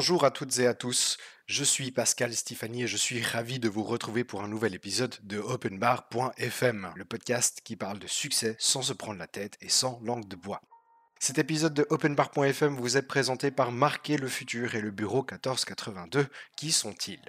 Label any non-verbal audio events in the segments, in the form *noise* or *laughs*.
Bonjour à toutes et à tous, je suis Pascal Stéphanie et je suis ravi de vous retrouver pour un nouvel épisode de OpenBar.fm, le podcast qui parle de succès sans se prendre la tête et sans langue de bois. Cet épisode de OpenBar.fm vous est présenté par Marquer le Futur et le bureau 1482. Qui sont-ils?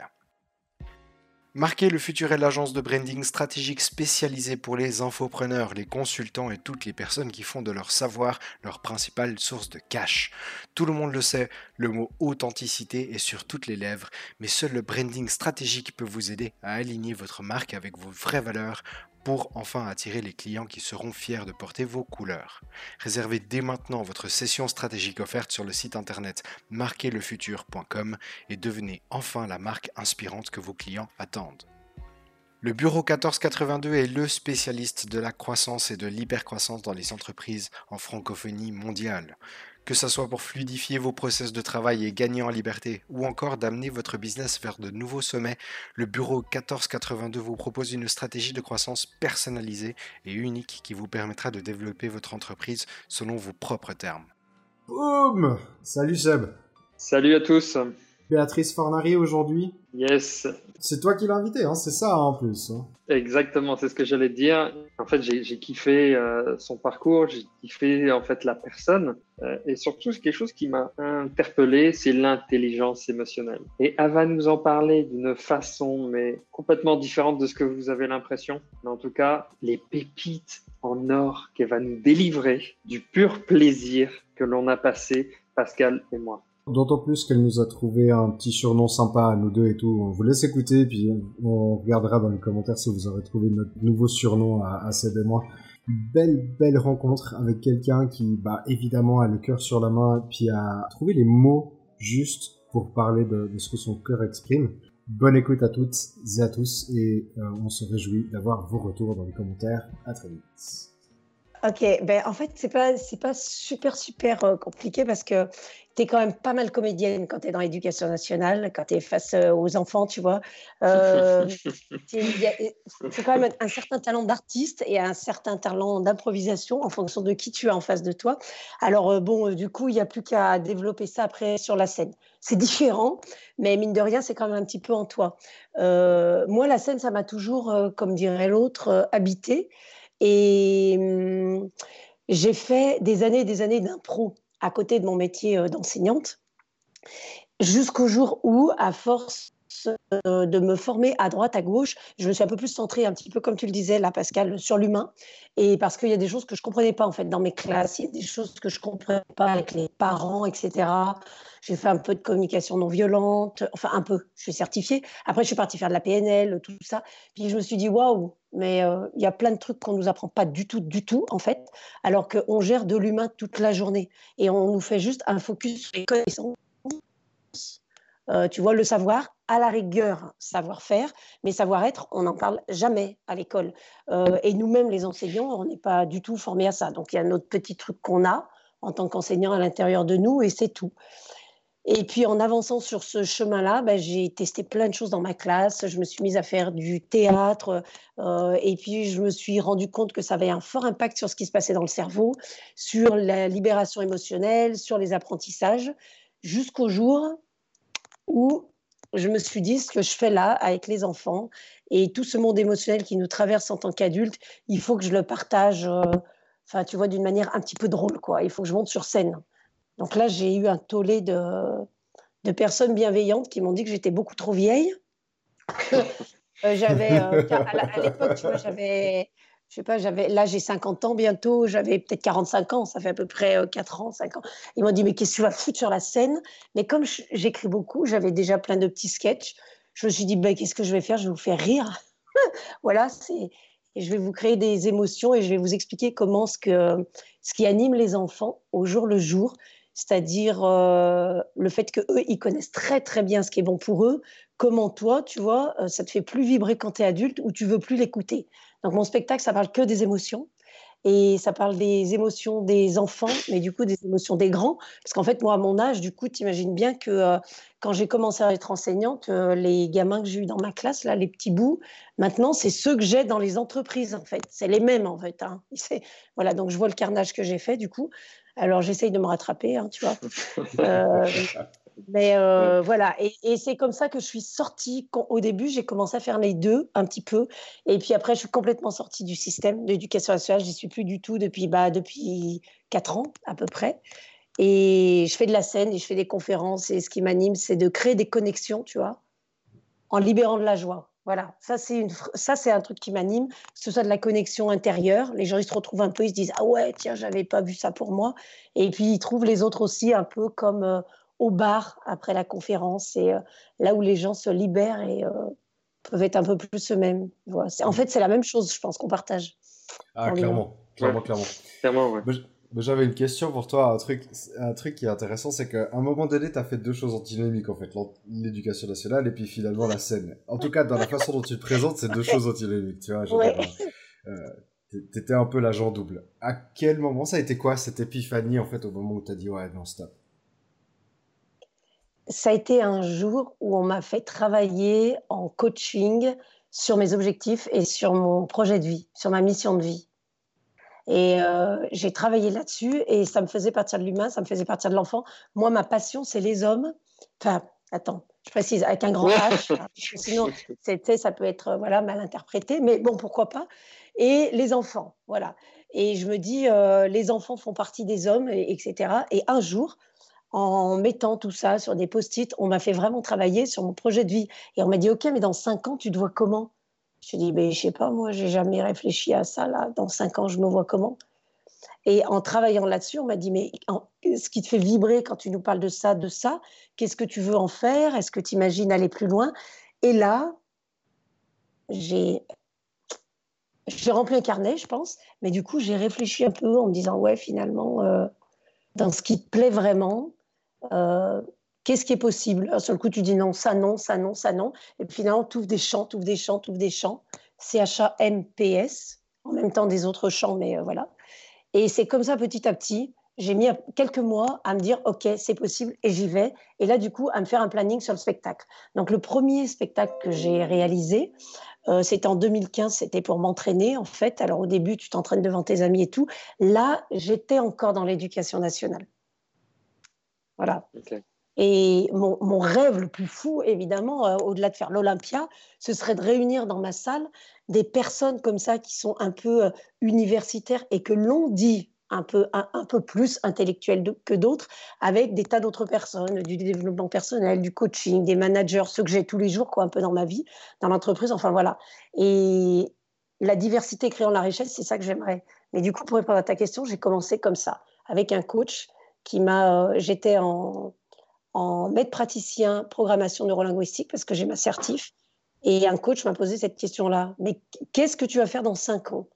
Marquer le futur est l'agence de branding stratégique spécialisée pour les infopreneurs, les consultants et toutes les personnes qui font de leur savoir leur principale source de cash. Tout le monde le sait, le mot authenticité est sur toutes les lèvres, mais seul le branding stratégique peut vous aider à aligner votre marque avec vos vraies valeurs pour enfin attirer les clients qui seront fiers de porter vos couleurs. Réservez dès maintenant votre session stratégique offerte sur le site internet marquerlefutur.com et devenez enfin la marque inspirante que vos clients attendent. Le Bureau 1482 est le spécialiste de la croissance et de l'hypercroissance dans les entreprises en francophonie mondiale. Que ce soit pour fluidifier vos process de travail et gagner en liberté, ou encore d'amener votre business vers de nouveaux sommets, le Bureau 1482 vous propose une stratégie de croissance personnalisée et unique qui vous permettra de développer votre entreprise selon vos propres termes. Boum! Salut Seb. Salut à tous Béatrice Fornari aujourd'hui Yes C'est toi qui l'as invité, hein, c'est ça en plus. Hein. Exactement, c'est ce que j'allais te dire. En fait, j'ai kiffé euh, son parcours, j'ai kiffé en fait la personne, euh, et surtout quelque chose qui m'a interpellé, c'est l'intelligence émotionnelle. Et elle va nous en parler d'une façon mais complètement différente de ce que vous avez l'impression. Mais en tout cas, les pépites en or qu'elle va nous délivrer du pur plaisir que l'on a passé, Pascal et moi. D'autant plus qu'elle nous a trouvé un petit surnom sympa nous deux et tout. On vous laisse écouter, puis on, regardera dans les commentaires si vous aurez trouvé notre nouveau surnom à, à et moi. Belle, belle rencontre avec quelqu'un qui, bah, évidemment, a le cœur sur la main, puis a trouvé les mots justes pour parler de, ce que son cœur exprime. Bonne écoute à toutes et à tous, et euh, on se réjouit d'avoir vos retours dans les commentaires. À très vite. Ok, ben en fait, c'est pas, c'est pas super, super euh, compliqué parce que tu es quand même pas mal comédienne quand tu es dans l'éducation nationale, quand tu es face euh, aux enfants, tu vois. Euh, *laughs* c'est quand même un, certain talent d'artiste et un certain talent d'improvisation en fonction de qui tu as en face de toi. Alors, bon, du coup, il n'y a plus qu'à développer ça après sur la scène. C'est différent, mais mine de rien, c'est quand même un petit peu en toi. moi, la scène, ça m'a toujours, comme dirait l'autre, habité. Et hum, j'ai fait des années et des années d'impro à côté de mon métier euh, d'enseignante, jusqu'au jour où, à force euh, de me former à droite, à gauche. Je me suis un peu plus centrée, un petit peu comme tu le disais là, Pascal, sur l'humain. Et parce qu'il y a des choses que je ne comprenais pas en fait dans mes classes, il y a des choses que je ne comprenais pas avec les parents, etc. J'ai fait un peu de communication non violente, enfin un peu, je suis certifiée. Après, je suis partie faire de la PNL, tout ça. Puis je me suis dit, waouh, mais euh, il y a plein de trucs qu'on ne nous apprend pas du tout, du tout, en fait, alors qu'on gère de l'humain toute la journée. Et on nous fait juste un focus sur les connaissances. Euh, tu vois, le savoir, à la rigueur, savoir-faire, mais savoir-être, on n'en parle jamais à l'école. Euh, et nous-mêmes, les enseignants, on n'est pas du tout formés à ça. Donc, il y a notre petit truc qu'on a en tant qu'enseignant à l'intérieur de nous, et c'est tout. Et puis en avançant sur ce chemin-là, ben, j'ai testé plein de choses dans ma classe. Je me suis mise à faire du théâtre euh, et puis je me suis rendu compte que ça avait un fort impact sur ce qui se passait dans le cerveau, sur la libération émotionnelle, sur les apprentissages, jusqu'au jour où je me suis dit ce que je fais là avec les enfants et tout ce monde émotionnel qui nous traverse en tant qu'adultes, il faut que je le partage, euh, enfin tu vois, d'une manière un petit peu drôle quoi. Il faut que je monte sur scène. Donc là, j'ai eu un tollé de, de personnes bienveillantes qui m'ont dit que j'étais beaucoup trop vieille. *laughs* Euh, j'avais, euh, à, l'époque, tu vois, j'avais, je sais pas, j'avais, là j'ai 50 ans bientôt, j'avais peut-être 45 ans, ça fait à peu près 4 euh, ans, 5 ans. Ils m'ont dit, mais qu'est-ce que tu vas foutre sur la scène? Mais comme j'écris beaucoup, j'avais déjà plein de petits sketchs, je me suis dit, ben, qu'est-ce que je vais faire? Je vais vous faire rire. *laughs* voilà, c'est, et je vais vous créer des émotions et je vais vous expliquer comment ce, que, ce qui anime les enfants au jour le jour, c'est-à-dire euh, le fait qu'eux, ils connaissent très très bien ce qui est bon pour eux, comment toi, tu vois, euh, ça te fait plus vibrer quand tu es adulte ou tu veux plus l'écouter? Donc mon spectacle, ça parle que des émotions et ça parle des émotions des enfants, mais du coup des émotions des grands. Parce qu'en fait, moi, à mon âge, du coup, tu imagines bien que euh, quand j'ai commencé à être enseignante, les gamins que j'ai eu dans ma classe, là, les petits bouts, maintenant, c'est ceux que j'ai dans les entreprises, en fait. C'est les mêmes, en fait. Hein. *laughs* Voilà, donc je vois le carnage que j'ai fait, du coup. Alors j'essaye de me rattraper, hein, tu vois. *laughs* Euh, Mais euh, voilà, et, c'est comme ça que je suis sortie. au début, j'ai commencé à faire les deux un petit peu, et puis après, je suis complètement sortie du système d'éducation nationale. J'y suis plus du tout depuis bah, depuis quatre ans à peu près. Et je fais de la scène et je fais des conférences. Et ce qui m'anime, c'est de créer des connexions, tu vois, en libérant de la joie. Voilà, ça c'est une... ça c'est un truc qui m'anime, que ce soit de la connexion intérieure. Les gens ils se retrouvent un peu, ils se disent ah ouais tiens j'avais pas vu ça pour moi. Et puis ils trouvent les autres aussi un peu comme euh, au bar après la conférence et euh, là où les gens se libèrent et euh, peuvent être un peu plus eux-mêmes. En fait, c'est la même chose, je pense, qu'on partage. Ah, clairement, clairement, clairement. clairement J'avais une question pour toi, un truc, un truc qui est intéressant, c'est qu'à un moment donné, tu as fait deux choses antinomiques, en fait, l'éducation nationale et puis finalement la scène. En tout cas, dans la façon dont tu te présentes, c'est deux choses antinomiques, tu vois. Ouais. Euh, T'étais un peu l'agent double. À quel moment ça a été quoi cette épiphanie, en fait, au moment où tu as dit, ouais, non, stop? Ça a été un jour où on m'a fait travailler en coaching sur mes objectifs et sur mon projet de vie, sur ma mission de vie. Et euh, j'ai travaillé là-dessus et ça me faisait partir de l'humain, ça me faisait partir de l'enfant. Moi, ma passion, c'est les hommes. Enfin, attends, je précise, avec un grand H, sinon, *laughs* ça peut être voilà, mal interprété, mais bon, pourquoi pas. Et les enfants, voilà. Et je me dis, euh, les enfants font partie des hommes, etc. Et un jour, en mettant tout ça sur des post-it, on m'a fait vraiment travailler sur mon projet de vie. Et on m'a dit, OK, mais dans cinq ans, tu te vois comment? Je dis, ben, je sais pas, moi, j'ai jamais réfléchi à ça. Là, dans cinq ans, je me vois comment? Et en travaillant là-dessus, on m'a dit, mais ce qui te fait vibrer quand tu nous parles de ça, de ça, qu'est-ce que tu veux en faire? Est-ce que tu imagines aller plus loin? Et là, j'ai j'ai rempli un carnet, je pense, mais du coup, j'ai réfléchi un peu en me disant, ouais, finalement, euh, dans ce qui te plaît vraiment, euh, qu'est-ce qui est possible? Sur le coup, tu dis non, ça non, ça non, ça non. Et puis finalement, tu ouvres des champs, tu ouvres des champs, tu ouvres des champs. C-H-A-M-P-S, en même temps des autres champs, mais euh, voilà. Et c'est comme ça, petit à petit, j'ai mis quelques mois à me dire, OK, c'est possible, et j'y vais. Et là, du coup, à me faire un planning sur le spectacle. Donc, le premier spectacle que j'ai réalisé, euh, c'était en 2015, c'était pour m'entraîner, en fait. Alors, au début, tu t'entraînes devant tes amis et tout. Là, j'étais encore dans l'éducation nationale. Voilà. Et mon, rêve le plus fou, évidemment, euh, au-delà de faire l'Olympia, ce serait de réunir dans ma salle des personnes comme ça qui sont un peu euh, universitaires et que l'on dit un peu, un, peu plus intellectuelles que d'autres, avec des tas d'autres personnes, du développement personnel, du coaching, des managers, ceux que j'ai tous les jours, quoi, un peu dans ma vie, dans l'entreprise, enfin voilà. Et la diversité créant la richesse, c'est ça que j'aimerais. Mais du coup, pour répondre à ta question, j'ai commencé comme ça, avec un coach qui m'a. Euh, j'étais en, en maître praticien programmation neurolinguistique parce que j'ai ma certif. Et un coach m'a posé cette question-là. Mais qu'est-ce que tu vas faire dans cinq ans?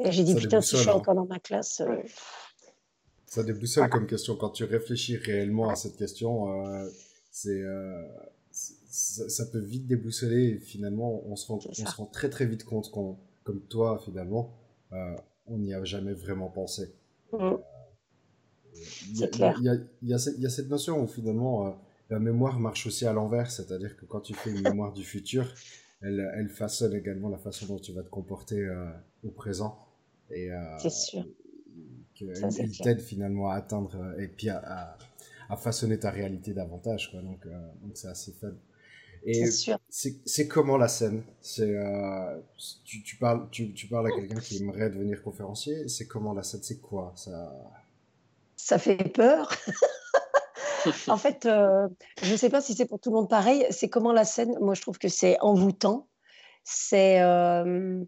Et j'ai dit, putain, si je suis hein. encore dans ma classe. Euh, ça déboussole comme question. Quand tu réfléchis réellement à cette question, euh, c'est, ça, peut vite déboussoler. Et finalement, on se, rend, on se rend très très vite compte qu'on, comme toi, finalement, on n'y a jamais vraiment pensé. Mmh. Il y, a, cette notion où finalement euh, la mémoire marche aussi à l'envers, c'est-à-dire que quand tu fais une mémoire du futur, elle, elle, façonne également la façon dont tu vas te comporter euh, au présent. Et, euh, c'est sûr. elle t'aide finalement à atteindre et puis à, à, façonner ta réalité davantage. Quoi. Donc, donc c'est assez fun. Et c'est comment la scène? C'est tu, tu, parles tu, tu parles à quelqu'un qui aimerait devenir conférencier. C'est comment la scène? C'est quoi? Ça ça fait peur. *laughs* en fait, euh, je ne sais pas si c'est pour tout le monde pareil. C'est comment la scène, moi je trouve que c'est envoûtant. C'est euh,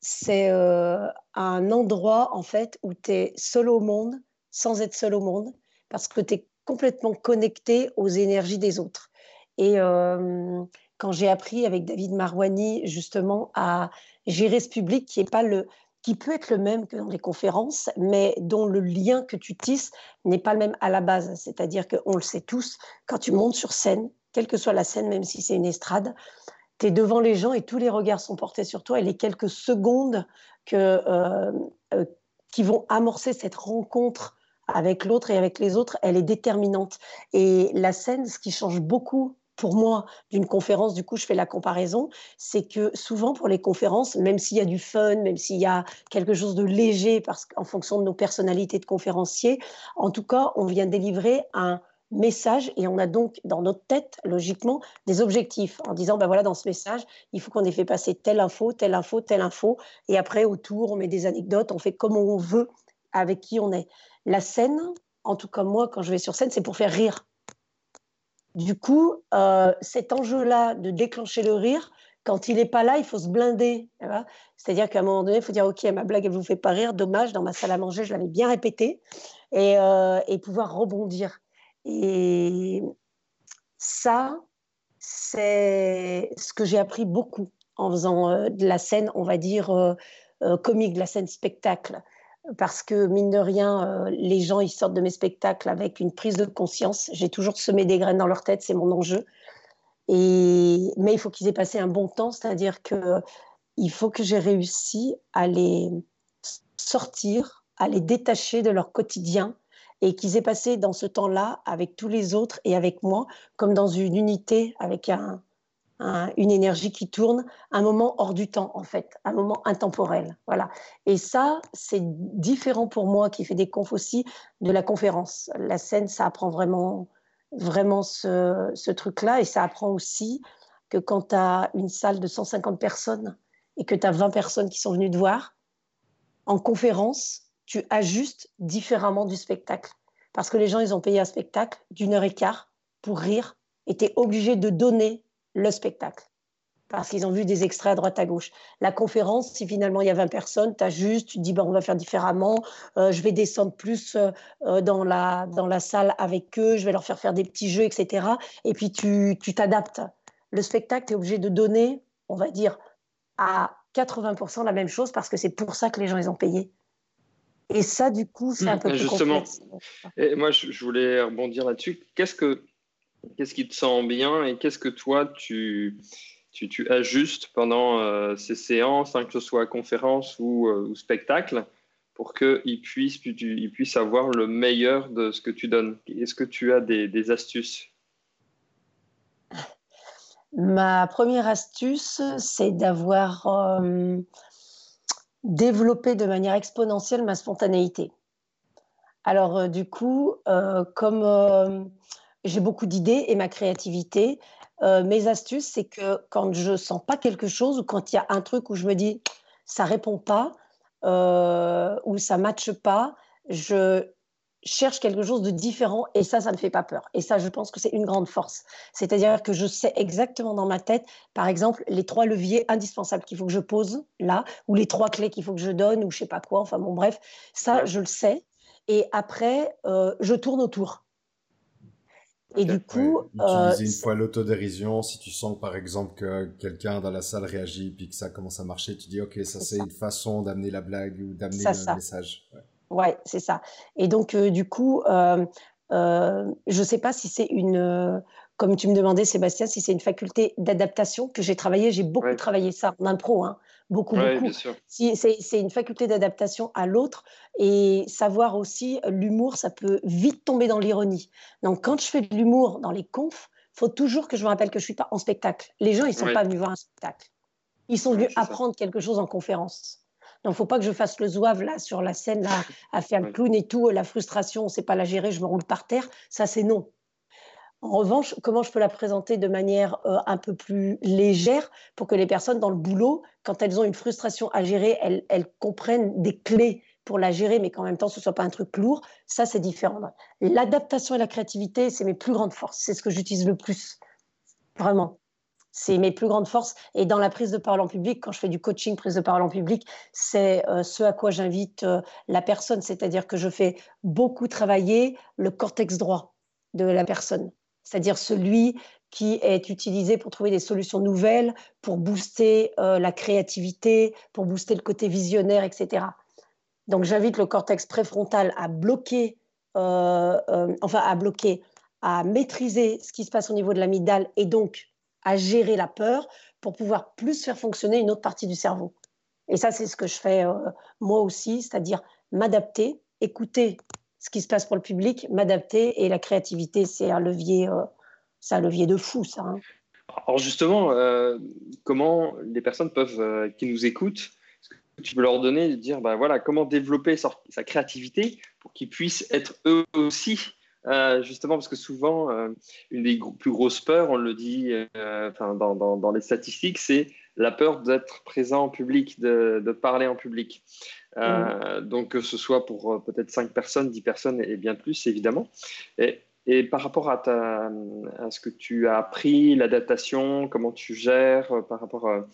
c'est euh, un endroit en fait où tu es seul au monde sans être seul au monde parce que tu es complètement connecté aux énergies des autres. Et quand j'ai appris avec David Marwani justement à gérer ce public qui n'est pas le, qui peut être le même que dans les conférences, mais dont le lien que tu tisses n'est pas le même à la base. C'est-à-dire qu'on le sait tous, quand tu montes sur scène, quelle que soit la scène, même si c'est une estrade, tu es devant les gens et tous les regards sont portés sur toi et les quelques secondes que, euh, euh, qui vont amorcer cette rencontre avec l'autre et avec les autres, elle est déterminante. Et la scène, ce qui change beaucoup pour moi d'une conférence, du coup je fais la comparaison, c'est que souvent pour les conférences, même s'il y a du fun, même s'il y a quelque chose de léger parce qu'en fonction de nos personnalités de conférenciers, en tout cas on vient délivrer un message et on a donc dans notre tête, logiquement, des objectifs en disant, ben voilà, dans ce message, il faut qu'on ait fait passer telle info, telle info, telle info. Et après, autour, on met des anecdotes, on fait comme on veut avec qui on est. La scène, en tout cas moi, quand je vais sur scène, c'est pour faire rire. Du coup, euh, cet enjeu-là de déclencher le rire, quand il n'est pas là, il faut se blinder. C'est-à-dire qu'à un moment donné, il faut dire Ok, ma blague, elle ne vous fait pas rire, dommage, dans ma salle à manger, je l'avais bien répétée, et, euh, et, pouvoir rebondir. Et ça, c'est ce que j'ai appris beaucoup en faisant euh, de la scène, on va dire, comique, de la scène spectacle parce que mine de rien, euh, les gens ils sortent de mes spectacles avec une prise de conscience. J'ai toujours semé des graines dans leur tête, c'est mon enjeu. Et mais il faut qu'ils aient passé un bon temps, c'est-à-dire que il faut que j'ai réussi à les sortir, à les détacher de leur quotidien et qu'ils aient passé dans ce temps-là avec tous les autres et avec moi comme dans une unité avec un, une énergie qui tourne, un moment hors du temps en fait, un moment intemporel. Voilà. Et ça, c'est différent pour moi qui fais des confs aussi de la conférence. La scène, ça apprend vraiment, vraiment ce, ce truc-là et ça apprend aussi que quand tu as une salle de 150 personnes et que tu as 20 personnes qui sont venues te voir, en conférence, tu ajustes différemment du spectacle. Parce que les gens, ils ont payé un spectacle d'une heure et quart pour rire et tu es obligé de donner le spectacle. Parce qu'ils ont vu des extraits à droite à gauche. La conférence, si finalement il y a 20 personnes, tu as juste, tu te dis, ben, on va faire différemment, euh, je vais descendre plus euh, dans, la, dans la salle avec eux, je vais leur faire faire des petits jeux, etc. Et puis tu t'adaptes. Le spectacle, tu es obligé de donner, on va dire, à 80% la même chose parce que c'est pour ça que les gens, ils ont payé. Et ça, du coup, c'est un peu plus Justement. Et moi, je voulais rebondir là-dessus. Qu'est-ce que Qu'est-ce qui te sent bien et qu'est-ce que toi, tu, tu, ajustes pendant euh, ces séances, hein, que ce soit conférence ou, euh, spectacle, pour qu'ils puissent, ils puissent avoir le meilleur de ce que tu donnes? Est-ce que tu as des, astuces? Ma première astuce, c'est d'avoir euh, développé de manière exponentielle ma spontanéité. Alors, du coup, comme j'ai beaucoup d'idées et ma créativité. Euh, mes astuces, c'est que quand je sens pas quelque chose ou quand il y a un truc où je me dis ça répond pas euh, ou ça matche pas, je cherche quelque chose de différent et ça, ça me fait pas peur. Et ça, je pense que c'est une grande force. C'est-à-dire que je sais exactement dans ma tête, par exemple, les trois leviers indispensables qu'il faut que je pose là, ou les trois clés qu'il faut que je donne, ou je sais pas quoi. Enfin bon, bref, ça, je le sais. Et après, euh, je tourne autour. Et du coup, euh, utiliser une fois l'autodérision. Si tu sens par exemple que quelqu'un dans la salle réagit puis que ça commence à marcher, tu dis ok, ça c'est une façon d'amener la blague ou d'amener le message. Ouais, c'est ça. Et donc euh, du coup, euh, euh, je ne sais pas si c'est une, comme tu me demandais Sébastien, si c'est une faculté d'adaptation que j'ai travaillé. J'ai beaucoup travaillé ça en impro. Hein beaucoup, beaucoup. c'est une faculté d'adaptation à l'autre et savoir aussi l'humour, ça peut vite tomber dans l'ironie. Donc, quand je fais de l'humour dans les confs, faut toujours que je me rappelle que je suis pas en spectacle. Les gens, ils sont pas venus voir un spectacle. Ils sont venus apprendre quelque chose en conférence. Donc, faut pas que je fasse le zouave là sur la scène là, à faire le clown et tout. La frustration, on sait pas la gérer, je me roule par terre. Ça, c'est non. En revanche, comment je peux la présenter de manière euh, un peu plus légère pour que les personnes dans le boulot, quand elles ont une frustration à gérer, elles, comprennent des clés pour la gérer, mais qu'en même temps, ce ne soit pas un truc lourd, ça, c'est différent. L'adaptation et la créativité, c'est mes plus grandes forces. C'est ce que j'utilise le plus. Vraiment. C'est mes plus grandes forces. Et dans la prise de parole en public, quand je fais du coaching, prise de parole en public, c'est euh, ce à quoi j'invite euh, la personne. C'est-à-dire que je fais beaucoup travailler le cortex droit de la personne c'est-à-dire celui qui est utilisé pour trouver des solutions nouvelles, pour booster euh, la créativité, pour booster le côté visionnaire, etc. Donc j'invite le cortex préfrontal à bloquer, euh, euh, enfin à bloquer, à maîtriser ce qui se passe au niveau de l'amygdale et donc à gérer la peur pour pouvoir plus faire fonctionner une autre partie du cerveau. Et ça, c'est ce que je fais moi aussi, c'est-à-dire m'adapter, écouter ce qui se passe pour le public, m'adapter. Et la créativité, c'est un levier, euh, c'est un levier de fou, ça. Hein. Alors justement, euh, comment les personnes peuvent, euh, qui nous écoutent, tu peux leur donner, dire, bah voilà, comment développer sa, créativité pour qu'ils puissent être eux aussi justement, parce que souvent, une des plus grosses peurs, on le dit dans, dans, dans, les statistiques, c'est la peur d'être présent en public, de, de parler en public. Mmh. Donc, que ce soit pour peut-être 5 personnes, 10 personnes et bien plus, évidemment. Et, et par rapport à, ta, à, ce que tu as appris, l'adaptation, comment tu gères, par rapport à,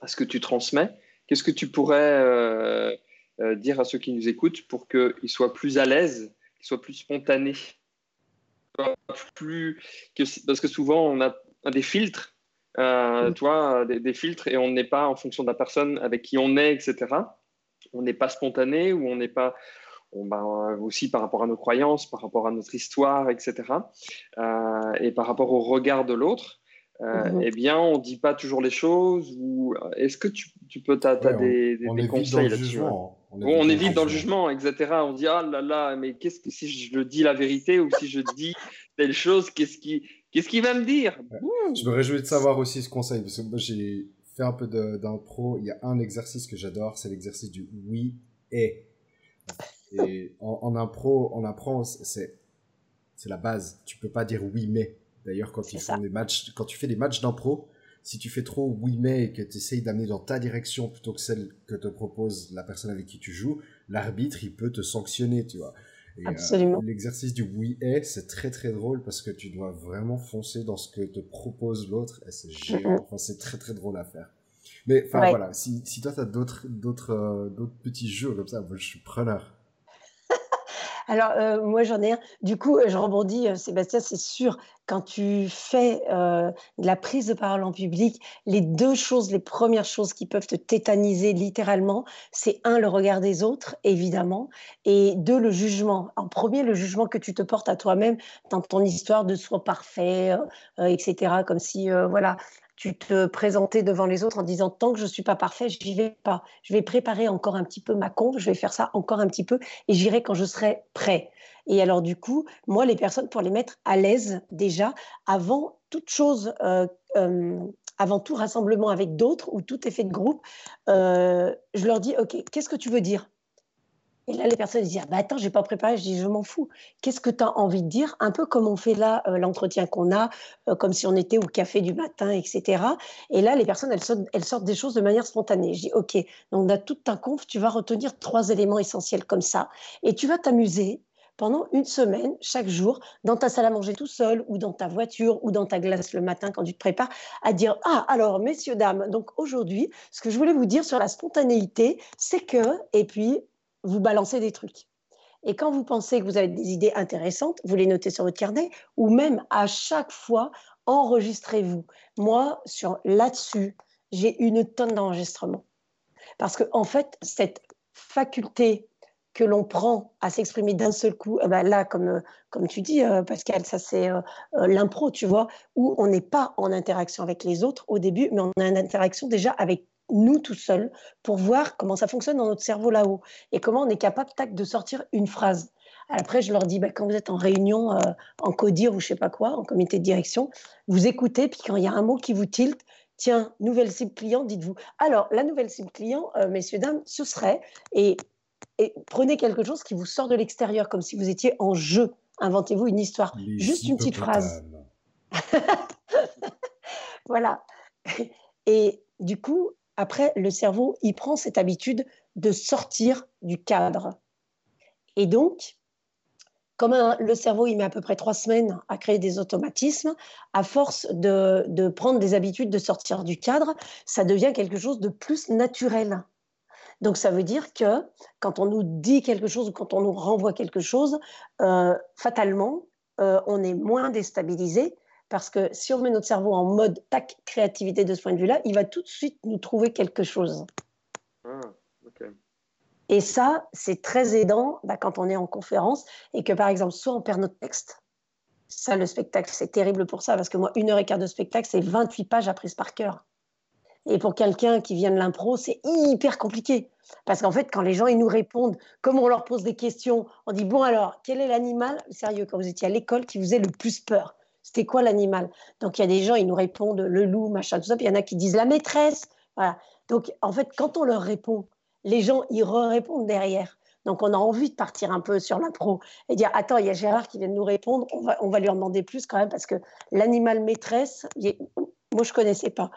à ce que tu transmets, qu'est-ce que tu pourrais euh, dire à ceux qui nous écoutent pour qu'ils soient plus à l'aise, qu'ils soient plus spontanés? Plus que, parce que souvent on a des filtres, euh, toi, des, filtres, et on n'est pas en fonction de la personne avec qui on est, etc. On n'est pas spontané ou on n'est pas on, bah, aussi par rapport à nos croyances, par rapport à notre histoire, etc. Euh, et par rapport au regard de l'autre. Euh, mhm. eh bien, on ne dit pas toujours les choses ou est-ce que tu, tu peux, as, des, des, conseils là-dessus on, évite dans le jugement, etc. On dit ah là là, mais qu'est-ce que si je le dis la vérité ou si je dis telle chose, qu'est-ce qui, qu'est-ce qu'il va me dire? Je me réjouis de savoir aussi ce conseil parce que moi j'ai fait un peu d'impro. Il y a un exercice que j'adore, c'est l'exercice du oui et. Et en, en impro, on apprend, c'est c'est la base. Tu peux pas dire oui mais. D'ailleurs, quand, des matchs, quand tu fais des matchs d'impro, si tu fais trop oui mais et que tu essayes d'amener dans ta direction plutôt que celle que te propose la personne avec qui tu joues, l'arbitre, il peut te sanctionner, tu vois. Euh, Absolument. L'exercice du oui et, c'est très très drôle parce que tu dois vraiment foncer dans ce que te propose l'autre et c'est génial. Enfin, c'est très très drôle à faire. Mais enfin voilà, si, si toi tu as d'autres d'autres euh, d'autres petits jeux comme ça, moi je suis preneur. Alors, euh, moi, j'en ai un. Du coup, je rebondis, euh, Sébastien, c'est sûr, quand tu fais euh, de la prise de parole en public, les deux choses, les premières choses qui peuvent te tétaniser littéralement, c'est un, le regard des autres, évidemment, et deux, le jugement. En premier, le jugement que tu te portes à toi-même dans ton histoire de soi parfait, etc. Comme si, voilà, tu te présentais devant les autres en disant tant que je suis pas parfait, j'y vais pas. Je vais préparer encore un petit peu ma conf, je vais faire ça encore un petit peu et j'irai quand je serai prêt. Et alors du coup, moi les personnes pour les mettre à l'aise déjà avant toute chose, euh, euh, avant tout rassemblement avec d'autres ou tout effet de groupe, euh, je leur dis ok, qu'est-ce que tu veux dire? Et là, les personnes disent ah, bah, Attends, je n'ai pas préparé. Je dis Je m'en fous. Qu'est-ce que tu as envie de dire? Un peu comme on fait là, euh, l'entretien qu'on a, euh, comme si on était au café du matin, etc. Et là, les personnes, elles sortent, des choses de manière spontanée. Je dis Ok, donc dans toute ta conf, tu vas retenir trois éléments essentiels comme ça. Et tu vas t'amuser pendant une semaine, chaque jour, dans ta salle à manger tout seul, ou dans ta voiture, ou dans ta glace le matin quand tu te prépares, à dire Ah, alors, messieurs, dames, donc aujourd'hui, ce que je voulais vous dire sur la spontanéité, c'est que, et puis, vous balancez des trucs. Et quand vous pensez que vous avez des idées intéressantes, vous les notez sur votre carnet ou même à chaque fois, enregistrez-vous. Moi, sur là-dessus, j'ai une tonne d'enregistrements. Parce que en fait, cette faculté que l'on prend à s'exprimer d'un seul coup, eh ben là, comme, comme tu dis, euh, Pascal, ça c'est euh, euh, l'impro, tu vois, où on n'est pas en interaction avec les autres au début, mais on a une interaction déjà avec nous tout seuls, pour voir comment ça fonctionne dans notre cerveau là-haut et comment on est capable tac, de sortir une phrase. Après, je leur dis, bah, quand vous êtes en réunion, euh, en codir ou je sais pas quoi, en comité de direction, vous écoutez, puis quand il y a un mot qui vous tilte, tiens, nouvelle cible client, dites-vous. Alors, la nouvelle cible client, euh, messieurs, dames, ce serait, et, et, prenez quelque chose qui vous sort de l'extérieur, comme si vous étiez en jeu. Inventez-vous une histoire. Juste une petite phrase. *laughs* voilà. Et du coup, après, le cerveau, il prend cette habitude de sortir du cadre. Et donc, comme le cerveau, il met à peu près trois semaines à créer des automatismes, à force de, prendre des habitudes de sortir du cadre, ça devient quelque chose de plus naturel. Donc ça veut dire que quand on nous dit quelque chose ou quand on nous renvoie quelque chose, euh, fatalement, euh, on est moins déstabilisé parce que si on met notre cerveau en mode tac, créativité de ce point de vue-là, il va tout de suite nous trouver quelque chose. Ah, et ça, c'est très aidant bah, quand on est en conférence et que, par exemple, soit on perd notre texte. Ça, le spectacle, c'est terrible pour ça, parce que moi, une heure et quart de spectacle, c'est 28 pages apprises par cœur. Et pour quelqu'un qui vient de l'impro, c'est hyper compliqué. Parce qu'en fait, quand les gens ils nous répondent, comme on leur pose des questions, on dit Bon, alors, quel est l'animal, sérieux, quand vous étiez à l'école, qui vous est le plus peur? C'était quoi l'animal? Donc il y a des gens, ils nous répondent le loup, machin, tout ça. Il y en a qui disent la maîtresse. Voilà. Donc en fait, quand on leur répond, les gens, ils répondent derrière. Donc, on a envie de partir un peu sur l'impro et dire Attends, il y a Gérard qui vient de nous répondre, on va, on va lui en demander plus quand même parce que l'animal maîtresse, moi, je ne connaissais pas.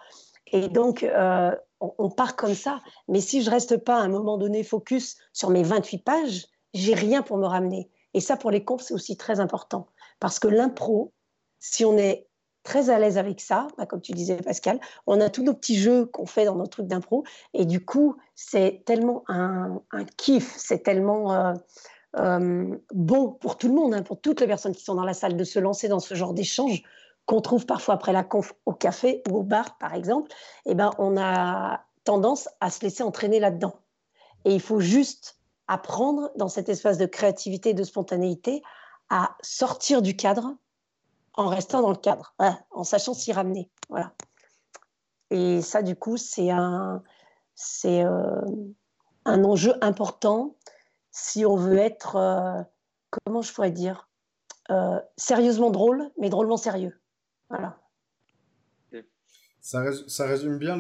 Et donc, euh, on, part comme ça. Mais si je reste pas à un moment donné focus sur mes 28 pages, j'ai rien pour me ramener. Et ça, pour les comptes, c'est aussi très important. Parce que l'impro, si on est très à l'aise avec ça, bah, comme tu disais Pascal, on a tous nos petits jeux qu'on fait dans nos trucs d'impro. Et du coup, c'est tellement un, kiff, c'est tellement euh, euh, bon pour tout le monde, hein, pour toutes les personnes qui sont dans la salle, de se lancer dans ce genre d'échange qu'on trouve parfois après la conf au café ou au bar, par exemple, eh ben, on a tendance à se laisser entraîner là-dedans. Et il faut juste apprendre dans cet espace de créativité et de spontanéité à sortir du cadre en restant dans le cadre, en sachant s'y ramener. Voilà. Et ça, du coup, c'est un, c'est euh, un enjeu important si on veut être, euh, comment je pourrais dire, euh, sérieusement drôle, mais drôlement sérieux. Voilà. Ça, résume, bien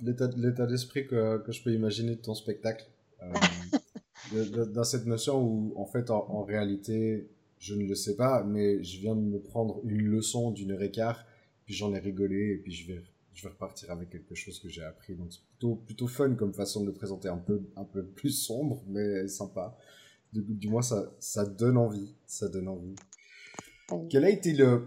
l'état d'esprit que, que, je peux imaginer de ton spectacle. *laughs* dans cette notion où, en fait, en réalité, je ne le sais pas, mais je viens de me prendre une leçon d'une heure et quart, puis j'en ai rigolé, et puis je vais, je vais repartir avec quelque chose que j'ai appris. Donc c'est plutôt, plutôt fun comme façon de le présenter, un peu, un peu plus sombre, mais sympa. Du, du moins, ça, ça donne envie. Ça donne envie. Quel a été le.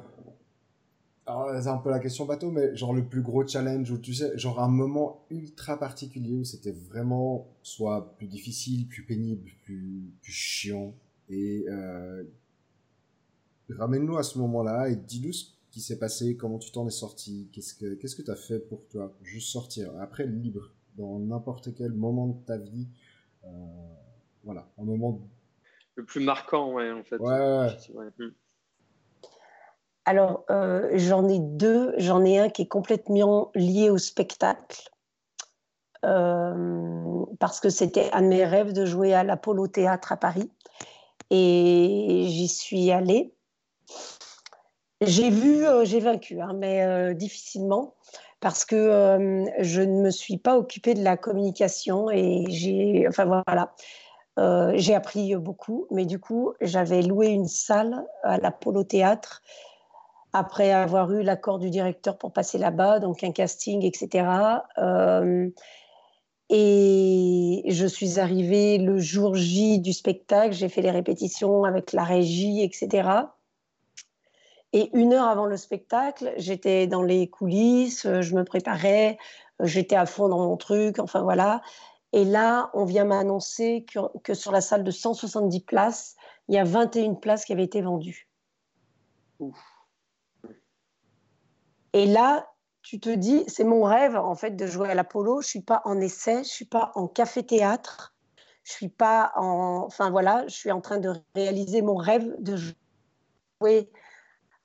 Alors, c'est un peu la question bateau, mais genre le plus gros challenge, ou tu sais, genre un moment ultra particulier où c'était vraiment soit plus difficile, plus pénible, plus, plus chiant, et euh, ramène-nous à ce moment-là et dis-nous ce qui s'est passé, comment tu t'en es sorti, qu'est-ce que qu'est-ce que tu as fait pour toi, juste sortir, après libre, dans n'importe quel moment de ta vie, euh, voilà, un moment le plus marquant, ouais, en fait. Ouais. Hmm. Alors, euh, j'en ai deux. J'en ai un qui est complètement lié au spectacle. Euh, parce que c'était un de mes rêves de jouer à l'Apollo Théâtre à Paris. Et j'y suis allée. J'ai vu, euh, j'ai vaincu, hein, mais euh, difficilement, parce que euh, je ne me suis pas occupée de la communication et j'ai, enfin voilà, j'ai appris beaucoup, mais du coup, j'avais loué une salle à l'Apollo Théâtre après avoir eu l'accord du directeur pour passer là-bas, donc un casting, etc. et je suis arrivée le jour J du spectacle, j'ai fait les répétitions avec la régie, etc. Et une heure avant le spectacle, j'étais dans les coulisses, euh, je me préparais, euh, j'étais à fond dans mon truc, enfin voilà. Et là, on vient m'annoncer que, sur la salle de 170 places, il y a 21 places qui avaient été vendues. Et là, tu te dis, c'est mon rêve en fait de jouer à l'Apollo. Je suis pas en essai, je suis pas en café-théâtre, je suis pas en, enfin voilà, je suis en train de réaliser mon rêve de jouer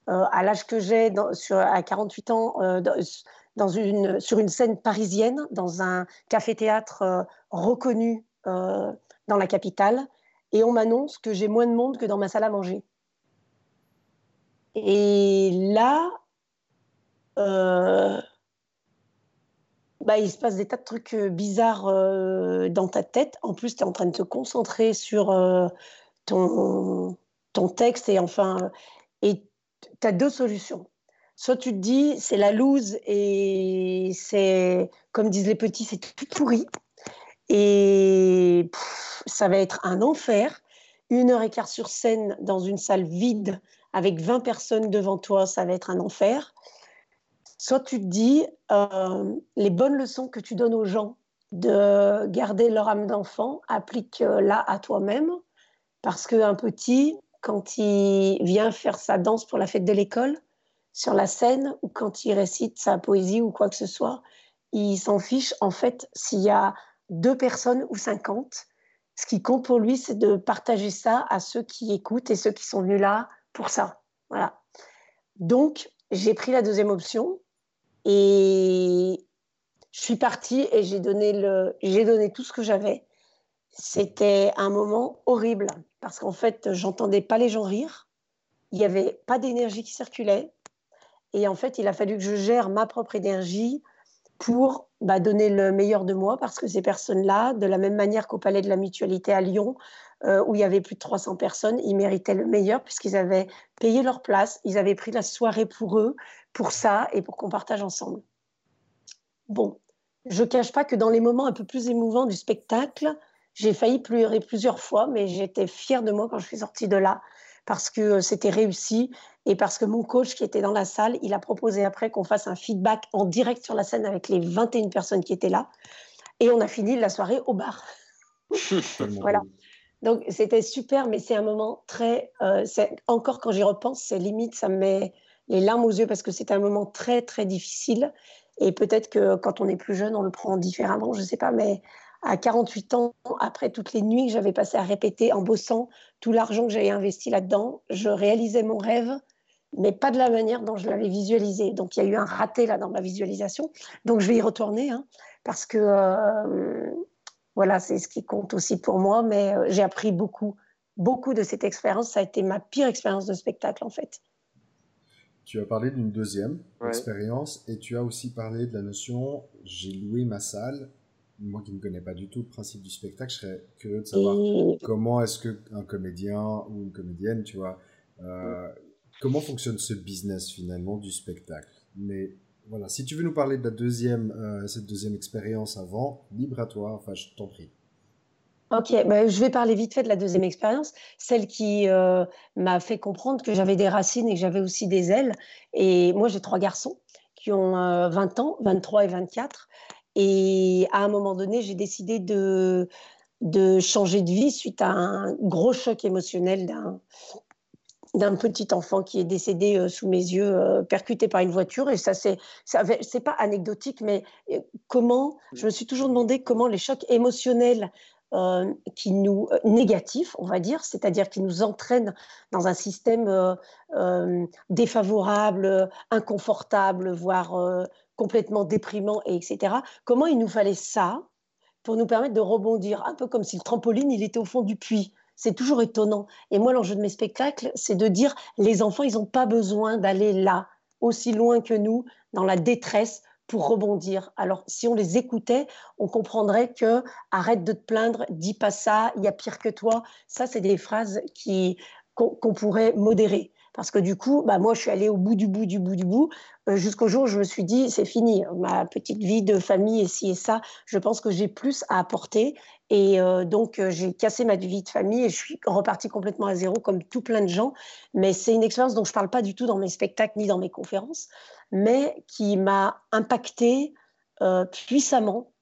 à l'âge que j'ai, à 48 ans, euh, sur une scène parisienne, dans un café-théâtre euh, reconnu dans la capitale, et on m'annonce que j'ai moins de monde que dans ma salle à manger. Et là, bah, il se passe des tas de trucs bizarres dans ta tête. En plus, tu es en train de te concentrer sur ton, ton texte et enfin, et tu as deux solutions. Soit tu te dis, c'est la loose et c'est, comme disent les petits, c'est tout pourri. Et ça va être un enfer. Une heure et quart sur scène dans une salle vide avec 20 personnes devant toi, ça va être un enfer. Soit tu te dis, euh, les bonnes leçons que tu donnes aux gens de garder leur âme d'enfant, applique-la à toi-même. Parce qu'un petit, quand il vient faire sa danse pour la fête de l'école sur la scène ou quand il récite sa poésie ou quoi que ce soit, il s'en fiche en fait s'il y a deux personnes ou cinquante. Ce qui compte pour lui, c'est de partager ça à ceux qui écoutent et ceux qui sont venus là pour ça. Voilà. Donc, j'ai pris la deuxième option et je suis partie et j'ai donné, le, j'ai donné tout ce que j'avais. C'était un moment horrible parce qu'en fait, j'entendais pas les gens rire. Il n'y avait pas d'énergie qui circulait. Et en fait, il a fallu que je gère ma propre énergie pour bah, donner le meilleur de moi parce que ces personnes-là, de la même manière qu'au Palais de la Mutualité à Lyon, euh, où il y avait plus de 300 personnes, ils méritaient le meilleur puisqu'ils avaient payé leur place, ils avaient pris la soirée pour eux, pour ça et pour qu'on partage ensemble. Bon, je ne cache pas que dans les moments un peu plus émouvants du spectacle, j'ai failli pleurer plusieurs fois, mais j'étais fière de moi quand je suis sortie de là parce que euh, c'était réussi et parce que mon coach qui était dans la salle, il a proposé après qu'on fasse un feedback en direct sur la scène avec les 21 personnes qui étaient là. Et on a fini la soirée au bar. *laughs* voilà. Donc c'était super, mais c'est un moment très. Euh, encore quand j'y repense, c'est limite, ça me met les larmes aux yeux parce que c'est un moment très très difficile. Et peut-être que quand on est plus jeune, on le prend différemment, je ne sais pas, mais à 48 ans, après toutes les nuits que j'avais passées à répéter en bossant, tout l'argent que j'avais investi là-dedans, je réalisais mon rêve, mais pas de la manière dont je l'avais visualisé. Donc il y a eu un raté là dans ma visualisation. Donc je vais y retourner, hein, parce que euh, voilà, c'est ce qui compte aussi pour moi, mais euh, j'ai appris beaucoup, beaucoup de cette expérience. Ça a été ma pire expérience de spectacle en fait. Tu as parlé d'une deuxième expérience et tu as aussi parlé de la notion j'ai loué ma salle moi qui ne connais pas du tout le principe du spectacle, je serais curieux de savoir comment est-ce qu'un comédien ou une comédienne, tu vois, euh, comment fonctionne ce business finalement du spectacle. Mais voilà, si tu veux nous parler de la deuxième, euh, cette deuxième expérience avant, libre à toi, enfin je t'en prie. Ok, bah, je vais parler vite fait de la deuxième expérience, celle qui euh, m'a fait comprendre que j'avais des racines et que j'avais aussi des ailes. Et moi, j'ai trois garçons qui ont 20 ans, 23 et 24. Et à un moment donné, j'ai décidé de, changer de vie suite à un gros choc émotionnel d'un d'un petit enfant qui est décédé euh, sous mes yeux, euh, percuté par une voiture. Et ça, c'est, c'est pas anecdotique, mais euh, comment, je me suis toujours demandé comment les chocs émotionnels qui nous négatifs, on va dire, c'est-à-dire qui nous entraînent dans un système défavorable, inconfortable, voire complètement déprimant, et etc. Comment il nous fallait ça pour nous permettre de rebondir, un peu comme si le trampoline, il était au fond du puits. C'est toujours étonnant. Et moi, l'enjeu de mes spectacles, c'est de dire, les enfants, ils n'ont pas besoin d'aller là, aussi loin que nous, dans la détresse, pour rebondir. Alors, si on les écoutait, on comprendrait que arrête de te plaindre, dis pas ça, il y a pire que toi. Ça, c'est des phrases qui qu'on pourrait modérer. Parce que du coup, bah, moi, je suis allée au bout du bout du bout du bout, euh, jusqu'au jour où je me suis dit, c'est fini, ma petite vie de famille et ci et ça, je pense que j'ai plus à apporter. Et euh, donc, euh, j'ai cassé ma vie de famille et je suis repartie complètement à zéro, comme tout plein de gens. Mais c'est une expérience dont je ne parle pas du tout dans mes spectacles ni dans mes conférences, mais qui m'a impactée puissamment,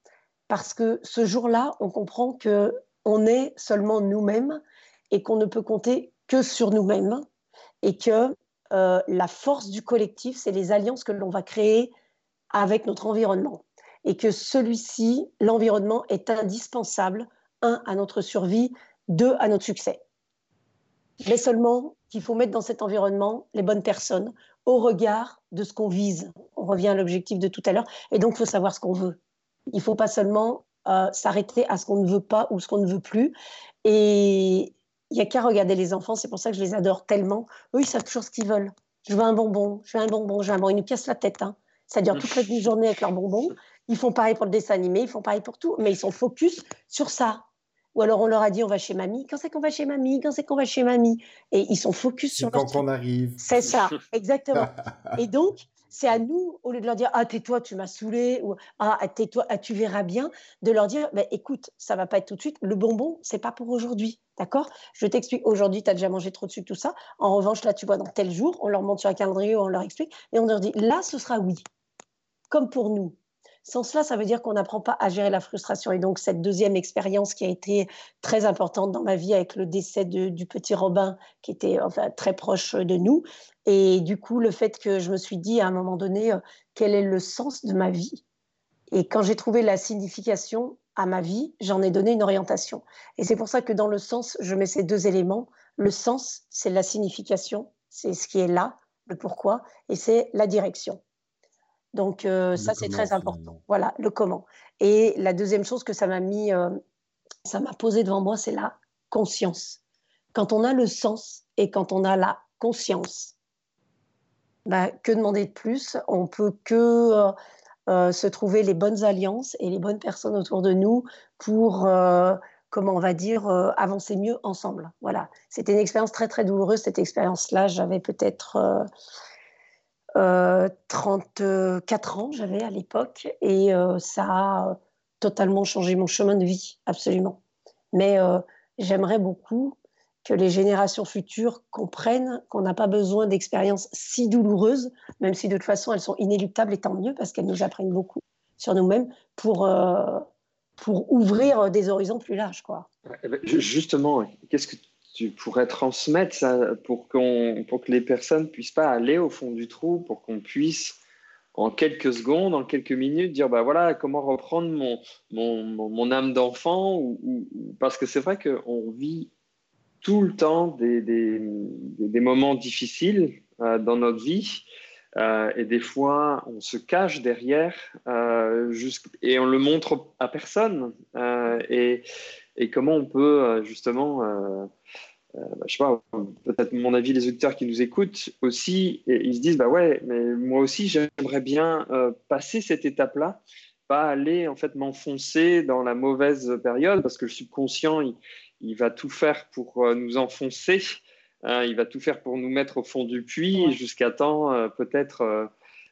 parce que ce jour-là, on comprend que on est seulement nous-mêmes et qu'on ne peut compter que sur nous-mêmes et que euh, la force du collectif, c'est les alliances que l'on va créer avec notre environnement. Et que celui-ci, l'environnement, est indispensable, un, à notre survie, deux, à notre succès. Mais seulement qu'il faut mettre dans cet environnement les bonnes personnes au regard de ce qu'on vise. On revient à l'objectif de tout à l'heure. Et donc, il faut savoir ce qu'on veut. Il ne faut pas seulement euh, s'arrêter à ce qu'on ne veut pas ou ce qu'on ne veut plus. Et, il n'y a qu'à regarder les enfants, c'est pour ça que je les adore tellement. Eux, ils savent toujours ce qu'ils veulent. Je veux un bonbon, je veux un bonbon, je veux un bonbon. Ils nous cassent la tête. Hein. Ça dure toute la journée avec leurs bonbons. Ils font pareil pour le dessin animé, ils font pareil pour tout, mais ils sont focus sur ça. Ou alors on leur a dit on va chez mamie. Quand c'est qu'on va chez mamie? Quand c'est qu'on va chez mamie? Et ils sont focus sur. Quand on arrive. C'est ça, *laughs* exactement. Et donc c'est à nous, au lieu de leur dire Ah, tais-toi, tu m'as saoulé, ou Ah, tais-toi, ah, tu verras bien, de leur dire bah, Écoute, ça va pas être tout de suite, le bonbon, c'est pas pour aujourd'hui. D'accord? Je t'explique, aujourd'hui, tu as déjà mangé trop de sucre, tout ça. En revanche, là, tu vois, dans tel jour, on leur montre sur un calendrier, on leur explique, et on leur dit Là, ce sera oui. Comme pour nous. Sans cela, ça veut dire qu'on n'apprend pas à gérer la frustration. Et donc, cette deuxième expérience qui a été très importante dans ma vie avec le décès du petit Robin, qui était enfin, très proche de nous, et du coup, le fait que je me suis dit à un moment donné, euh, quel est le sens de ma vie? Et quand j'ai trouvé la signification à ma vie, j'en ai donné une orientation. Et c'est pour ça que dans le sens, je mets ces deux éléments. Le sens, c'est la signification, c'est ce qui est là, le pourquoi, et c'est la direction. Donc euh, ça, c'est très important. Voilà, le comment. Et la deuxième chose que ça m'a mis, euh, ça m'a posé devant moi, c'est la conscience. Quand on a le sens et quand on a la conscience, bah, que demander de plus? On peut que euh, se trouver les bonnes alliances et les bonnes personnes autour de nous pour comment on va dire, avancer mieux ensemble. Voilà, c'était une expérience très très douloureuse, cette expérience-là. J'avais peut-être 34 ans, j'avais à l'époque, et ça a totalement changé mon chemin de vie, absolument. Mais j'aimerais beaucoup que les générations futures comprennent qu'on n'a pas besoin d'expériences si douloureuses, même si de toute façon elles sont inéluctables et tant mieux parce qu'elles nous apprennent beaucoup sur nous-mêmes pour, pour ouvrir des horizons plus larges. Quoi. Eh ben, justement, qu'est-ce que tu pourrais transmettre ça pour, qu'on, pour que les personnes puissent pas aller au fond du trou, pour qu'on puisse en quelques secondes, en quelques minutes, dire bah voilà comment reprendre mon, mon, mon, âme d'enfant ou, parce que c'est vrai qu'on vit tout le temps des, des, moments difficiles euh, dans notre vie euh, et des fois, on se cache derrière euh, et on le montre à personne. Et, et, comment on peut justement, euh, euh, bah, je sais pas, peut-être mon avis, les auditeurs qui nous écoutent aussi, et ils se disent bah ouais, mais moi aussi j'aimerais bien passer cette étape-là, pas aller en fait m'enfoncer dans la mauvaise période parce que le subconscient il, il va tout faire pour nous enfoncer. Hein, il va tout faire pour nous mettre au fond du puits jusqu'à temps, euh, peut-être. Euh,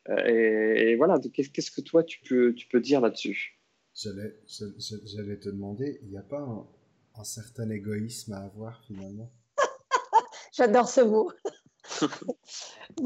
euh, et, voilà, qu'est-ce que toi, tu peux, tu peux dire là-dessus? J'allais te demander, il n'y a pas un, un certain égoïsme à avoir finalement? *laughs* J'adore ce mot.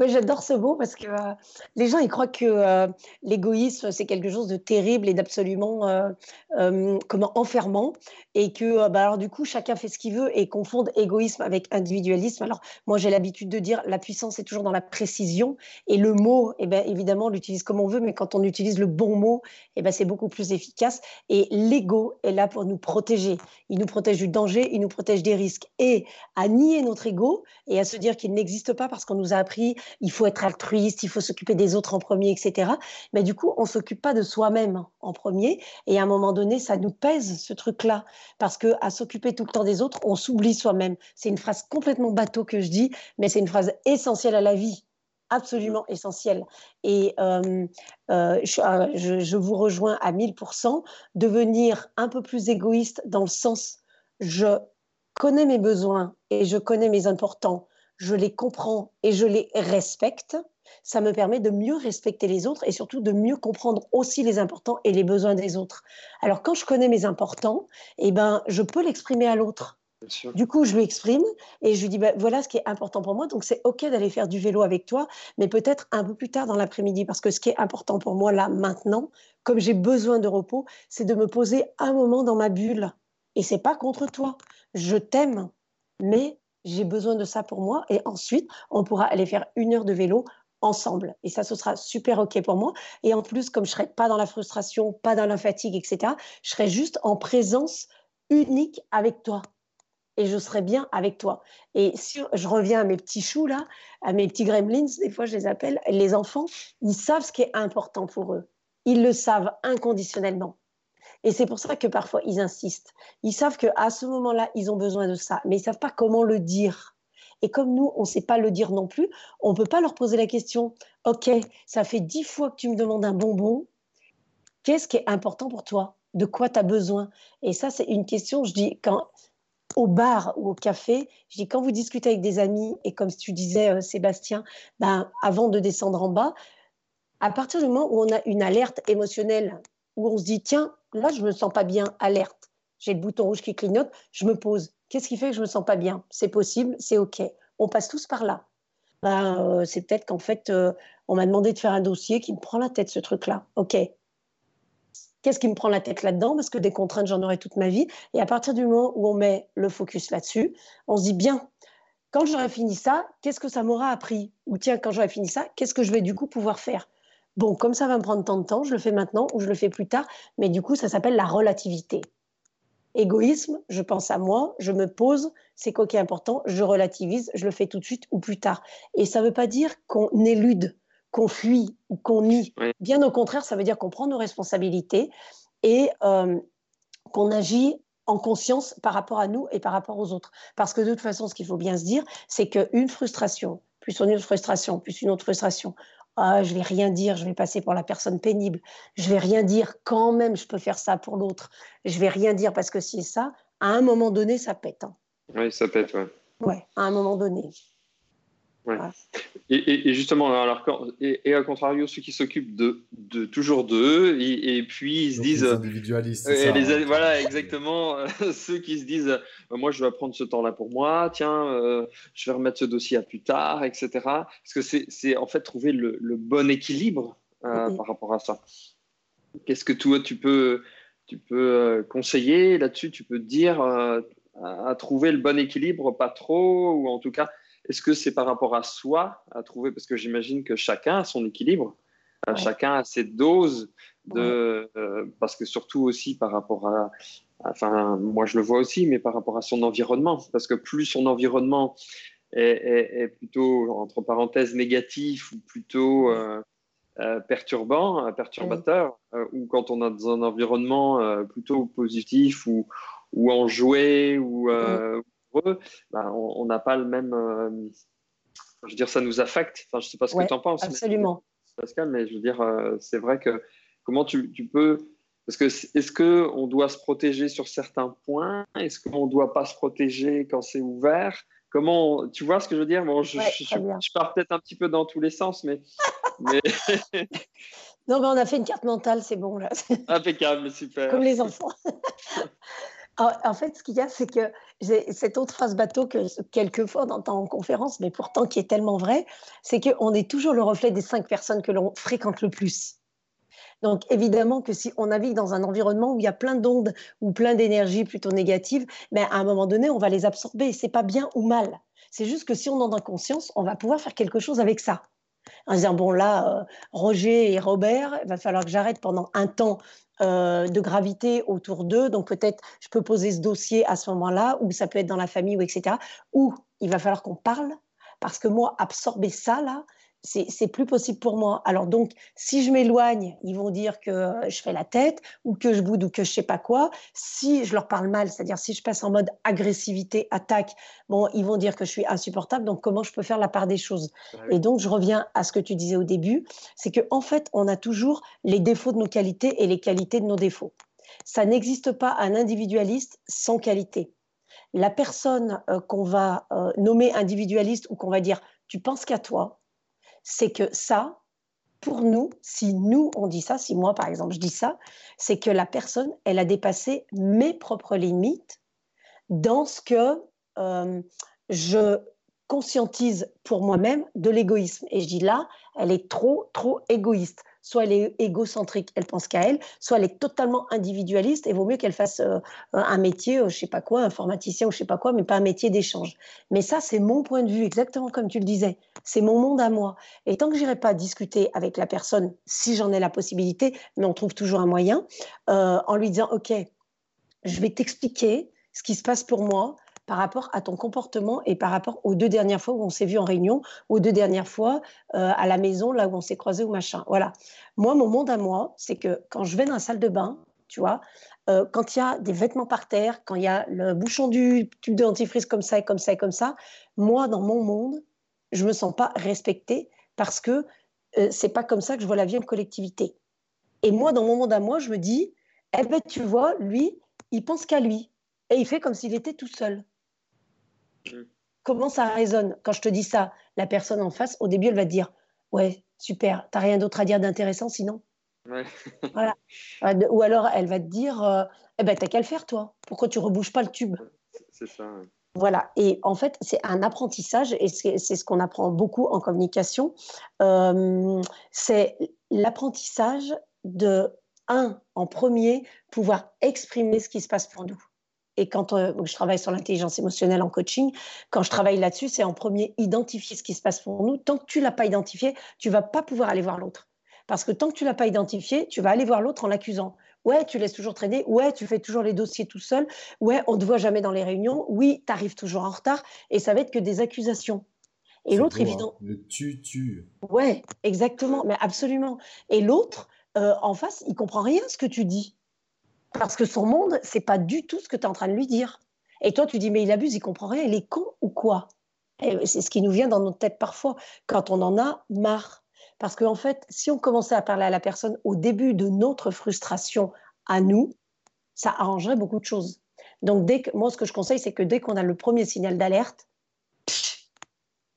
J'adore ce mot parce que euh, les gens ils croient que euh, l'égoïsme c'est quelque chose de terrible et d'absolument euh, comment enfermant et que bah, alors du coup chacun fait ce qu'il veut et confondent égoïsme avec individualisme. Alors moi j'ai l'habitude de dire la puissance est toujours dans la précision et le mot eh ben, évidemment on l'utilise comme on veut mais quand on utilise le bon mot eh ben, c'est beaucoup plus efficace et l'ego est là pour nous protéger. Il nous protège du danger, il nous protège des risques et à nier notre ego et à se dire qu'il n'existe pas parce qu'on nous a appris il faut être altruiste, il faut s'occuper des autres en premier, etc. Mais du coup, on s'occupe pas de soi-même en premier. Et à un moment donné, ça nous pèse ce truc-là parce que à s'occuper tout le temps des autres, on s'oublie soi-même. C'est une phrase complètement bateau que je dis, mais c'est une phrase essentielle à la vie absolument essentielle. Et euh, euh, euh, je, je, vous rejoins à 1000%, devenir un peu plus égoïste dans le sens, je connais mes besoins et je connais mes importants, je les comprends et je les respecte, ça me permet de mieux respecter les autres et surtout de mieux comprendre aussi les importants et les besoins des autres. Alors quand je connais mes importants, eh ben, je peux l'exprimer à l'autre. Du coup, je lui exprime et je lui dis ben, voilà ce qui est important pour moi. Donc, c'est OK d'aller faire du vélo avec toi, mais peut-être un peu plus tard dans l'après-midi. Parce que ce qui est important pour moi là, maintenant, comme j'ai besoin de repos, c'est de me poser un moment dans ma bulle. Et c'est pas contre toi. Je t'aime, mais j'ai besoin de ça pour moi. Et ensuite, on pourra aller faire une heure de vélo ensemble. Et ça, ce sera super OK pour moi. Et en plus, comme je serai pas dans la frustration, pas dans la fatigue, etc., je serai juste en présence unique avec toi. Et je serai bien avec toi. Et si je reviens à mes petits choux, là, à mes petits gremlins, des fois je les appelle, les enfants, ils savent ce qui est important pour eux. Ils le savent inconditionnellement. Et c'est pour ça que parfois ils insistent. Ils savent qu'à ce moment-là, ils ont besoin de ça, mais ils ne savent pas comment le dire. Et comme nous, on ne sait pas le dire non plus, on ne peut pas leur poser la question, OK, ça fait dix fois que tu me demandes un bonbon, qu'est-ce qui est important pour toi? De quoi tu as besoin? Et ça, c'est une question, je dis, quand au bar ou au café, je dis, quand vous discutez avec des amis, et comme tu disais, euh, Sébastien, ben, avant de descendre en bas, à partir du moment où on a une alerte émotionnelle, où on se dit, tiens, là, je me sens pas bien, alerte. J'ai le bouton rouge qui clignote, je me pose. Qu'est-ce qui fait que je me sens pas bien? C'est possible, c'est OK. On passe tous par là. Ben, euh, c'est peut-être qu'en fait, euh, on m'a demandé de faire un dossier qui me prend la tête, ce truc-là. OK. Qu'est-ce qui me prend la tête là-dedans? Parce que des contraintes, j'en aurai toute ma vie. Et à partir du moment où on met le focus là-dessus, on se dit bien, quand j'aurai fini ça, qu'est-ce que ça m'aura appris? Ou tiens, quand j'aurai fini ça, qu'est-ce que je vais du coup pouvoir faire? Bon, comme ça va me prendre tant de temps, je le fais maintenant ou je le fais plus tard, mais du coup, ça s'appelle la relativité. Égoïsme, je pense à moi, je me pose, c'est quoi qui est important, je relativise, je le fais tout de suite ou plus tard. Et ça ne veut pas dire qu'on élude, qu'on fuit ou qu'on nie. Bien au contraire, ça veut dire qu'on prend nos responsabilités et euh, qu'on agit en conscience par rapport à nous et par rapport aux autres. Parce que de toute façon, ce qu'il faut bien se dire, c'est qu'une frustration, plus une autre frustration, plus une autre frustration, ah, je vais rien dire, je vais passer pour la personne pénible, je vais rien dire, quand même, je peux faire ça pour l'autre, je vais rien dire parce que si ça, à un moment donné, ça pète. Hein. Oui, ça pète, ouais. Ouais, à un moment donné. Et, justement, alors, et, à contrario, ceux qui s'occupent de, de, toujours d'eux, et, puis ils se disent. Les individualistes. Euh, voilà, exactement. *laughs* ceux qui se disent euh, Moi, je vais prendre ce temps-là pour moi, tiens, euh, je vais remettre ce dossier à plus tard, etc. Parce que c'est en fait trouver le, bon équilibre par rapport à ça. Qu'est-ce que toi, tu peux, tu peux conseiller là-dessus? Tu peux dire à trouver le bon équilibre, pas trop, ou en tout cas est-ce que c'est par rapport à soi à trouver? Parce que j'imagine que chacun a son équilibre, euh, chacun a ses doses, de, euh, parce que surtout aussi par rapport à, enfin moi je le vois aussi, mais par rapport à son environnement, parce que plus son environnement est, plutôt, entre parenthèses, négatif ou plutôt euh, perturbant, perturbateur, ou quand on a dans un environnement plutôt positif ou, ou enjoué ou, bah, on n'a pas le même. Euh, je veux dire, ça nous affecte. Enfin, je ne sais pas ce que tu en penses. Absolument. Pascal, mais je veux dire, euh, c'est vrai que comment tu, peux. Parce que est-ce qu'on doit se protéger sur certains points? Est-ce qu'on ne doit pas se protéger quand c'est ouvert? Comment tu vois ce que je veux dire? Bon, je, je, pars peut-être un petit peu dans tous les sens, mais. mais... *laughs* non, mais on a fait une carte mentale, c'est bon là. Impeccable, super. Comme les enfants. *laughs* En fait, ce qu'il y a, c'est que cette autre phrase bateau que quelquefois on entend en conférence, mais pourtant qui est tellement vrai, c'est qu'on est toujours le reflet des cinq personnes que l'on fréquente le plus. Donc évidemment que si on navigue dans un environnement où il y a plein d'ondes ou plein d'énergie plutôt négatives, mais à un moment donné, on va les absorber. C'est pas bien ou mal. C'est juste que si on en a conscience, on va pouvoir faire quelque chose avec ça en disant bon là, euh, Roger et Robert, il va falloir que j'arrête pendant un temps euh, de gravité autour d'eux. Donc peut-être je peux poser ce dossier à ce moment-là, ou ça peut être dans la famille, ou etc. Ou il va falloir qu'on parle, parce que moi, absorber ça, là, c'est plus possible pour moi. Alors donc, si je m'éloigne, ils vont dire que je fais la tête ou que je boude ou que je sais pas quoi. Si je leur parle mal, c'est-à-dire si je passe en mode agressivité, attaque, bon, ils vont dire que je suis insupportable. Donc comment je peux faire la part des choses? Ah Et donc je reviens à ce que tu disais au début, c'est que en fait, on a toujours les défauts de nos qualités et les qualités de nos défauts. Ça n'existe pas un individualiste sans qualité. La personne euh, qu'on va euh, nommer individualiste ou qu'on va dire tu penses qu'à toi, c'est que ça, pour nous, si nous on dit ça, si moi par exemple je dis ça, c'est que la personne, elle a dépassé mes propres limites dans ce que euh, je conscientise pour moi-même de l'égoïsme. Et je dis là, elle est trop, trop égoïste soit elle est égocentrique, elle pense qu'à elle, soit elle est totalement individualiste et vaut mieux qu'elle fasse euh, un métier, euh, je sais pas quoi, informaticien ou je sais pas quoi, mais pas un métier d'échange. Mais ça, c'est mon point de vue, exactement comme tu le disais. C'est mon monde à moi. Et tant que j'irai pas discuter avec la personne, si j'en ai la possibilité, mais on trouve toujours un moyen, euh, en lui disant, OK, je vais t'expliquer ce qui se passe pour moi, par rapport à ton comportement et par rapport aux deux dernières fois où on s'est vu en réunion, aux deux dernières fois euh, à la maison, là où on s'est croisé ou machin. Voilà. Moi, mon monde à moi, c'est que quand je vais dans la salle de bain, tu vois, euh, quand il y a des vêtements par terre, quand il y a le bouchon du tube de dentifrice comme ça et comme ça et comme ça, moi, dans mon monde, je me sens pas respectée parce que euh, c'est pas comme ça que je vois la vie en collectivité. Et moi, dans mon monde à moi, je me dis, eh ben, tu vois, lui, il pense qu'à lui. Et il fait comme s'il était tout seul. Comment ça résonne quand je te dis ça? La personne en face, au début, elle va te dire Ouais, super, t'as rien d'autre à dire d'intéressant sinon? Voilà. Euh, ou alors elle va te dire euh, Eh ben, t'as qu'à le faire, toi. Pourquoi tu rebouges pas le tube? C'est ça. Voilà, et en fait, c'est un apprentissage, et c'est ce qu'on apprend beaucoup en communication. Euh, c'est l'apprentissage de, un, en premier, pouvoir exprimer ce qui se passe pour nous. Et quand euh, je travaille sur l'intelligence émotionnelle en coaching, quand je travaille là-dessus, c'est en premier identifier ce qui se passe pour nous. Tant que tu l'as pas identifié, tu vas pas pouvoir aller voir l'autre. Parce que tant que tu l'as pas identifié, tu vas aller voir l'autre en l'accusant. Ouais, tu laisses toujours traîner. Ouais, tu fais toujours les dossiers tout seul. Ouais, on te voit jamais dans les réunions. Oui, tu arrives toujours en retard. Et ça va être que des accusations. Et l'autre, évidemment. Hein. Le tu-tu. Ouais, exactement. Mais absolument. Et l'autre, euh, en face, il comprend rien ce que tu dis. Parce que son monde, c'est pas du tout ce que tu es en train de lui dire. Et toi, tu dis, mais il abuse, il comprend rien, il est con ou quoi? C'est ce qui nous vient dans notre tête parfois, quand on en a marre. Parce qu'en fait, si on commençait à parler à la personne au début de notre frustration à nous, ça arrangerait beaucoup de choses. Donc, dès que, moi, ce que je conseille, c'est que dès qu'on a le premier signal d'alerte,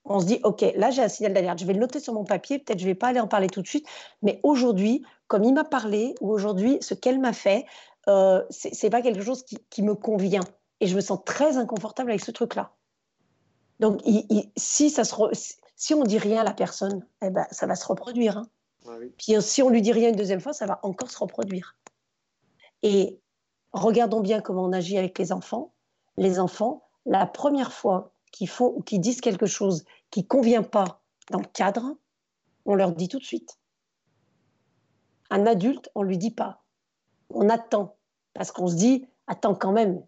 on se dit, OK, là, j'ai un signal d'alerte, je vais le noter sur mon papier, peut-être je ne vais pas aller en parler tout de suite, mais aujourd'hui, comme il m'a parlé, ou aujourd'hui, ce qu'elle m'a fait, euh, ce n'est pas quelque chose qui, me convient. Et je me sens très inconfortable avec ce truc-là. Donc, si, ça se si on dit rien à la personne, eh ben, ça va se reproduire. Hein. Puis euh, si on lui dit rien une deuxième fois, ça va encore se reproduire. Et regardons bien comment on agit avec les enfants. Les enfants, la première fois qu'ils font ou qu'ils disent quelque chose qui convient pas dans le cadre, on leur dit tout de suite. Un adulte, on lui dit pas. On attend parce qu'on se dit attends quand même,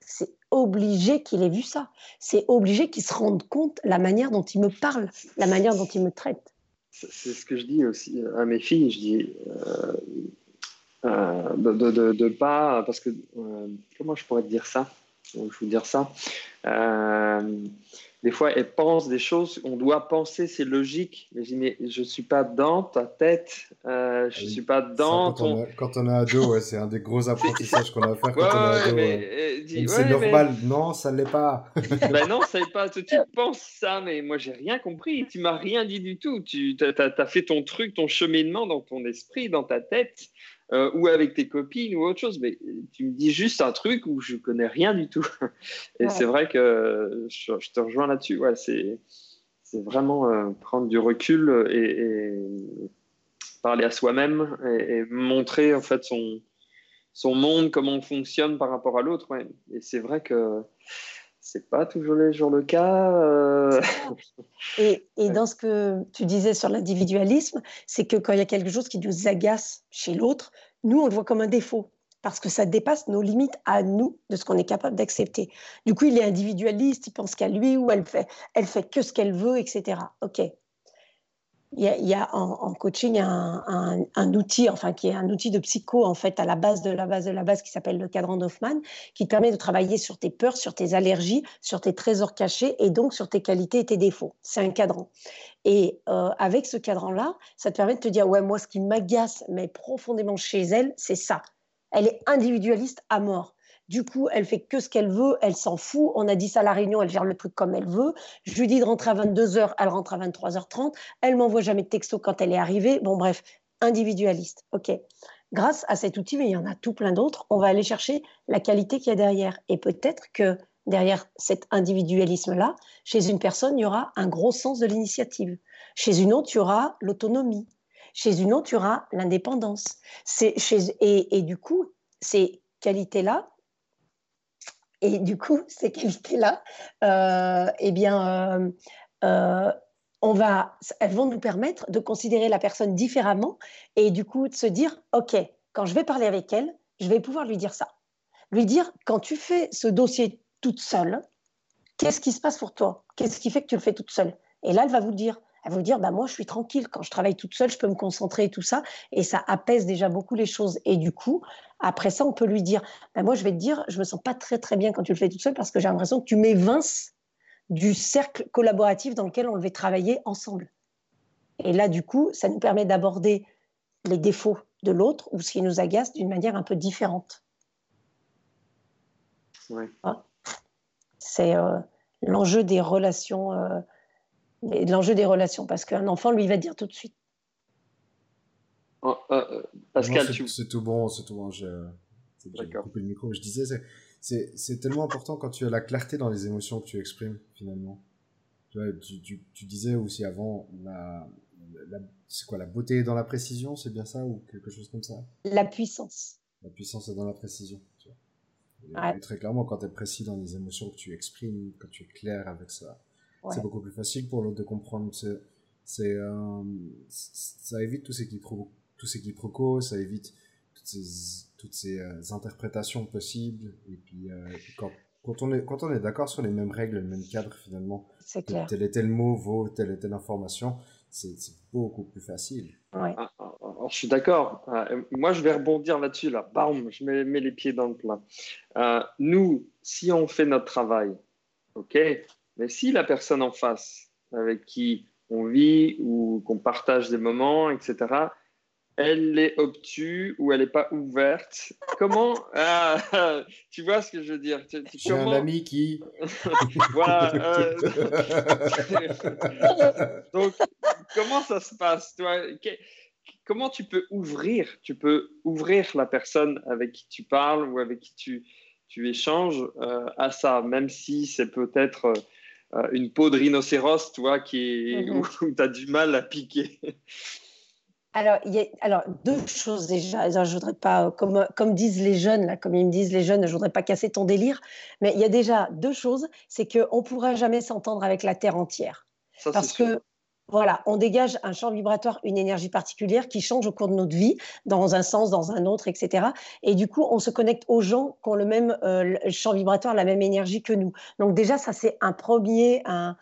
c'est obligé qu'il ait vu ça. C'est obligé qu'il se rende compte la manière dont il me parle, la manière dont il me traite. C'est ce que je dis aussi à mes filles. Je dis euh, euh, de, de, pas parce que euh, comment je pourrais te dire ça? Je vous dire ça? Des fois, elles pensent des choses, on doit penser, c'est logique. Mais je mais je suis pas dans ta tête, euh, je ne suis pas dans quand, on quand on est ado, c'est un des gros apprentissages qu'on a à faire quand on est ado. Euh, c'est normal, non, ça ne l'est pas. ben non, ça l'est pas. *laughs* Tu penses ça, mais moi, j'ai rien compris. Tu m'as rien dit du tout. Tu as, fait ton truc, ton cheminement dans ton esprit, dans ta tête. Euh, ou avec tes copines ou autre chose, mais tu me dis juste un truc où je connais rien du tout. *laughs* Et c'est vrai que je, te rejoins là-dessus. Ouais, c'est, vraiment euh, prendre du recul et, parler à soi-même et, montrer en fait son, son monde, comment on fonctionne par rapport à l'autre. Ouais. Et c'est vrai que c'est pas toujours le cas. Euh. Et, et, dans ce que tu disais sur l'individualisme, c'est que quand il y a quelque chose qui nous agace chez l'autre, nous, on le voit comme un défaut parce que ça dépasse nos limites à nous de ce qu'on est capable d'accepter. Du coup, il est individualiste, il pense qu'à lui ou elle fait, elle fait que ce qu'elle veut, etc. Ok, il y a, en, coaching un, outil, enfin qui est un outil de psycho en fait à la base de la base de la base qui s'appelle le cadran d'Hoffman, qui te permet de travailler sur tes peurs, sur tes allergies, sur tes trésors cachés et donc sur tes qualités et tes défauts. C'est un cadran. Et euh, avec ce cadran-là, ça te permet de te dire ouais moi ce qui m'agace mais profondément chez elle, c'est ça. Elle est individualiste à mort. Du coup, elle fait que ce qu'elle veut, elle s'en fout. On a dit ça à la réunion, elle gère le truc comme elle veut. Je lui dis de rentrer à 22h, elle rentre à 23h30. Elle m'envoie jamais de texto quand elle est arrivée. Bon, bref, individualiste. OK. Grâce à cet outil, mais il y en a tout plein d'autres, on va aller chercher la qualité qu'il y a derrière. Et peut-être que derrière cet individualisme-là, chez une personne, il y aura un gros sens de l'initiative. Chez une autre, il y aura l'autonomie. Chez une autre, il y aura l'indépendance. Et du coup, ces qualités-là, et du coup, *laughs* ces qualités-là, euh, eh bien, euh, euh, on va, elles vont nous permettre de considérer la personne différemment et du coup de se dire, OK, quand je vais parler avec elle, je vais pouvoir lui dire ça. Lui dire, quand tu fais ce dossier toute seule, qu'est-ce qui se passe pour toi? Qu'est-ce qui fait que tu le fais toute seule? Et là, elle va vous dire, elle va vous dire, bah, moi, je suis tranquille. Quand je travaille toute seule, je peux me concentrer et tout ça. Et ça apaise déjà beaucoup les choses. Et du coup, après ça, on peut lui dire, bah, moi, je vais te dire, je me sens pas très, très bien quand tu le fais toute seule parce que j'ai l'impression que tu m'évinces du cercle collaboratif dans lequel on devait travailler ensemble. Et là, du coup, ça nous permet d'aborder les défauts de l'autre ou ce qui nous agace d'une manière un peu différente. Hein? C'est euh, l'enjeu des relations. Euh, l'enjeu des relations, parce qu'un enfant, lui, va dire tout de suite. Oh, euh, euh, Pascal, c'est tout bon, c'est tout bon. J'ai coupé le micro. Je disais, c'est tellement important quand tu as la clarté dans les émotions que tu exprimes, finalement. Tu, tu, tu, disais aussi avant, la, c'est quoi, la beauté dans la précision, c'est bien ça, ou quelque chose comme ça? La puissance. La puissance est dans la précision. Tu vois. très clairement, quand tu es précis dans les émotions que tu exprimes, quand tu es clair avec ça, c'est beaucoup plus facile pour l'autre de comprendre. C'est, euh, ça évite tous ces quiproquos, tous ces quiproquos, ça évite toutes ces, toutes ces euh, interprétations possibles. Et puis, euh, quand, quand, on est, quand on est d'accord sur les mêmes règles, le même cadre finalement, clair. tel et tel mot vaut telle et telle information, c'est, beaucoup plus facile. Ouais. Ah, ah, ah, je suis d'accord. moi, je vais rebondir là-dessus. Là. Bam, je mets, mets, les pieds dans le plat. nous, si on fait notre travail, ok, mais si la personne en face, avec qui on vit ou qu'on partage des moments, etc., elle est obtue ou elle n'est pas ouverte. Comment ah, *laughs* Tu vois ce que je veux dire J'ai un ami qui. *laughs* voilà. Euh, *laughs* donc, comment ça se passe toi? Comment tu peux ouvrir Tu peux ouvrir la personne avec qui tu parles ou avec qui tu, tu échanges euh, à ça, même si c'est peut-être euh, une peau de rhinocéros, toi, qui est, mm-hmm. où tu as du mal à piquer. Alors, y a, alors, deux choses déjà. je voudrais pas, comme, comme disent les jeunes, là, comme ils me disent les jeunes, je voudrais pas casser ton délire. Mais il y a déjà deux choses. C'est qu'on ne pourra jamais s'entendre avec la Terre entière. parce que, voilà, on dégage un champ vibratoire, une énergie particulière qui change au cours de notre vie, dans un sens, dans un autre, etc. Et du coup, on se connecte aux gens qui ont le même euh, champ vibratoire, la même énergie que nous. Donc déjà, ça, c'est un premier, un,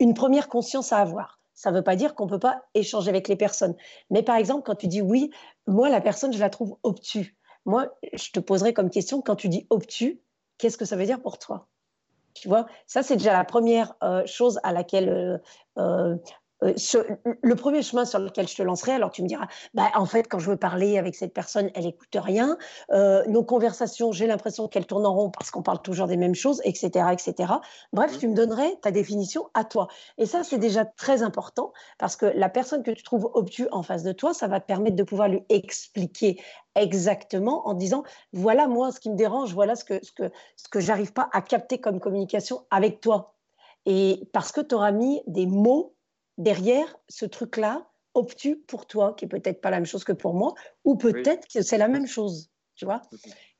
une première conscience à avoir ça ne veut pas dire qu'on ne peut pas échanger avec les personnes. Mais par exemple, quand tu dis oui, moi, la personne, je la trouve obtus. Moi, je te poserai comme question, quand tu dis obtus, qu'est-ce que ça veut dire pour toi? Tu vois, ça, c'est déjà la première euh, chose à laquelle euh, euh, le premier chemin sur lequel je te lancerai, alors tu me diras, bah, en fait, quand je veux parler avec cette personne, elle écoute rien. Euh, nos conversations, j'ai l'impression qu'elles tournent en rond parce qu'on parle toujours des mêmes choses, etc., etc. Bref, mmh. tu me donnerais ta définition à toi. Et ça, c'est déjà très important parce que la personne que tu trouves obtus en face de toi, ça va te permettre de pouvoir lui expliquer exactement en disant, voilà moi ce qui me dérange, voilà ce que ce que ce que j'arrive pas à capter comme communication avec toi. Et parce que tu auras mis des mots derrière ce truc-là obtus pour toi, qui est peut-être pas la même chose que pour moi, ou peut-être que c'est la même chose, tu vois.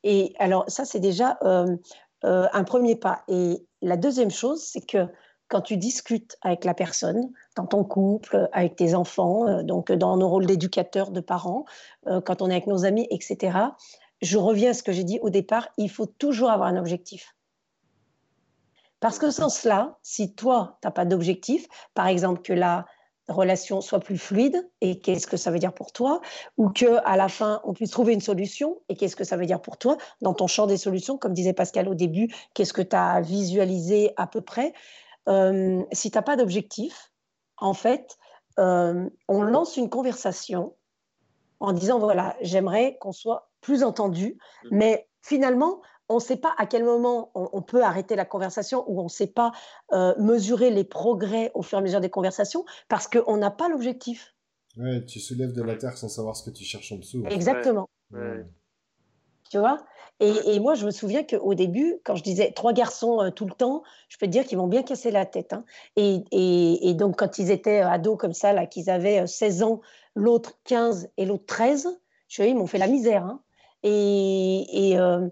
Et alors ça, c'est déjà euh, euh, un premier pas. Et la deuxième chose, c'est que quand tu discutes avec la personne, dans ton couple, avec tes enfants, euh, donc dans nos rôles d'éducateurs, de parents, quand on est avec nos amis, etc., je reviens à ce que j'ai dit au départ, il faut toujours avoir un objectif. Parce que sans cela, si toi, tu n'as pas d'objectif, par exemple que la relation soit plus fluide, et qu'est-ce que ça veut dire pour toi, ou que à la fin, on puisse trouver une solution, et qu'est-ce que ça veut dire pour toi, dans ton champ des solutions, comme disait Pascal au début, qu'est-ce que tu as visualisé à peu près. Euh, si tu n'as pas d'objectif, en fait, euh, on lance une conversation en disant, voilà, j'aimerais qu'on soit plus entendu, mmh. mais finalement, on ne sait pas à quel moment on, peut arrêter la conversation ou on ne sait pas euh, mesurer les progrès au fur et à mesure des conversations parce qu'on n'a pas l'objectif. Ouais, tu soulèves de la terre sans savoir ce que tu cherches en dessous. Exactement. Tu vois? Et, moi, je me souviens qu'au début, quand je disais trois garçons euh, tout le temps, je peux te dire qu'ils m'ont bien cassé la tête. Hein. Et, donc, quand ils étaient euh, ados comme ça, là, qu'ils avaient 16 ans, l'autre 15 et l'autre 13, je, ils m'ont fait la misère. Hein. Et, euh,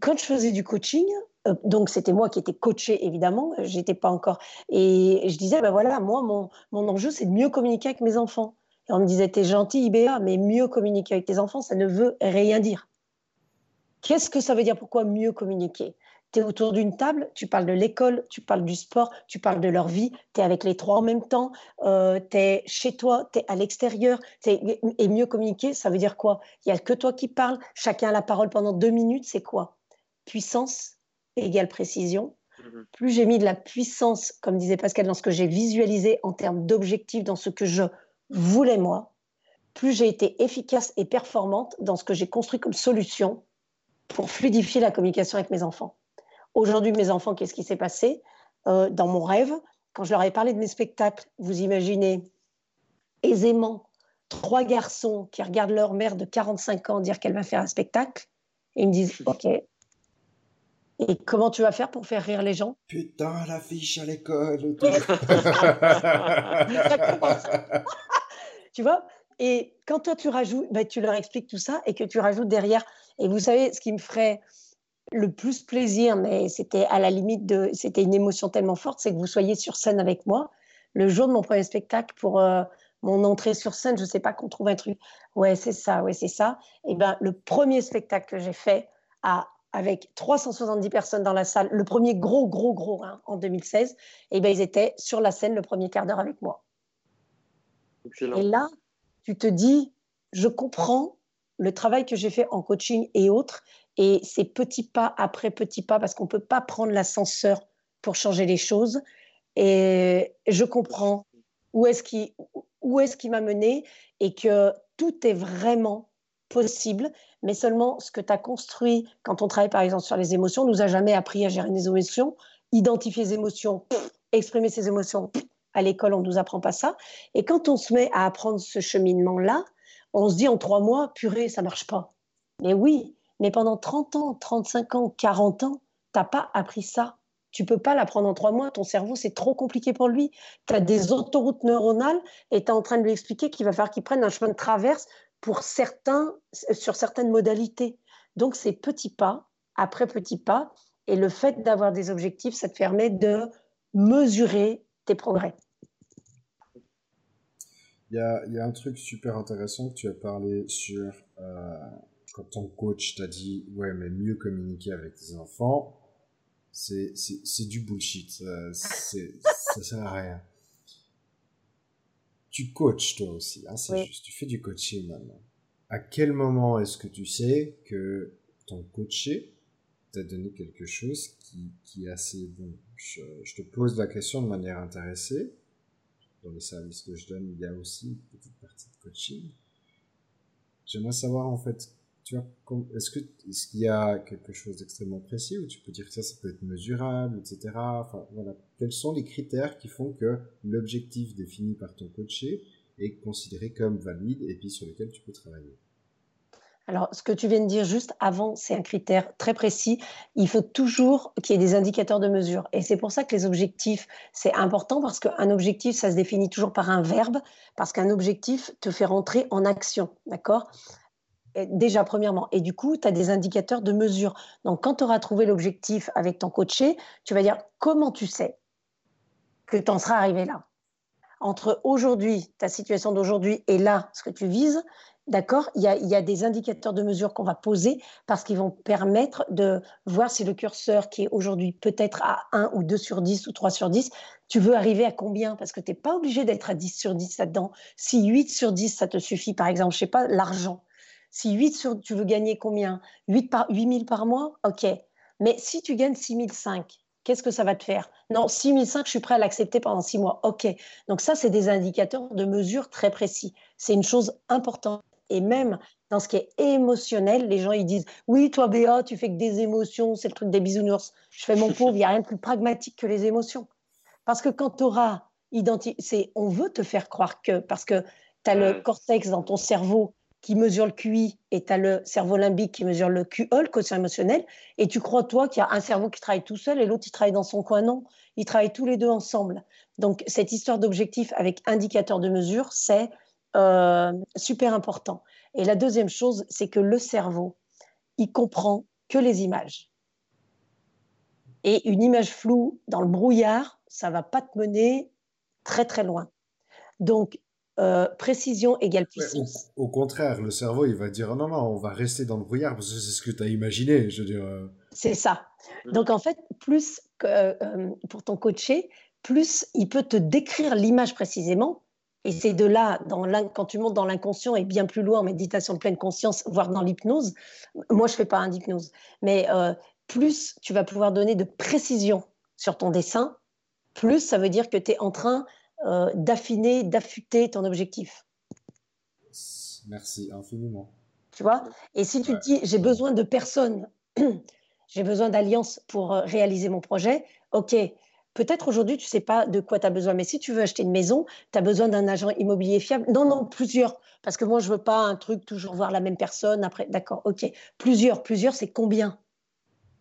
quand je faisais du coaching, euh, donc c'était moi qui étais coachée évidemment, j'étais pas encore. Et je disais, ben voilà, moi, mon, mon enjeu, c'est de mieux communiquer avec mes enfants. Et on me disait, t'es gentil, IBA, mais mieux communiquer avec tes enfants, ça ne veut rien dire. Qu'est-ce que ça veut dire? Pourquoi mieux communiquer? Tu es autour d'une table, tu parles de l'école, tu parles du sport, tu parles de leur vie, tu es avec les trois en même temps, euh, tu es chez toi, tu es à l'extérieur. Et mieux communiquer, ça veut dire quoi? Il n'y a que toi qui parles, chacun a la parole pendant deux minutes, c'est quoi? Puissance égale précision. Mhm. Plus j'ai mis de la puissance, comme disait Pascal, dans ce que j'ai visualisé en termes d'objectifs, dans ce que je voulais moi, plus j'ai été efficace et performante dans ce que j'ai construit comme solution pour fluidifier la communication avec mes enfants. Aujourd'hui, mes enfants, qu'est-ce qui s'est passé euh, Dans mon rêve, quand je leur ai parlé de mes spectacles, vous imaginez aisément trois garçons qui regardent leur mère de 45 ans dire qu'elle va faire un spectacle et ils me disent OK. Et comment tu vas faire pour faire rire les gens? Putain, la fiche à l'école. *laughs* *laughs* tu vois? Et quand toi tu rajoutes, ben, tu leur expliques tout ça et que tu rajoutes derrière. Et vous savez, ce qui me ferait le plus plaisir, mais c'était à la limite de, c'était une émotion tellement forte, c'est que vous soyez sur scène avec moi le jour de mon premier spectacle pour euh, mon entrée sur scène. Je sais pas qu'on trouve un truc. Ouais, c'est ça, ouais, c'est ça. Et ben, le premier spectacle que j'ai fait à, avec 370 personnes dans la salle, le premier gros, gros, gros hein, en 2016, et ben, ils étaient sur la scène le premier quart d'heure avec moi. Et là, tu te dis, je comprends le travail que j'ai fait en coaching et autres, et c'est petit pas après petit pas, parce qu'on ne peut pas prendre l'ascenseur pour changer les choses. Et je comprends où est-ce qu'il où est-ce qui m'a mené et que tout est vraiment possible, mais seulement ce que tu as construit quand on travaille par exemple sur les émotions nous a jamais appris à gérer les émotions, identifier les émotions, exprimer ses émotions. à l'école, on ne nous apprend pas ça. Et quand on se met à apprendre ce cheminement-là, on se dit en trois mois, purée, ça marche pas. Mais oui, mais pendant 30 ans, 35 ans, 40 ans, tu n'as pas appris ça. Tu peux pas l'apprendre en trois mois. Ton cerveau, c'est trop compliqué pour lui. Tu as des autoroutes neuronales et tu es en train de lui expliquer qu'il va falloir qu'il prenne un chemin de traverse pour certains, sur certaines modalités. Donc, c'est petit pas après petit pas. Et le fait d'avoir des objectifs, ça te permet de mesurer tes progrès. Il y a, y a, un truc super intéressant que tu as parlé sur euh, quand ton coach t'a dit ouais mais mieux communiquer avec tes enfants c'est c'est du bullshit ça, ça sert à rien. Tu coaches toi aussi hein, c'est juste tu fais du coaching maintenant. À quel moment est-ce que tu sais que ton coaché t'a donné quelque chose qui, qui est assez bon? Je, je te pose la question de manière intéressée. Dans les services que je donne il y a aussi une petite partie de coaching. J'aimerais savoir en fait est-ce qu'il y a quelque chose d'extrêmement précis où tu peux dire que ça, ça peut être mesurable, etc. Enfin, voilà. Quels sont les critères qui font que l'objectif défini par ton coaché est considéré comme valide et puis sur lequel tu peux travailler? Alors, ce que tu viens de dire juste avant, c'est un critère très précis. Il faut toujours qu'il y ait des indicateurs de mesure. Et c'est pour ça que les objectifs, c'est important parce qu'un objectif, ça se définit toujours par un verbe, parce qu'un objectif te fait rentrer en action. D'accord? Déjà premièrement. Et du coup, tu as des indicateurs de mesure. Donc, quand tu auras trouvé l'objectif avec ton coaché, tu vas dire comment tu sais que tu en seras arrivé là? Entre aujourd'hui, ta situation d'aujourd'hui et là, ce que tu vises, d'accord, il y, a, des indicateurs de mesure qu'on va poser parce qu'ils vont permettre de voir si le curseur qui est aujourd'hui peut-être à 1 ou 2 sur 10 ou 3 sur 10, tu veux arriver à combien? Parce que tu n'es pas obligé d'être à 10 sur 10 là-dedans. Si 8 sur 10, ça te suffit, par exemple, je sais pas, l'argent si 8 sur, tu veux gagner combien? 8 par, 8 000 par mois? Ok. Mais si tu gagnes 6 500, qu'est-ce que ça va te faire? Non, 6 500, je suis prêt à l'accepter pendant 6 mois. Ok. Donc ça, c'est des indicateurs de mesure très précis. C'est une chose importante. Et même dans ce qui est émotionnel, les gens ils disent Oui, toi, Béa, tu fais que des émotions, c'est le truc des bisounours. Je fais mon *laughs* pauvre, il n'y a rien de plus pragmatique que les émotions. Parce que quand tu auras identifié, on veut te faire croire que, parce que tu as le cortex dans ton cerveau qui mesure le QI et tu as le cerveau limbique qui mesure le QE, le quotient émotionnel, et tu crois, toi, qu'il y a un cerveau qui travaille tout seul et l'autre, qui travaille dans son coin. Non, ils travaillent tous les deux ensemble. Donc, cette histoire d'objectif avec indicateur de mesure, c'est euh, super important. Et la deuxième chose, c'est que le cerveau, il comprend que les images. Et une image floue dans le brouillard, ça va pas te mener très très loin. Donc, euh, précision égale puissance. au, contraire, le cerveau, il va dire non, non, on va rester dans le brouillard parce que c'est ce que tu as imaginé. Je veux dire. Euh. C'est ça. Mm. Donc en fait, plus euh, pour ton coacher, plus il peut te décrire l'image précisément. Et c'est de là, dans quand tu montes dans l'inconscient et bien plus loin en méditation de pleine conscience, voire dans l'hypnose. Moi, je fais pas un d'hypnose, mais plus tu vas pouvoir donner de précision sur ton dessin, plus ça veut dire que tu es en train euh, d'affiner, d'affûter ton objectif. Merci infiniment. Tu vois? Et si tu te dis, j'ai besoin de personnes, *clears throat* j'ai besoin d'alliances pour euh, réaliser mon projet, ok, peut-être aujourd'hui, tu ne sais pas de quoi tu as besoin, mais si tu veux acheter une maison, tu as besoin d'un agent immobilier fiable. Non, non, plusieurs. Parce que moi, je ne veux pas un truc toujours voir la même personne. Après, d'accord, ok. Plusieurs, plusieurs, c'est combien?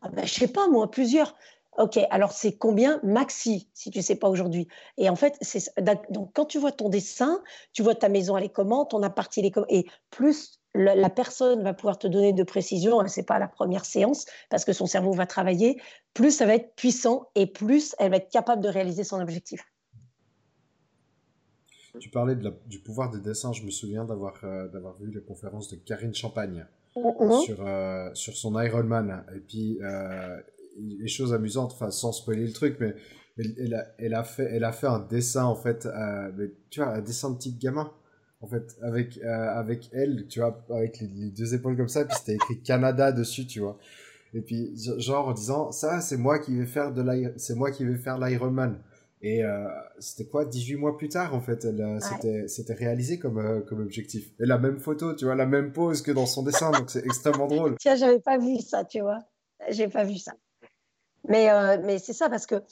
Ah ben, Je ne sais pas, moi, plusieurs. Ok, alors c'est combien maxi si tu ne sais pas aujourd'hui? Et en fait, c'est donc quand tu vois ton dessin, tu vois ta maison elle est comment, ton appart il est comment, et plus la, personne va pouvoir te donner de précision, c'est pas la première séance parce que son cerveau va travailler, plus ça va être puissant et plus elle va être capable de réaliser son objectif. Tu parlais de du pouvoir des dessins. Je me souviens d'avoir euh, vu la conférence de Karine Champagne mm-hmm. sur euh, sur son Ironman et puis euh, les choses amusantes, enfin sans spoiler le truc, mais elle, a, elle, a, fait, elle a fait un dessin en fait, euh, tu vois, un dessin de petit gamin. En fait, avec euh, avec elle, tu vois, avec les, deux épaules comme ça, puis c'était écrit Canada dessus, tu vois. Et puis genre en disant ça, c'est moi qui vais faire de c'est moi qui vais faire l'Ironman. Et euh, c'était quoi 18 mois plus tard, en fait, elle, c'était, c'était réalisé comme, comme objectif. Et la même photo, tu vois, la même pose que dans son dessin, donc c'est extrêmement drôle. Tiens, j'avais pas vu ça, tu vois. J'ai pas vu ça. Mais, euh, mais c'est ça, parce que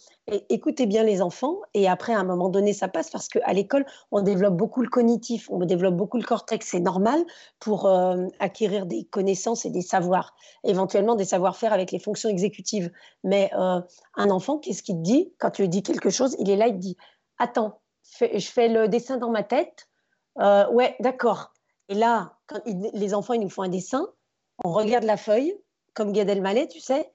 écoutez bien les enfants, et après, à un moment donné, ça passe, parce qu'à l'école, on développe beaucoup le cognitif, on développe beaucoup le cortex, c'est normal pour euh, acquérir des connaissances et des savoirs, éventuellement des savoir-faire avec les fonctions exécutives. Mais euh, un enfant, qu'est-ce qu'il dit Quand tu lui dis quelque chose, il est là, il te dit Attends, je fais le dessin dans ma tête. ouais, d'accord. Et là, les enfants, ils nous font un dessin, on regarde la feuille, comme Gad Elmaleh, tu sais,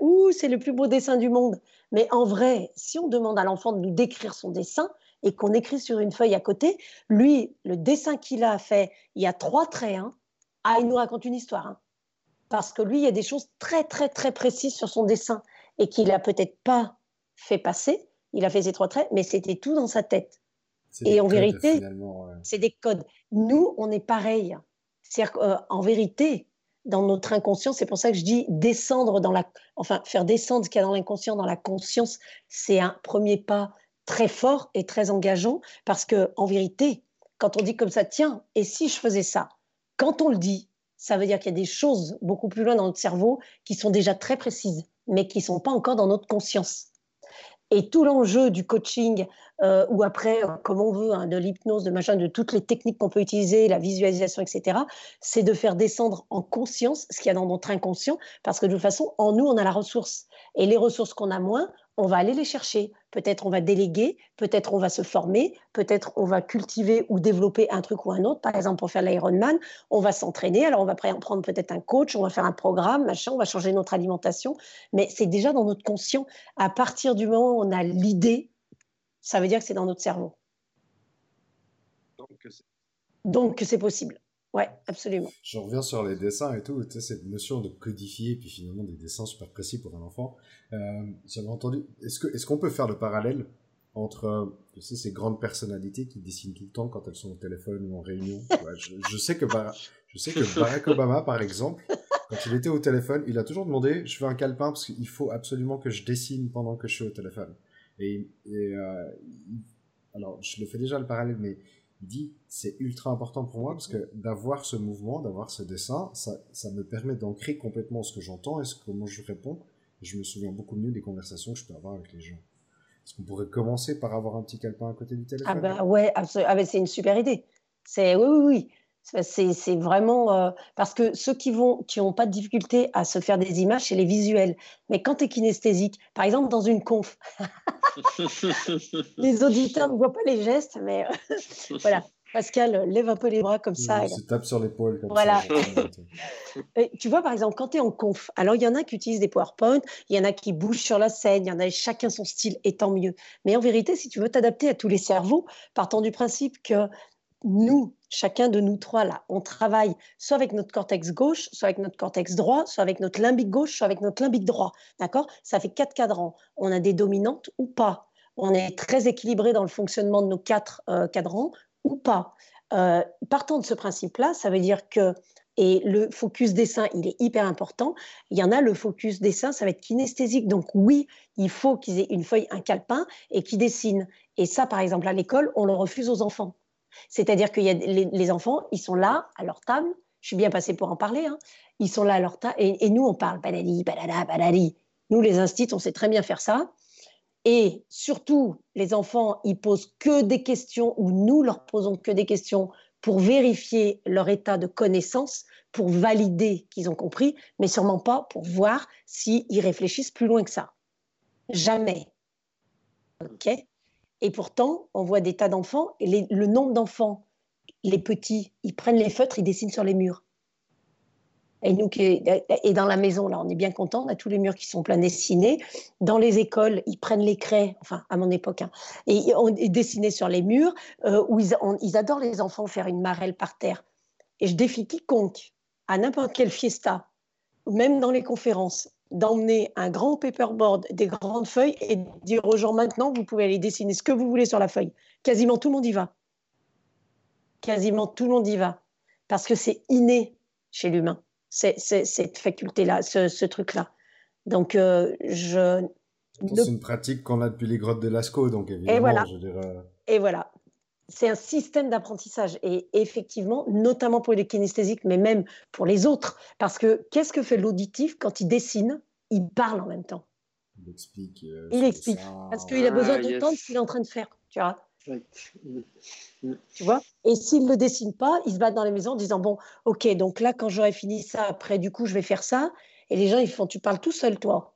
Ouh, c'est le plus beau dessin du monde. Mais en vrai, si on demande à l'enfant de nous décrire son dessin et qu'on écrit sur une feuille à côté, lui, le dessin qu'il a fait, il y a trois traits. Hein. Ah, il nous raconte une histoire. Hein. Parce que lui, il y a des choses très, très, très précises sur son dessin et qu'il n'a peut-être pas fait passer. Il a fait ses trois traits, mais c'était tout dans sa tête. Et en vérité, c'est des codes. Nous, on est pareil. C'est-à-dire qu'en vérité, dans notre inconscient. C'est pour ça que je dis descendre dans la, enfin faire descendre ce qu'il y a dans l'inconscient dans la conscience, c'est un premier pas très fort et très engageant parce que en vérité, quand on dit comme ça, tiens, et si je faisais ça, quand on le dit, ça veut dire qu'il y a des choses beaucoup plus loin dans notre cerveau qui sont déjà très précises, mais qui sont pas encore dans notre conscience. Et tout l'enjeu du coaching, euh, ou après, euh, comme on veut, hein, de l'hypnose, de machin, de toutes les techniques qu'on peut utiliser, la visualisation, etc., c'est de faire descendre en conscience ce qu'il y a dans notre inconscient, parce que de toute façon, en nous, on a la ressource. Et les ressources qu'on a moins, on va aller les chercher. Peut-être on va déléguer, peut-être on va se former, peut-être on va cultiver ou développer un truc ou un autre. Par exemple, pour faire l'Ironman, on va s'entraîner. Alors, on va prendre peut-être un coach, on va faire un programme, machin, on va changer notre alimentation. Mais c'est déjà dans notre conscient. À partir du moment où on a l'idée, ça veut dire que c'est dans notre cerveau. Donc, c'est possible. Ouais, absolument. Je reviens sur les dessins et tout, tu sais, cette notion de codifier, puis finalement des dessins super précis pour un enfant. Euh, J'avais entendu, est-ce qu'on est qu'on peut faire le parallèle entre tu sais, ces grandes personnalités qui dessinent tout le temps quand elles sont au téléphone ou en réunion? Je, sais que je sais que Barack Obama, par exemple, quand il était au téléphone, il a toujours demandé, je veux un calepin parce qu'il faut absolument que je dessine pendant que je suis au téléphone. Et, euh, alors, je le fais déjà le parallèle, mais dit c'est ultra important pour moi parce que d'avoir ce mouvement, d'avoir ce dessin, ça, ça me permet d'ancrer complètement ce que j'entends et ce, comment je réponds. je me souviens beaucoup mieux des conversations que je peux avoir avec les gens. Est-ce qu'on pourrait commencer par avoir un petit calepin à côté du téléphone? Ah bah ouais, absolument. Ah bah c'est une super idée. C'est oui, oui, oui. C'est vraiment euh, parce que ceux qui vont, qui n'ont pas de difficulté à se faire des images, c'est les visuels. Mais quand tu es kinesthésique, par exemple dans une conf, *laughs* les auditeurs ne voient pas les gestes, mais euh, *laughs* voilà. Pascal lève un peu les bras comme ça. Il se tape sur l'épaule comme voilà. *laughs* tu vois, par exemple, quand tu es en conf, alors il y en a qui utilisent des PowerPoint, il y en a qui bougent sur la scène, il y en a chacun son style, et tant mieux. Mais en vérité, si tu veux t'adapter à tous les cerveaux, partant du principe que nous, chacun de nous trois là, on travaille soit avec notre cortex gauche, soit avec notre cortex droit, soit avec notre limbique gauche, soit avec notre limbique droit. D'accord? Ça fait quatre cadrans. On a des dominantes ou pas? On est très équilibré dans le fonctionnement de nos quatre euh, cadrans ou pas? Euh, partant de ce principe-là, ça veut dire que et le focus dessin, il est hyper important. Il y en a, le focus dessin, ça va être kinesthésique. Donc oui, il faut qu'ils aient une feuille, un calepin et qu'ils dessinent. Et ça, par exemple, à l'école, on le refuse aux enfants. C'est-à-dire que les, enfants, ils sont là à leur table. Je suis bien passée pour en parler. Hein. Ils sont là à leur table et, nous, on parle balali, balala, balali. Nous, les instits, on sait très bien faire ça. Et surtout, les enfants, ils posent que des questions ou nous leur posons que des questions pour vérifier leur état de connaissance, pour valider qu'ils ont compris, mais sûrement pas pour voir s'ils réfléchissent plus loin que ça. Jamais. OK? Et pourtant, on voit des tas d'enfants, et le nombre d'enfants, les petits, ils prennent les feutres, ils dessinent sur les murs. Et dans la maison, là, on est bien content, on a tous les murs qui sont pleins dessinés. Dans les écoles, ils prennent les craies, enfin, à mon époque, hein, et on dessinait sur les murs, euh, où ils adorent les enfants faire une marelle par terre. Et je défie quiconque, à n'importe quelle fiesta, même dans les conférences, d'emmener un grand paperboard, des grandes feuilles et dire aux gens maintenant, vous pouvez aller dessiner ce que vous voulez sur la feuille. Quasiment tout le monde y va. Quasiment tout le monde y va. Parce que c'est inné chez l'humain, cette faculté-là, ce, truc-là. Donc, euh, je, C'est une pratique qu'on a depuis les grottes de Lascaux, donc évidemment, Et voilà. je dirais. Et voilà. C'est un système d'apprentissage. Et effectivement, notamment pour les kinesthésiques, mais même pour les autres. Parce que qu'est-ce que fait l'auditif quand il dessine? Il parle en même temps. Il explique. euh, Il explique. Parce qu'il a besoin Ah, d'entendre yes. ce qu'il est en train de faire. Tu vois Right. tu vois? Et s'il ne le dessine pas, il se bat dans les maisons en disant Bon, ok, donc là, quand j'aurai fini ça, après, du coup, je vais faire ça. Et les gens, ils font Tu parles tout seul, toi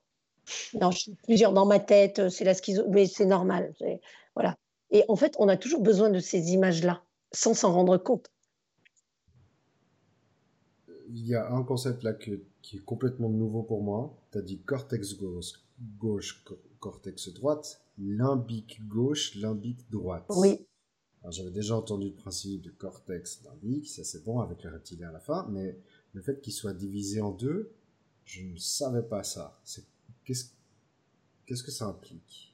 Non, je suis plusieurs dans ma tête, euh, c'est la schizo, mais c'est normal. c'est- Voilà. Et en fait, on a toujours besoin de ces images-là, sans s'en rendre compte. Il y a un concept là que- qui est complètement nouveau pour moi. Tu as dit cortex gauche, gauche, co- cortex droite, limbique gauche, limbique droite. Oui. Alors, J'avais déjà entendu le principe de cortex limbique, ça c'est bon avec le reptilien à la fin, mais le fait qu'il soit divisé en deux, je ne savais pas ça. Qu'est-ce que ça implique?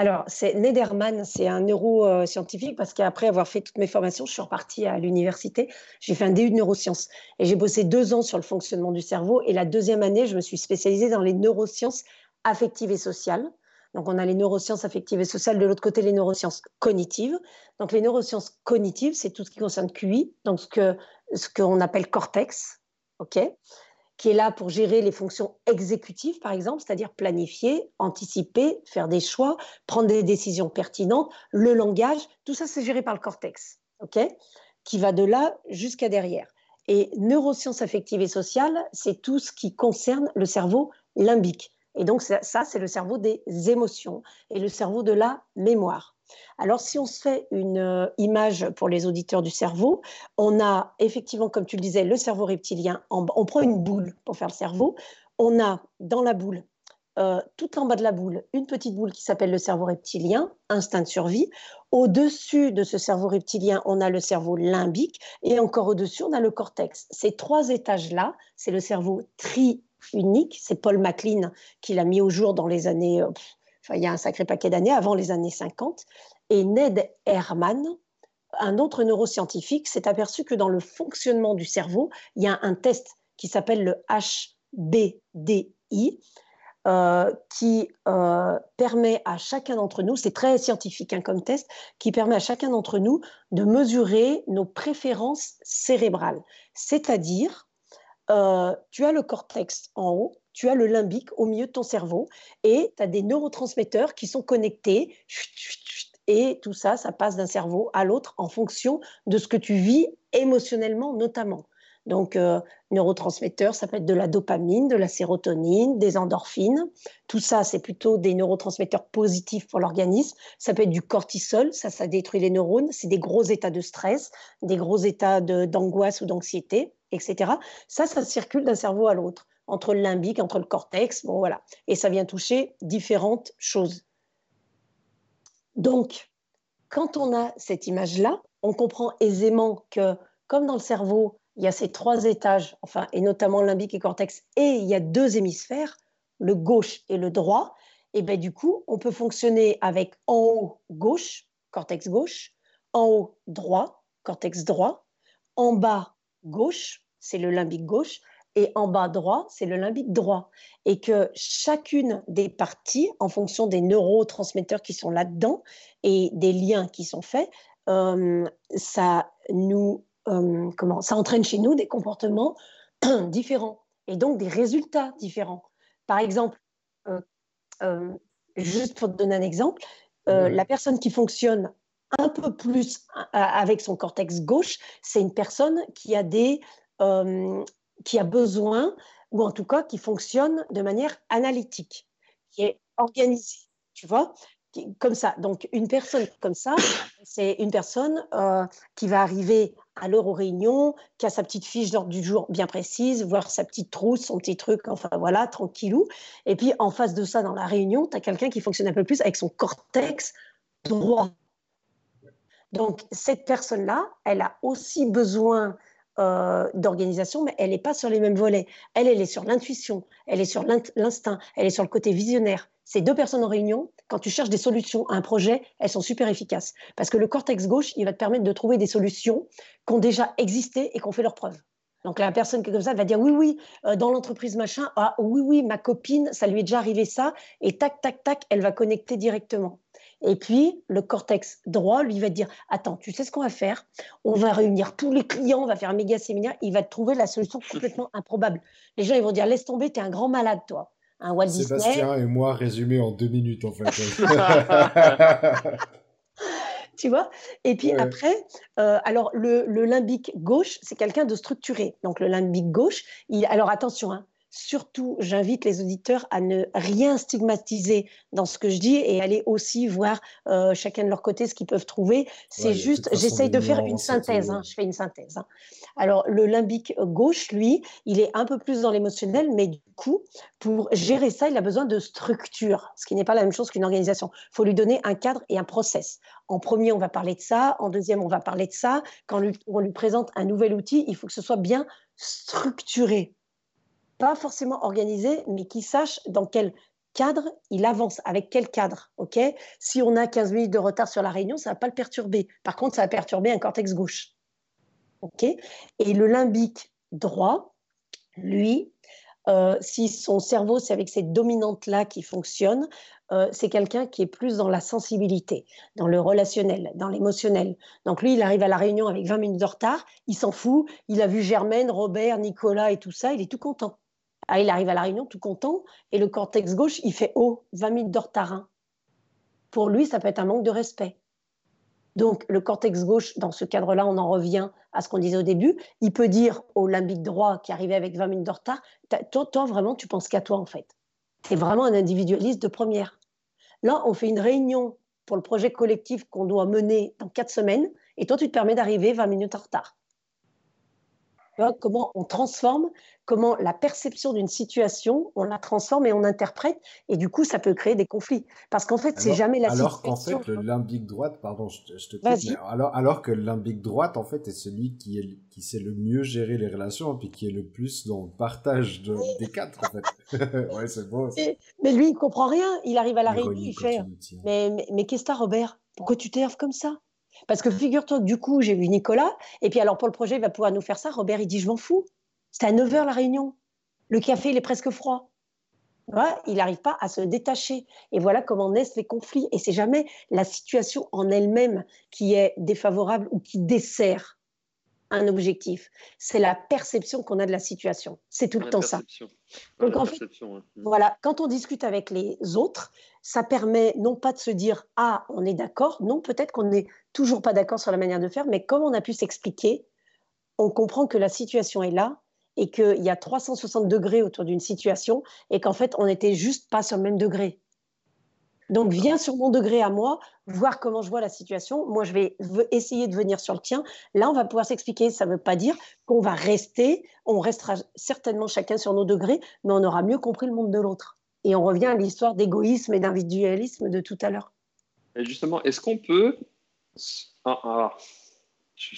Alors, c'est Nederman, c'est un neuroscientifique parce qu'après avoir fait toutes mes formations, je suis repartie à l'université. J'ai fait un DU de neurosciences et j'ai bossé deux ans sur le fonctionnement du cerveau. Et la deuxième année, je me suis spécialisée dans les neurosciences affectives et sociales. Donc, on a les neurosciences affectives et sociales, de l'autre côté, les neurosciences cognitives. Donc, les neurosciences cognitives, c'est tout ce qui concerne QI, donc ce que ce qu'on appelle cortex, ok? Qui est là pour gérer les fonctions exécutives, par exemple, c'est-à-dire planifier, anticiper, faire des choix, prendre des décisions pertinentes, le langage, tout ça, c'est géré par le cortex, Qui va de là jusqu'à derrière. Et neurosciences affectives et sociales, c'est tout ce qui concerne le cerveau limbique. Et donc, ça, c'est le cerveau des émotions et le cerveau de la mémoire. Alors, si on se fait une euh, image pour les auditeurs du cerveau, on a effectivement, comme tu le disais, le cerveau reptilien. En on prend une boule pour faire le cerveau. On a dans la boule, euh, tout en bas de la boule, une petite boule qui s'appelle le cerveau reptilien, instinct de survie. Au-dessus de ce cerveau reptilien, on a le cerveau limbique. Et encore au-dessus, on a le cortex. Ces trois étages-là, c'est le cerveau triunique. C'est Paul MacLean qui l'a mis au jour dans les années. Il y a un sacré paquet d'années, avant les années 50. Et Ned Herman, un autre neuroscientifique, s'est aperçu que dans le fonctionnement du cerveau, il y a un test qui s'appelle le HBDI, euh, qui euh, permet à chacun d'entre nous, c'est très scientifique hein, comme test, qui permet à chacun d'entre nous de mesurer nos préférences cérébrales. C'est-à-dire, euh, tu as le cortex en haut, tu as le limbique au milieu de ton cerveau, et tu as des neurotransmetteurs qui sont connectés, et tout ça, ça passe d'un cerveau à l'autre en fonction de ce que tu vis émotionnellement notamment. Donc, euh, neurotransmetteurs, ça peut être de la dopamine, de la sérotonine, des endorphines. Tout ça, c'est plutôt des neurotransmetteurs positifs pour l'organisme. Ça peut être du cortisol, ça, ça détruit les neurones. C'est des gros états de stress, des gros états d'angoisse ou d'anxiété, etc. Ça, ça circule d'un cerveau à l'autre, entre le limbique, entre le cortex, bon voilà. Et ça vient toucher différentes choses. Donc, quand on a cette image-là, on comprend aisément que, comme dans le cerveau, il y a ces trois étages, enfin, et notamment limbique et cortex, et il y a deux hémisphères, le gauche et le droit, et bien du coup, on peut fonctionner avec en haut gauche, cortex gauche, en haut droit, cortex droit, en bas gauche, c'est le limbique gauche, et en bas droit, c'est le limbique droit. Et que chacune des parties, en fonction des neurotransmetteurs qui sont là-dedans et des liens qui sont faits, euh, ça nous euh, comment ça entraîne chez nous des comportements *clears throat* différents et donc des résultats différents. Par exemple, euh, juste pour te donner un exemple, Ouais. la personne qui fonctionne un peu plus avec son cortex gauche, c'est une personne qui a des euh, qui a besoin ou en tout cas qui fonctionne de manière analytique, qui est organisée, tu vois, comme ça. Donc une personne comme ça, c'est une personne euh, qui va arriver à l'heure aux réunions, qui a sa petite fiche d'ordre du jour bien précise, voir sa petite trousse, son petit truc, enfin voilà, tranquillou. Et puis en face de ça, dans la réunion, tu as quelqu'un qui fonctionne un peu plus avec son cortex droit. Donc cette personne-là, elle a aussi besoin euh, d'organisation, mais elle n'est pas sur les mêmes volets. Elle, elle est sur l'intuition, elle est sur l'instinct, elle est sur le côté visionnaire. Ces deux personnes en réunion, quand tu cherches des solutions à un projet, elles sont super efficaces. Parce que le cortex gauche, il va te permettre de trouver des solutions qui ont déjà existé et qui ont fait leur preuve. Donc la personne qui est comme ça, va dire oui, oui, euh, dans l'entreprise machin, ah oui, oui, ma copine, ça lui est déjà arrivé ça, et tac, tac, tac, elle va connecter directement. Et puis, le cortex droit, lui, va dire Attends, tu sais ce qu'on va faire? On va réunir tous les clients, on va faire un méga séminaire, il va trouver la solution complètement improbable. Les gens, ils vont dire Laisse tomber, t'es un grand malade, toi. Un Walt Sébastien et moi résumé en deux minutes, en fait. *laughs* *laughs* tu vois? Et puis après, euh, alors le, le, limbique gauche, c'est quelqu'un de structuré. Donc le limbique gauche, il, alors attention, hein, surtout, j'invite les auditeurs à ne rien stigmatiser dans ce que je dis et aller aussi voir euh, chacun de leur côté ce qu'ils peuvent trouver. C'est juste, j'essaye de faire une synthèse. Hein, je fais une synthèse. Hein. Alors, le limbique gauche, lui, il est un peu plus dans l'émotionnel, mais du coup, pour gérer ça, il a besoin de structure, ce qui n'est pas la même chose qu'une organisation. Il faut lui donner un cadre et un process. En premier, on va parler de ça. En deuxième, on va parler de ça. Quand on lui présente un nouvel outil, il faut que ce soit bien structuré pas forcément organisé, mais qui sache dans quel cadre il avance, avec quel cadre. ok? Si on a 15 minutes de retard sur la réunion, ça ne va pas le perturber. Par contre, ça va perturber un cortex gauche. ok? Et le limbique droit, lui, euh, si son cerveau, c'est avec cette dominante-là qui fonctionne, euh, c'est quelqu'un qui est plus dans la sensibilité, dans le relationnel, dans l'émotionnel. Donc lui, il arrive à la réunion avec 20 minutes de retard, il s'en fout, il a vu Germaine, Robert, Nicolas et tout ça, il est tout content. Ah, il arrive à la réunion tout content et le cortex gauche, il fait Oh, 20 minutes de retard. Hein. Pour lui, ça peut être un manque de respect. Donc, le cortex gauche, dans ce cadre-là, on en revient à ce qu'on disait au début. Il peut dire au limbique droit qui arrivait avec 20 minutes de retard toi, vraiment, tu penses qu'à toi, en fait. Tu es vraiment un individualiste de première. Là, on fait une réunion pour le projet collectif qu'on doit mener dans quatre semaines et toi, tu te permets d'arriver 20 minutes en retard comment on transforme, comment la perception d'une situation, on la transforme et on interprète, et du coup, ça peut créer des conflits. Parce qu'en fait, c'est jamais la alors situation. Alors qu'en fait, le limbique droite, pardon, je, te coupe, alors, alors que le limbique droite, en fait, est celui qui, est, qui sait le mieux gérer les relations, et puis qui est le plus dans le partage de, des quatre, en fait. *laughs* ouais, c'est beau. Mais, lui, il comprend rien. Il arrive à la réunion, il fait. Mais, mais, mais qu'est-ce que t'as, Robert? Pourquoi tu t'énerves comme ça? Parce que figure-toi du coup, j'ai vu Nicolas, et puis alors pour le projet, il va pouvoir nous faire ça. Robert, il dit, je m'en fous. C'était à 9h la réunion. Le café, il est presque froid. il n'arrive pas à se détacher. Et voilà comment naissent les conflits. Et c'est jamais la situation en elle-même qui est défavorable ou qui dessert un objectif. C'est la perception qu'on a de la situation. C'est tout le temps ça. Donc en fait, voilà, quand on discute avec les autres, ça permet non pas de se dire ah on est d'accord, non peut-être qu'on n'est toujours pas d'accord sur la manière de faire, mais comme on a pu s'expliquer, on comprend que la situation est là et qu'il y a 360 degrés autour d'une situation et qu'en fait on n'était juste pas sur le même degré. Donc, viens sur mon degré à moi, voir comment je vois la situation. Moi, je vais essayer de venir sur le tien. Là, on va pouvoir s'expliquer. Ça ne veut pas dire qu'on va rester, on restera certainement chacun sur nos degrés, mais on aura mieux compris le monde de l'autre. Et on revient à l'histoire d'égoïsme et d'individualisme de tout à l'heure. Et justement, est-ce qu'on peut, ah, je,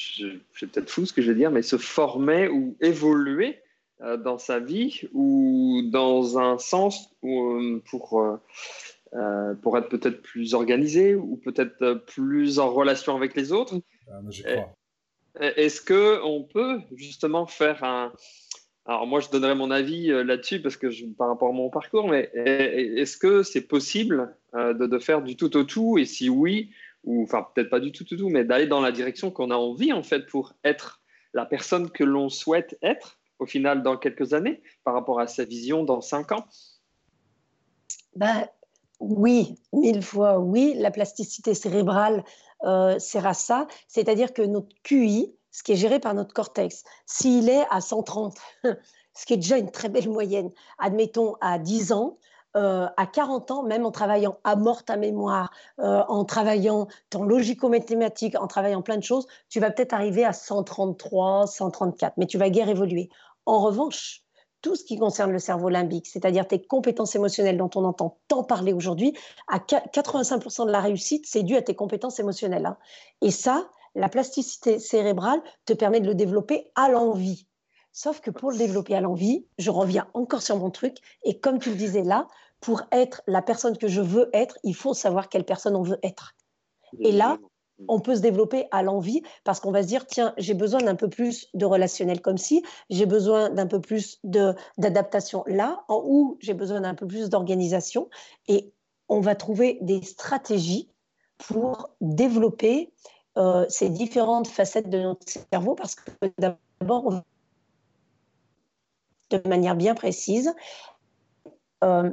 je, peut-être fou ce que je vais dire, mais se former ou évoluer euh, dans sa vie ou dans un sens euh, pour euh, pour être peut-être plus organisé ou peut-être euh, plus en relation avec les autres. Ah, est-ce que on peut justement faire un alors moi je donnerai mon avis euh, là-dessus parce que je, par rapport à mon parcours, mais est-ce que c'est possible de, de, faire du tout au tout? Et si oui ou enfin peut-être pas du tout au tout, mais d'aller dans la direction qu'on a envie en fait pour être la personne que l'on souhaite être au final dans quelques années par rapport à sa vision dans cinq ans? Ben, oui, mille fois oui. La plasticité cérébrale euh, sert à ça. C'est-à-dire que notre QI, ce qui est géré par notre cortex, s'il est à 130, *laughs* ce qui est déjà une très belle moyenne, admettons à 10 ans, euh, à 40 ans, même en travaillant à mort ta mémoire, euh, en travaillant en logico-mathématiques, en travaillant plein de choses, tu vas peut-être arriver à 133, 134, mais tu vas guère évoluer. En revanche, tout ce qui concerne le cerveau limbique, c'est-à-dire tes compétences émotionnelles dont on entend tant parler aujourd'hui, à 85% de la réussite, c'est dû à tes compétences émotionnelles. Hein. Et ça, la plasticité cérébrale te permet de le développer à l'envie. Sauf que pour le développer à l'envie, je reviens encore sur mon truc, et comme tu le disais là, pour être la personne que je veux être, il faut savoir quelle personne on veut être. Et là, on peut se développer à l'envie parce qu'on va se dire tiens j'ai besoin d'un peu plus de relationnel comme si j'ai besoin d'un peu plus d'adaptation là en où j'ai besoin d'un peu plus d'organisation. Et on va trouver des stratégies pour développer euh, ces différentes facettes de notre cerveau parce que d'abord de manière bien précise euh,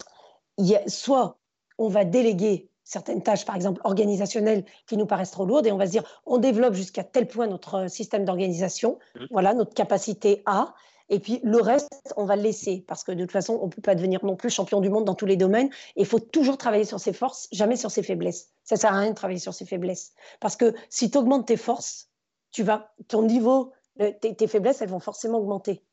y a, soit on va déléguer certaines tâches, par exemple organisationnelles, qui nous paraissent trop lourdes, et on va se dire, on développe jusqu'à tel point notre euh, système d'organisation, mmh. voilà, notre capacité à, et puis le reste, on va le laisser, parce que de toute façon, on ne peut pas devenir non plus champion du monde dans tous les domaines, et il faut toujours travailler sur ses forces, jamais sur ses faiblesses. Ça ne sert à rien de travailler sur ses faiblesses, parce que si tu augmentes tes forces, tu vas, ton niveau, tes, tes faiblesses, elles vont forcément augmenter.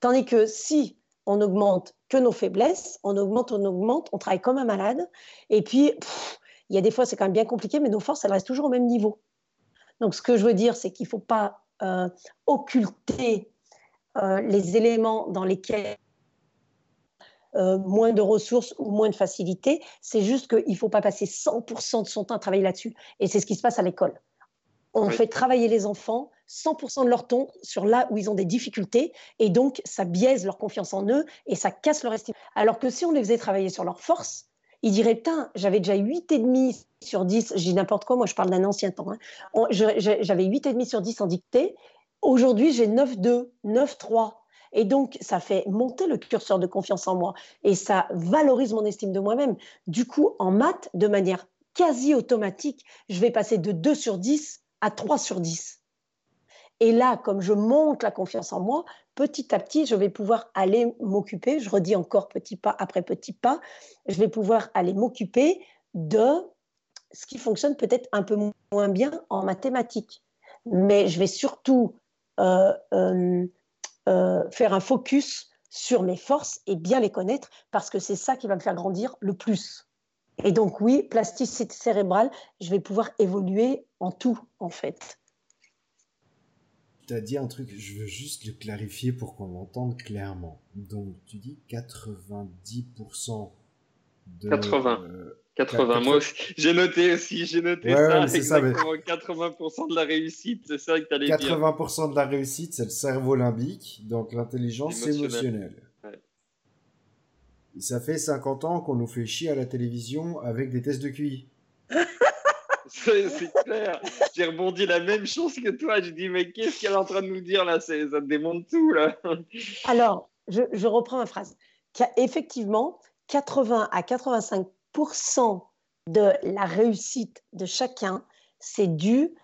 Tandis que si on augmente que nos faiblesses, on augmente, on augmente, on travaille comme un malade. Et puis, il y a des fois, c'est quand même bien compliqué, mais nos forces, elles restent toujours au même niveau. Donc, ce que je veux dire, c'est qu'il ne faut pas euh, occulter euh, les éléments dans lesquels euh, moins de ressources ou moins de facilité. C'est juste qu'il ne faut pas passer 100% de son temps à travailler là-dessus. Et c'est ce qui se passe à l'école. On fait travailler les enfants 100% de leur temps sur là où ils ont des difficultés et donc ça biaise leur confiance en eux et ça casse leur estime. Alors que si on les faisait travailler sur leurs forces, ils diraient Putain, j'avais déjà 8,5 sur 10, j'ai n'importe quoi, moi je parle d'un ancien temps, hein. j'avais 8,5 sur 10 en dictée, aujourd'hui j'ai 9,2, 9,3. Et donc, ça fait monter le curseur de confiance en moi et ça valorise mon estime de moi-même. Du coup, en maths, de manière quasi automatique, je vais passer de 2 sur 10 à 3 sur 10. Et là, comme je monte la confiance en moi, petit à petit, je vais pouvoir aller m'occuper, je redis encore petit pas après petit pas, je vais pouvoir aller m'occuper de ce qui fonctionne peut-être un peu moins bien en mathématiques. Mais je vais surtout euh, euh, euh, faire un focus sur mes forces et bien les connaître parce que c'est ça qui va me faire grandir le plus. Et donc oui, plasticité cérébrale, je vais pouvoir évoluer en tout en fait tu as dit un truc, je veux juste le clarifier pour qu'on l'entende clairement. Donc, tu dis 90% de... 80. 80. Moi, j'ai noté aussi, j'ai noté ça. exactement, 80% de la réussite, c'est ça que tu allais 80 dire. 80% de la réussite, c'est le cerveau limbique, donc l'intelligence émotionnelle. Ça fait 50 ans qu'on nous fait chier à la télévision avec des tests de QI. *laughs* c'est clair. J'ai rebondi la même chose que toi. J'ai dit, mais qu'est-ce qu'elle est en train de nous dire là? Ça démonte tout là. *laughs* Alors, je, je reprends ma phrase. Effectivement, 80 à 85% de la réussite de chacun, c'est dû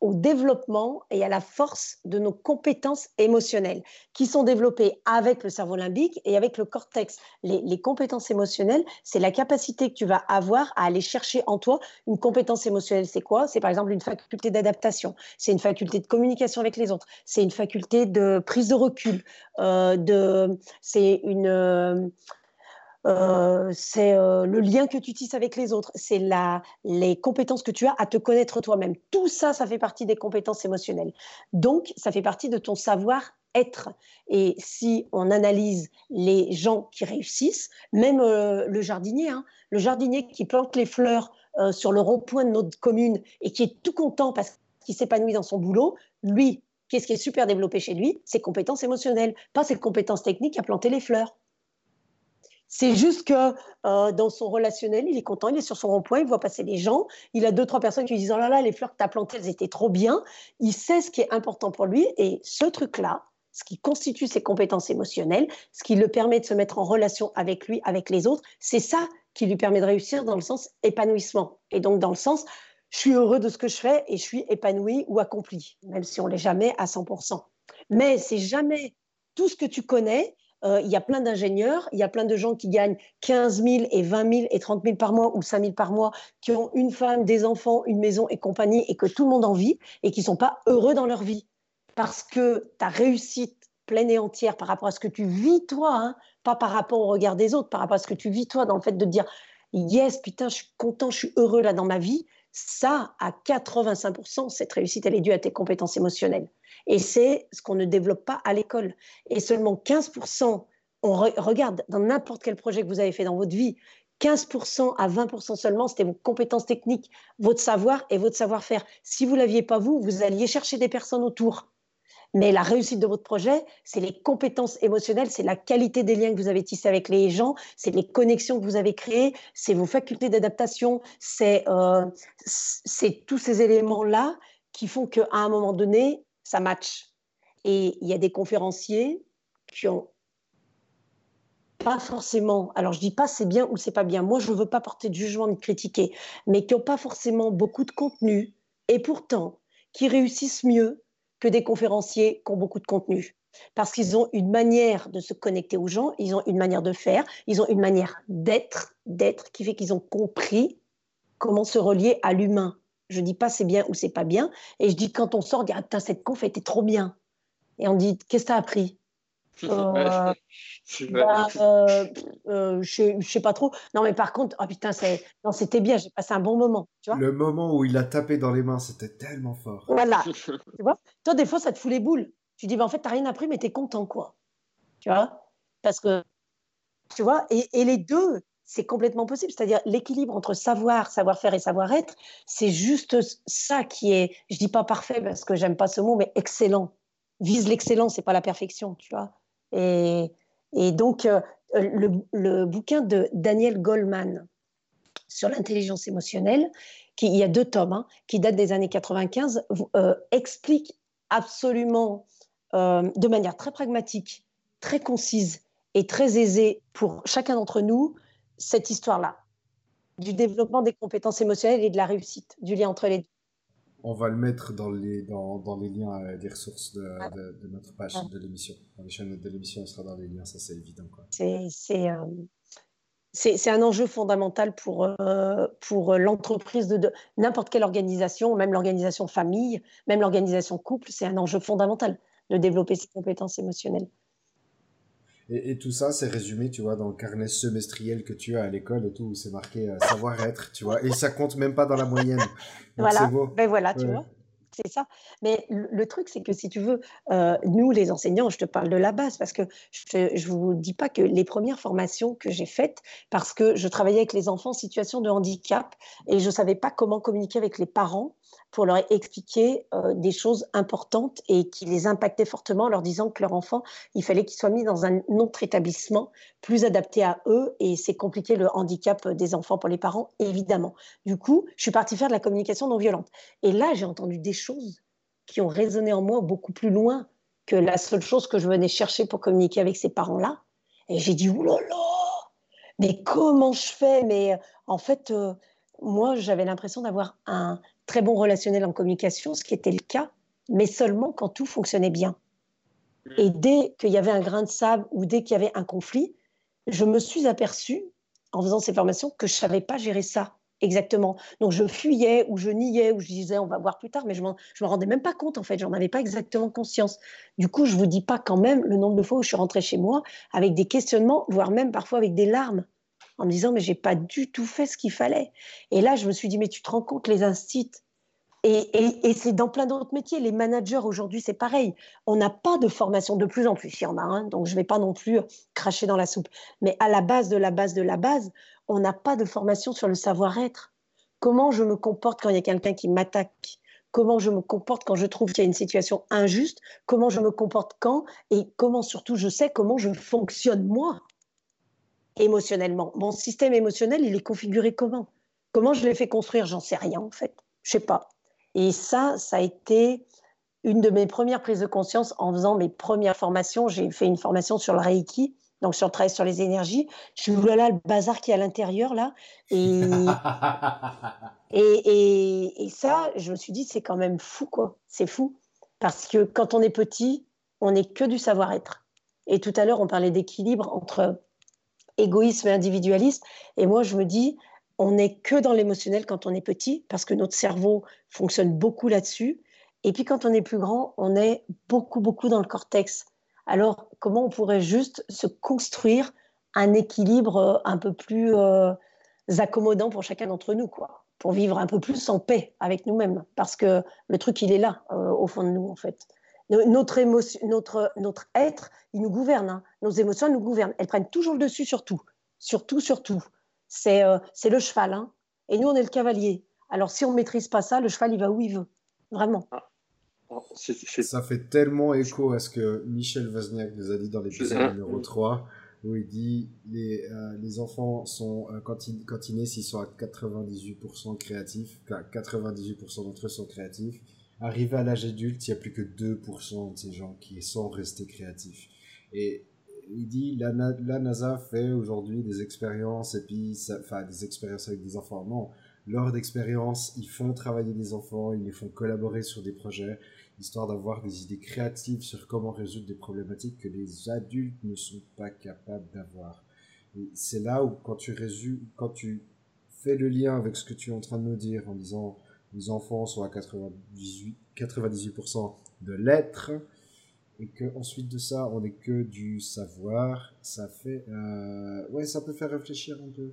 au développement et à la force de nos compétences émotionnelles qui sont développées avec le cerveau limbique et avec le cortex. Les, compétences émotionnelles, c'est la capacité que tu vas avoir à aller chercher en toi une compétence émotionnelle. C'est quoi? C'est par exemple une faculté d'adaptation, c'est une faculté de communication avec les autres, c'est une faculté de prise de recul, euh, de, c'est une... Euh, euh, c'est euh, le lien que tu tisses avec les autres, c'est les compétences que tu as à te connaître toi-même. Tout ça, ça fait partie des compétences émotionnelles. Donc, ça fait partie de ton savoir-être. Et si on analyse les gens qui réussissent, même euh, le jardinier, hein, le jardinier qui plante les fleurs sur le rond-point de notre commune et qui est tout content parce qu'il s'épanouit dans son boulot, lui, qu'est-ce qui est super développé chez lui? Ses compétences émotionnelles, pas ses compétences techniques à planter les fleurs. C'est juste que euh, dans son relationnel, il est content, il est sur son rond-point, il voit passer des gens, il a deux, trois personnes qui lui disent Oh là là, les fleurs que tu as plantées, elles étaient trop bien. Il sait ce qui est important pour lui et ce truc-là, ce qui constitue ses compétences émotionnelles, ce qui le permet de se mettre en relation avec lui, avec les autres, c'est ça qui lui permet de réussir dans le sens épanouissement. Et donc dans le sens, je suis heureux de ce que je fais et je suis épanoui ou accompli, même si on l'est jamais à 100%. Mais c'est jamais tout ce que tu connais euh, il y a plein d'ingénieurs, il y a plein de gens qui gagnent 15 000 et 20 000 et 30 000 par mois ou 5 000 par mois, qui ont une femme, des enfants, une maison et compagnie, et que tout le monde en vit, et qui ne sont pas heureux dans leur vie. Parce que ta réussite pleine et entière par rapport à ce que tu vis toi, hein, pas par rapport au regard des autres, par rapport à ce que tu vis toi, dans le fait de dire yes, putain, je suis content, je suis heureux là dans ma vie, ça, à 85%, cette réussite, elle est due à tes compétences émotionnelles. Et c'est ce qu'on ne développe pas à l'école. Et seulement 15%, on regarde dans n'importe quel projet que vous avez fait dans votre vie, 15% à 20% seulement, c'était vos compétences techniques, votre savoir et votre savoir-faire. Si vous l'aviez pas vous, vous alliez chercher des personnes autour. Mais la réussite de votre projet, c'est les compétences émotionnelles, c'est la qualité des liens que vous avez tissés avec les gens, c'est les connexions que vous avez créées, c'est vos facultés d'adaptation, c'est euh, tous ces éléments-là qui font qu'à un moment donné, ça match. Et il y a des conférenciers qui ont pas forcément, alors je dis pas c'est bien ou c'est pas bien, moi je ne veux pas porter de jugement ni critiquer, mais qui n'ont pas forcément beaucoup de contenu et pourtant qui réussissent mieux que des conférenciers qui ont beaucoup de contenu. Parce qu'ils ont une manière de se connecter aux gens, ils ont une manière de faire, ils ont une manière d'être, d'être qui fait qu'ils ont compris comment se relier à l'humain. Je dis pas c'est bien ou c'est pas bien, et je dis quand on sort, on dit ah, cette conf était trop bien. Et on dit qu'est-ce que tu as appris? Euh, bah, euh, euh, je, sais pas trop. Non, mais par contre, oh putain, non, c'était bien. J'ai passé un bon moment. Tu vois le moment où il a tapé dans les mains, c'était tellement fort. Voilà. *laughs* tu vois Toi, des fois, ça te fout les boules. Tu dis, bah, en fait, t'as rien appris, mais t'es content, quoi. Tu vois Parce que, tu vois, et, et les deux, c'est complètement possible. C'est-à-dire l'équilibre entre savoir, savoir-faire et savoir-être, c'est juste ça qui est, je dis pas parfait parce que j'aime pas ce mot, mais excellent. Vise l'excellence, c'est pas la perfection, tu vois. Et, donc, euh, le, le, bouquin de Daniel Goleman sur l'intelligence émotionnelle, qui, il y a deux tomes, hein, qui datent des années 95, euh, explique absolument euh, de manière très pragmatique, très concise et très aisée pour chacun d'entre nous cette histoire-là, du développement des compétences émotionnelles et de la réussite, du lien entre les deux. On va le mettre dans les, dans, dans les liens euh, des ressources de, ah. de, de, notre page ah. de l'émission. Dans les chaînes de l'émission, on sera dans les liens, ça c'est évident. C'est euh, un enjeu fondamental pour, euh, pour l'entreprise de, de n'importe quelle organisation, même l'organisation famille, même l'organisation couple, c'est un enjeu fondamental de développer ses compétences émotionnelles. Et, tout ça, c'est résumé, tu vois, dans le carnet semestriel que tu as à l'école et tout, où c'est marqué euh, savoir-être, tu vois. Et ça compte même pas dans la moyenne. voilà. Ben voilà, tu vois. C'est ça. Mais le, truc, c'est que si tu veux, euh, nous, les enseignants, je te parle de la base parce que je ne vous dis pas que les premières formations que j'ai faites, parce que je travaillais avec les enfants en situation de handicap et je ne savais pas comment communiquer avec les parents pour leur expliquer euh, des choses importantes et qui les impactaient fortement en leur disant que leur enfant, il fallait qu'il soit mis dans un autre établissement plus adapté à eux et c'est compliqué le handicap des enfants pour les parents, évidemment. Du coup, je suis partie faire de la communication non violente. Et là, j'ai entendu des choses qui ont résonné en moi beaucoup plus loin que la seule chose que je venais chercher pour communiquer avec ces parents-là. Et j'ai dit, oulala, mais comment je fais? Mais en fait, euh, moi, j'avais l'impression d'avoir un, très bon relationnel en communication, ce qui était le cas, mais seulement quand tout fonctionnait bien. Mm. Et dès qu'il y avait un grain de sable ou dès qu'il y avait un conflit, je me suis aperçue, en faisant ces formations, que je ne savais pas gérer ça exactement. Donc je fuyais ou je niais ou je disais on va voir plus tard, mais je ne me rendais même pas compte en fait, j'en avais pas exactement conscience. Du coup, je vous dis pas quand même le nombre de fois où je suis rentrée chez moi avec des questionnements, voire même parfois avec des larmes, en me disant mais j'ai pas du tout fait ce qu'il fallait. Et là, je me suis dit mais tu te rends compte les instits et, c'est dans plein d'autres métiers. Les managers aujourd'hui, c'est pareil. On n'a pas de formation de plus en plus. Il donc je ne vais pas non plus cracher dans la soupe. Mais à la base de la base de la base, on n'a pas de formation sur le savoir-être. Comment je me comporte quand il y a quelqu'un qui m'attaque? Comment je me comporte quand je trouve qu'il y a une situation injuste? Comment je me comporte quand? Et comment surtout je sais comment je fonctionne moi émotionnellement. Mon système émotionnel, il est configuré comment? Comment je l'ai fait construire? J'en sais rien en fait. Je sais pas. Et ça, ça a été une de mes premières prises de conscience en faisant mes premières formations. J'ai fait une formation sur le Reiki, donc sur le travail sur les énergies. Je suis là, le bazar qui est à l'intérieur là. *laughs* Et, et, et, ça, je me suis dit, c'est quand même fou, quoi. C'est fou. Parce que quand on est petit, on n'est que du savoir-être. Et tout à l'heure, on parlait d'équilibre entre égoïsme et individualisme. Et moi, je me dis, on n'est que dans l'émotionnel quand on est petit, parce que notre cerveau fonctionne beaucoup là-dessus. Et puis quand on est plus grand, on est beaucoup, beaucoup dans le cortex. Alors, comment on pourrait juste se construire un équilibre euh, un peu plus euh, accommodant pour chacun d'entre nous, quoi, pour vivre un peu plus en paix avec nous-mêmes, parce que le truc, il est là, euh, au fond de nous, en fait. Notre, émotion, notre, notre être, il nous gouverne. Hein. Nos émotions, nous gouvernent. Elles prennent toujours le dessus sur tout. Sur tout, sur tout. C'est euh, c'est le cheval. Hein. Et nous, on est le cavalier. Alors, si on ne maîtrise pas ça, le cheval, il va où il veut. Vraiment. Ah. Oh, ça fait tellement écho à ce que Michel Wozniak nous a dit dans l'épisode numéro 3, où il dit les, euh, les enfants sont, euh, quand, ils, quand ils naissent, ils sont à 98% créatifs, 98% d'entre eux sont créatifs. Arrivé à l'âge adulte, il n'y a plus que 2% de ces gens qui sont restés créatifs. Et il dit la, NASA fait aujourd'hui des expériences et puis enfin des expériences avec des enfants non lors d'expériences ils font travailler des enfants ils les font collaborer sur des projets histoire d'avoir des idées créatives sur comment résoudre des problématiques que les adultes ne sont pas capables d'avoir c'est là où quand tu résumes quand tu fais le lien avec ce que tu es en train de nous dire en disant les enfants sont à 98 98% de l'être et que ensuite de ça on n'est que du savoir. Ça fait euh... ouais ça peut faire réfléchir un peu.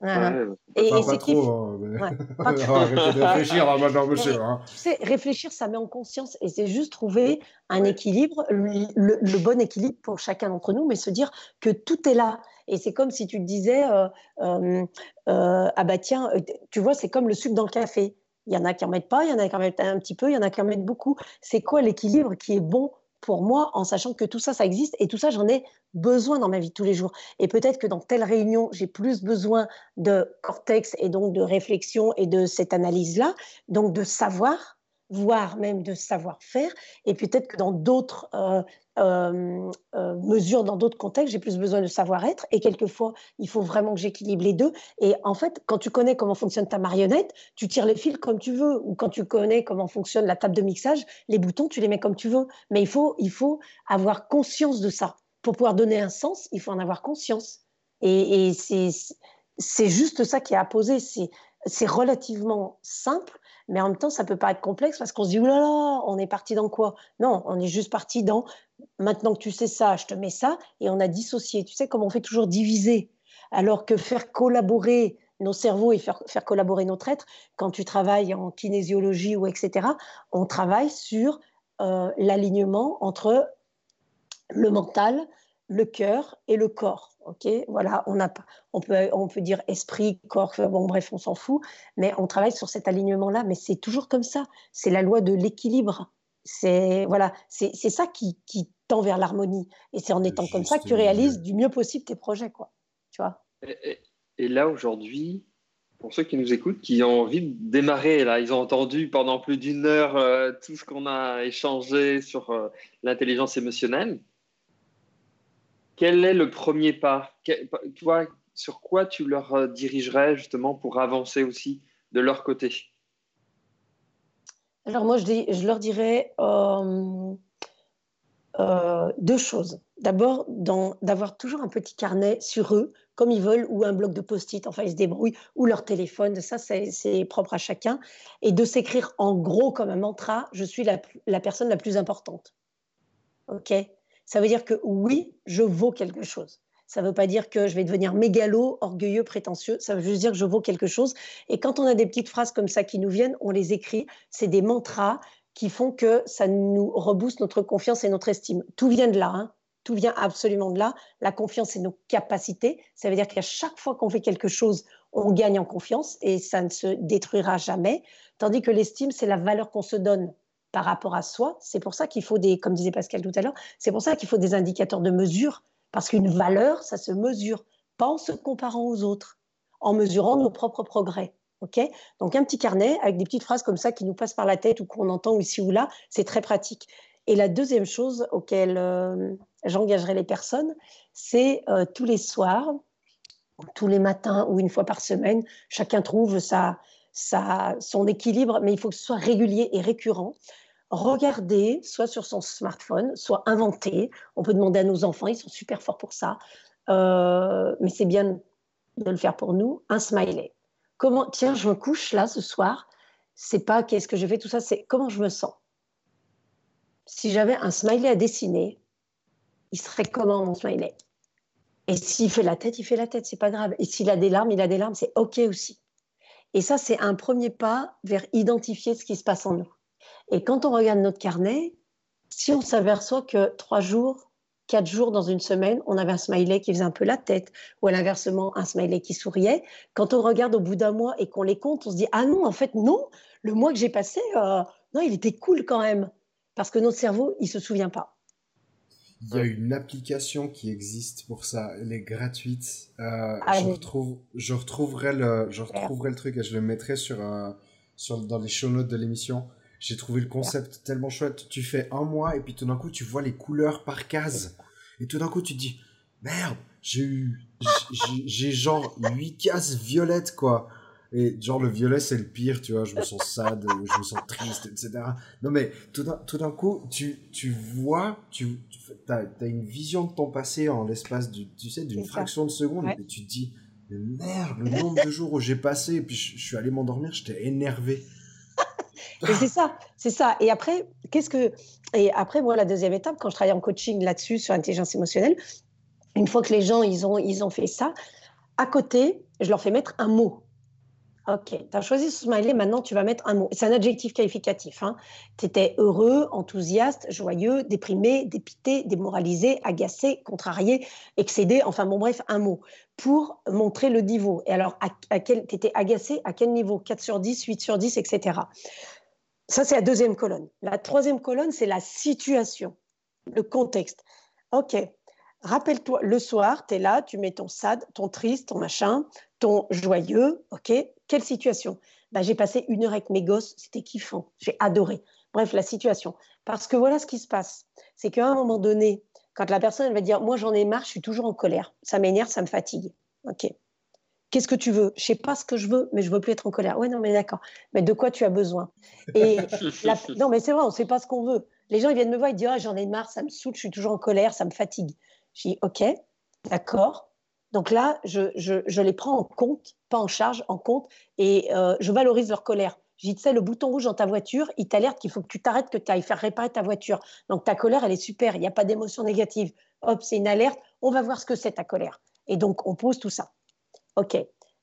Ouais. et, pas, trop, hein, mais... *laughs* ouais, arrêtez de réfléchir hein, maintenant monsieur hein. tu sais réfléchir ça met en conscience et c'est juste trouver un équilibre le, le, bon équilibre pour chacun d'entre nous mais se dire que tout est là. Et c'est comme si tu te disais euh, euh, euh, ah bah tiens tu vois c'est comme le sucre dans le café il y en a qui en mettent pas, il y en a qui en mettent un petit peu, il y en a qui en mettent beaucoup. C'est quoi l'équilibre qui est bon pour moi en sachant que tout ça, ça existe et tout ça, j'en ai besoin dans ma vie tous les jours. Et peut-être que dans telle réunion, j'ai plus besoin de cortex et donc de réflexion et de cette analyse-là, donc de savoir, voire même de savoir-faire. Et peut-être que dans d'autres euh, euh, euh, mesures, dans d'autres contextes, j'ai plus besoin de savoir-être. Et quelquefois, il faut vraiment que j'équilibre les deux. Et en fait, quand tu connais comment fonctionne ta marionnette, tu tires les fils comme tu veux. Ou quand tu connais comment fonctionne la table de mixage, les boutons, tu les mets comme tu veux. Mais il faut, il faut avoir conscience de ça. Pour pouvoir donner un sens, il faut en avoir conscience. Et, et c'est juste ça qui est à poser. C'est relativement simple mais en même temps, ça peut pas être complexe parce qu'on se dit, oulala, on est parti dans quoi? Non, on est juste parti dans, maintenant que tu sais ça, je te mets ça, et on a dissocié. Tu sais, comme on fait toujours diviser, alors que faire collaborer nos cerveaux et faire, faire collaborer notre être, quand tu travailles en kinésiologie ou etc., on travaille sur euh, l'alignement entre le mental, le cœur et le corps. Ok, voilà, on, a, on, peut, on peut dire esprit, corps, bon bref, on s'en fout, mais on travaille sur cet alignement-là, mais c'est toujours comme ça. C'est la loi de l'équilibre. C'est voilà, c'est ça qui, qui, tend vers l'harmonie. Et c'est en étant comme ça que tu réalises du mieux possible tes projets, quoi. Tu vois? Et, là aujourd'hui, pour ceux qui nous écoutent, qui ont envie de démarrer, là, ils ont entendu pendant plus d'une heure euh, tout ce qu'on a échangé sur euh, l'intelligence émotionnelle quel est le premier pas? Sur quoi tu leur euh, dirigerais justement pour avancer aussi de leur côté? Alors moi, je, je leur dirais euh, euh, deux choses. D'abord, d'avoir toujours un petit carnet sur eux, comme ils veulent, ou un bloc de post-it, enfin ils se débrouillent, ou leur téléphone, ça c'est propre à chacun, et de s'écrire en gros comme un mantra, je suis la, la personne la plus importante. OK? Ça veut dire que oui, je vaux quelque chose. Ça ne veut pas dire que je vais devenir mégalo, orgueilleux, prétentieux. Ça veut juste dire que je vaux quelque chose. Et quand on a des petites phrases comme ça qui nous viennent, on les écrit. C'est des mantras qui font que ça nous rebooste notre confiance et notre estime. Tout vient de là. Hein. Tout vient absolument de là. La confiance, c'est nos capacités. Ça veut dire qu'à chaque fois qu'on fait quelque chose, on gagne en confiance et ça ne se détruira jamais. Tandis que l'estime, c'est la valeur qu'on se donne par rapport à soi. C'est pour ça qu'il faut des, comme disait Pascal tout à l'heure, c'est pour ça qu'il faut des indicateurs de mesure, parce qu'une valeur, ça se mesure, pas en se comparant aux autres, en mesurant nos propres progrès. ok? Donc un petit carnet avec des petites phrases comme ça qui nous passent par la tête ou qu'on entend ici ou là, c'est très pratique. Et la deuxième chose auquel euh, j'engagerai les personnes, c'est euh, tous les soirs, tous les matins ou une fois par semaine, chacun trouve sa, sa, son équilibre, mais il faut que ce soit régulier et récurrent regarder, soit sur son smartphone, soit inventer. On peut demander à nos enfants, ils sont super forts pour ça. Euh, mais c'est bien de le faire pour nous, un smiley. Comment, tiens, je me couche là ce soir, c'est pas qu'est-ce que je fais, tout ça, c'est comment je me sens. Si j'avais un smiley à dessiner, il serait comment mon smiley? Et s'il fait la tête, il fait la tête, c'est pas grave. Et s'il a des larmes, il a des larmes, c'est OK aussi. Et ça, c'est un premier pas vers identifier ce qui se passe en nous. Et quand on regarde notre carnet, si on s'aperçoit que trois jours, quatre jours dans une semaine, on avait un smiley qui faisait un peu la tête, ou à l'inversement, un smiley qui souriait. Quand on regarde au bout d'un mois et qu'on les compte, on se dit Ah non, en fait, non, le mois que j'ai passé, euh, non, il était cool quand même. Parce que notre cerveau, il se souvient pas. Il y a une application qui existe pour ça, elle est gratuite. Euh, ah je, retrouve, je, retrouverai le, je retrouverai le truc et je le mettrai sur, euh, sur, dans les show notes de l'émission. J'ai trouvé le concept tellement chouette. Tu fais un mois et puis tout d'un coup, tu vois les couleurs par case. Et tout d'un coup, tu te dis, merde, j'ai eu, j'ai genre 8 cases violettes, quoi. Et genre, le violet, c'est le pire, tu vois. Je me sens sad, je me sens triste, etc. Non, mais tout d'un coup, tu, tu vois, tu, as, une vision de ton passé en l'espace, tu sais, d'une fraction de seconde. Et tu te dis, merde, le nombre de jours où j'ai passé, et puis je, je suis allé m'endormir, j'étais énervé c'est ça, c'est ça. Et après, qu'est-ce que. Et après, moi, la deuxième étape, quand je travaille en coaching là-dessus, sur l'intelligence émotionnelle, une fois que les gens, ils ont, ils ont fait ça, à côté, je leur fais mettre un mot. Ok, tu as choisi ce smiley, maintenant tu vas mettre un mot. C'est un adjectif qualificatif. Hein. Tu étais heureux, enthousiaste, joyeux, déprimé, dépité, démoralisé, agacé, contrarié, excédé, enfin bon bref, un mot, pour montrer le niveau. Et alors, tu étais agacé, à quel niveau? 4 sur 10, 8 sur 10, etc. Ça, c'est la deuxième colonne. La troisième colonne, c'est la situation, le contexte. OK, rappelle-toi, le soir, tu es là, tu mets ton sad, ton triste, ton machin, ton joyeux. OK, quelle situation? Bah, J'ai passé une heure avec mes gosses, c'était kiffant, j'ai adoré. Bref, la situation. Parce que voilà ce qui se passe. C'est qu'à un moment donné, quand la personne elle va dire Moi, j'en ai marre, je suis toujours en colère, ça m'énerve, ça me fatigue. OK. Qu'est-ce que tu veux? Je sais pas ce que je veux, mais je veux plus être en colère. Ouais, non, mais d'accord. Mais de quoi tu as besoin? Et *laughs* non, mais c'est vrai, on ne sait pas ce qu'on veut. Les gens ils viennent me voir, ils disent ah, j'en ai marre, ça me saoule, je suis toujours en colère, ça me fatigue. Je dis ok, d'accord. Donc là, je, je, les prends en compte, pas en charge, en compte, et euh, je valorise leur colère. Je dis, tu sais, le bouton rouge dans ta voiture, il t'alerte qu'il faut que tu t'arrêtes, que tu ailles faire réparer ta voiture. Donc ta colère, elle est super, il n'y a pas d'émotion négative. Hop, c'est une alerte, on va voir ce que c'est ta colère. Et donc, on pose tout ça. OK.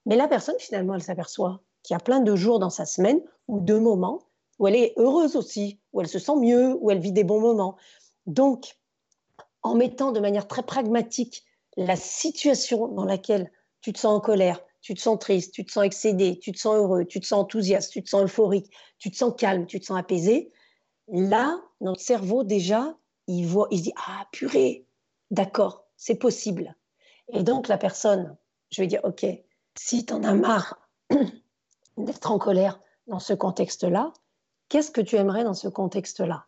Mais la personne, finalement, elle s'aperçoit qu'il y a plein de jours dans sa semaine ou de moments où elle est heureuse aussi, où elle se sent mieux, où elle vit des bons moments. Donc, en mettant de manière très pragmatique la situation dans laquelle tu te sens en colère, tu te sens triste, tu te sens excédé, tu te sens heureux, tu te sens enthousiaste, tu te sens euphorique, tu te sens calme, tu te sens apaisé, là, notre cerveau déjà, il voit, il se dit ah purée, d'accord, c'est possible. Et donc la personne je vais dire, OK, si tu en as marre *clears throat* d'être en colère dans ce contexte-là, qu'est-ce que tu aimerais dans ce contexte-là?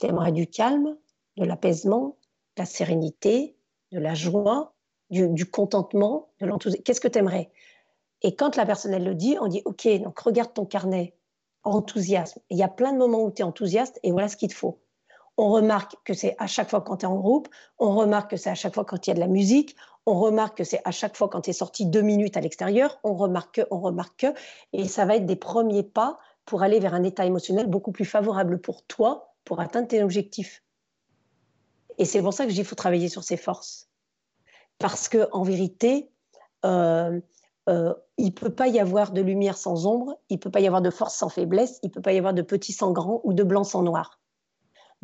Tu aimerais du calme, de l'apaisement, de la sérénité, de la joie, du, contentement, de l'enthousiasme. Qu'est-ce que tu aimerais Et quand la personne, elle le dit, on dit, OK, donc regarde ton carnet, enthousiasme. Il y a plein de moments où tu es enthousiaste et voilà ce qu'il te faut. On remarque que c'est à chaque fois quand tu es en groupe, on remarque que c'est à chaque fois quand il y a de la musique, on remarque que c'est à chaque fois quand tu es sorti deux minutes à l'extérieur, on remarque que, on remarque que, et ça va être des premiers pas pour aller vers un état émotionnel beaucoup plus favorable pour toi, pour atteindre tes objectifs. Et c'est pour ça que je dis faut travailler sur ses forces. Parce que en vérité, euh, euh, il ne peut pas y avoir de lumière sans ombre, il ne peut pas y avoir de force sans faiblesse, il ne peut pas y avoir de petit sans grand ou de blanc sans noir.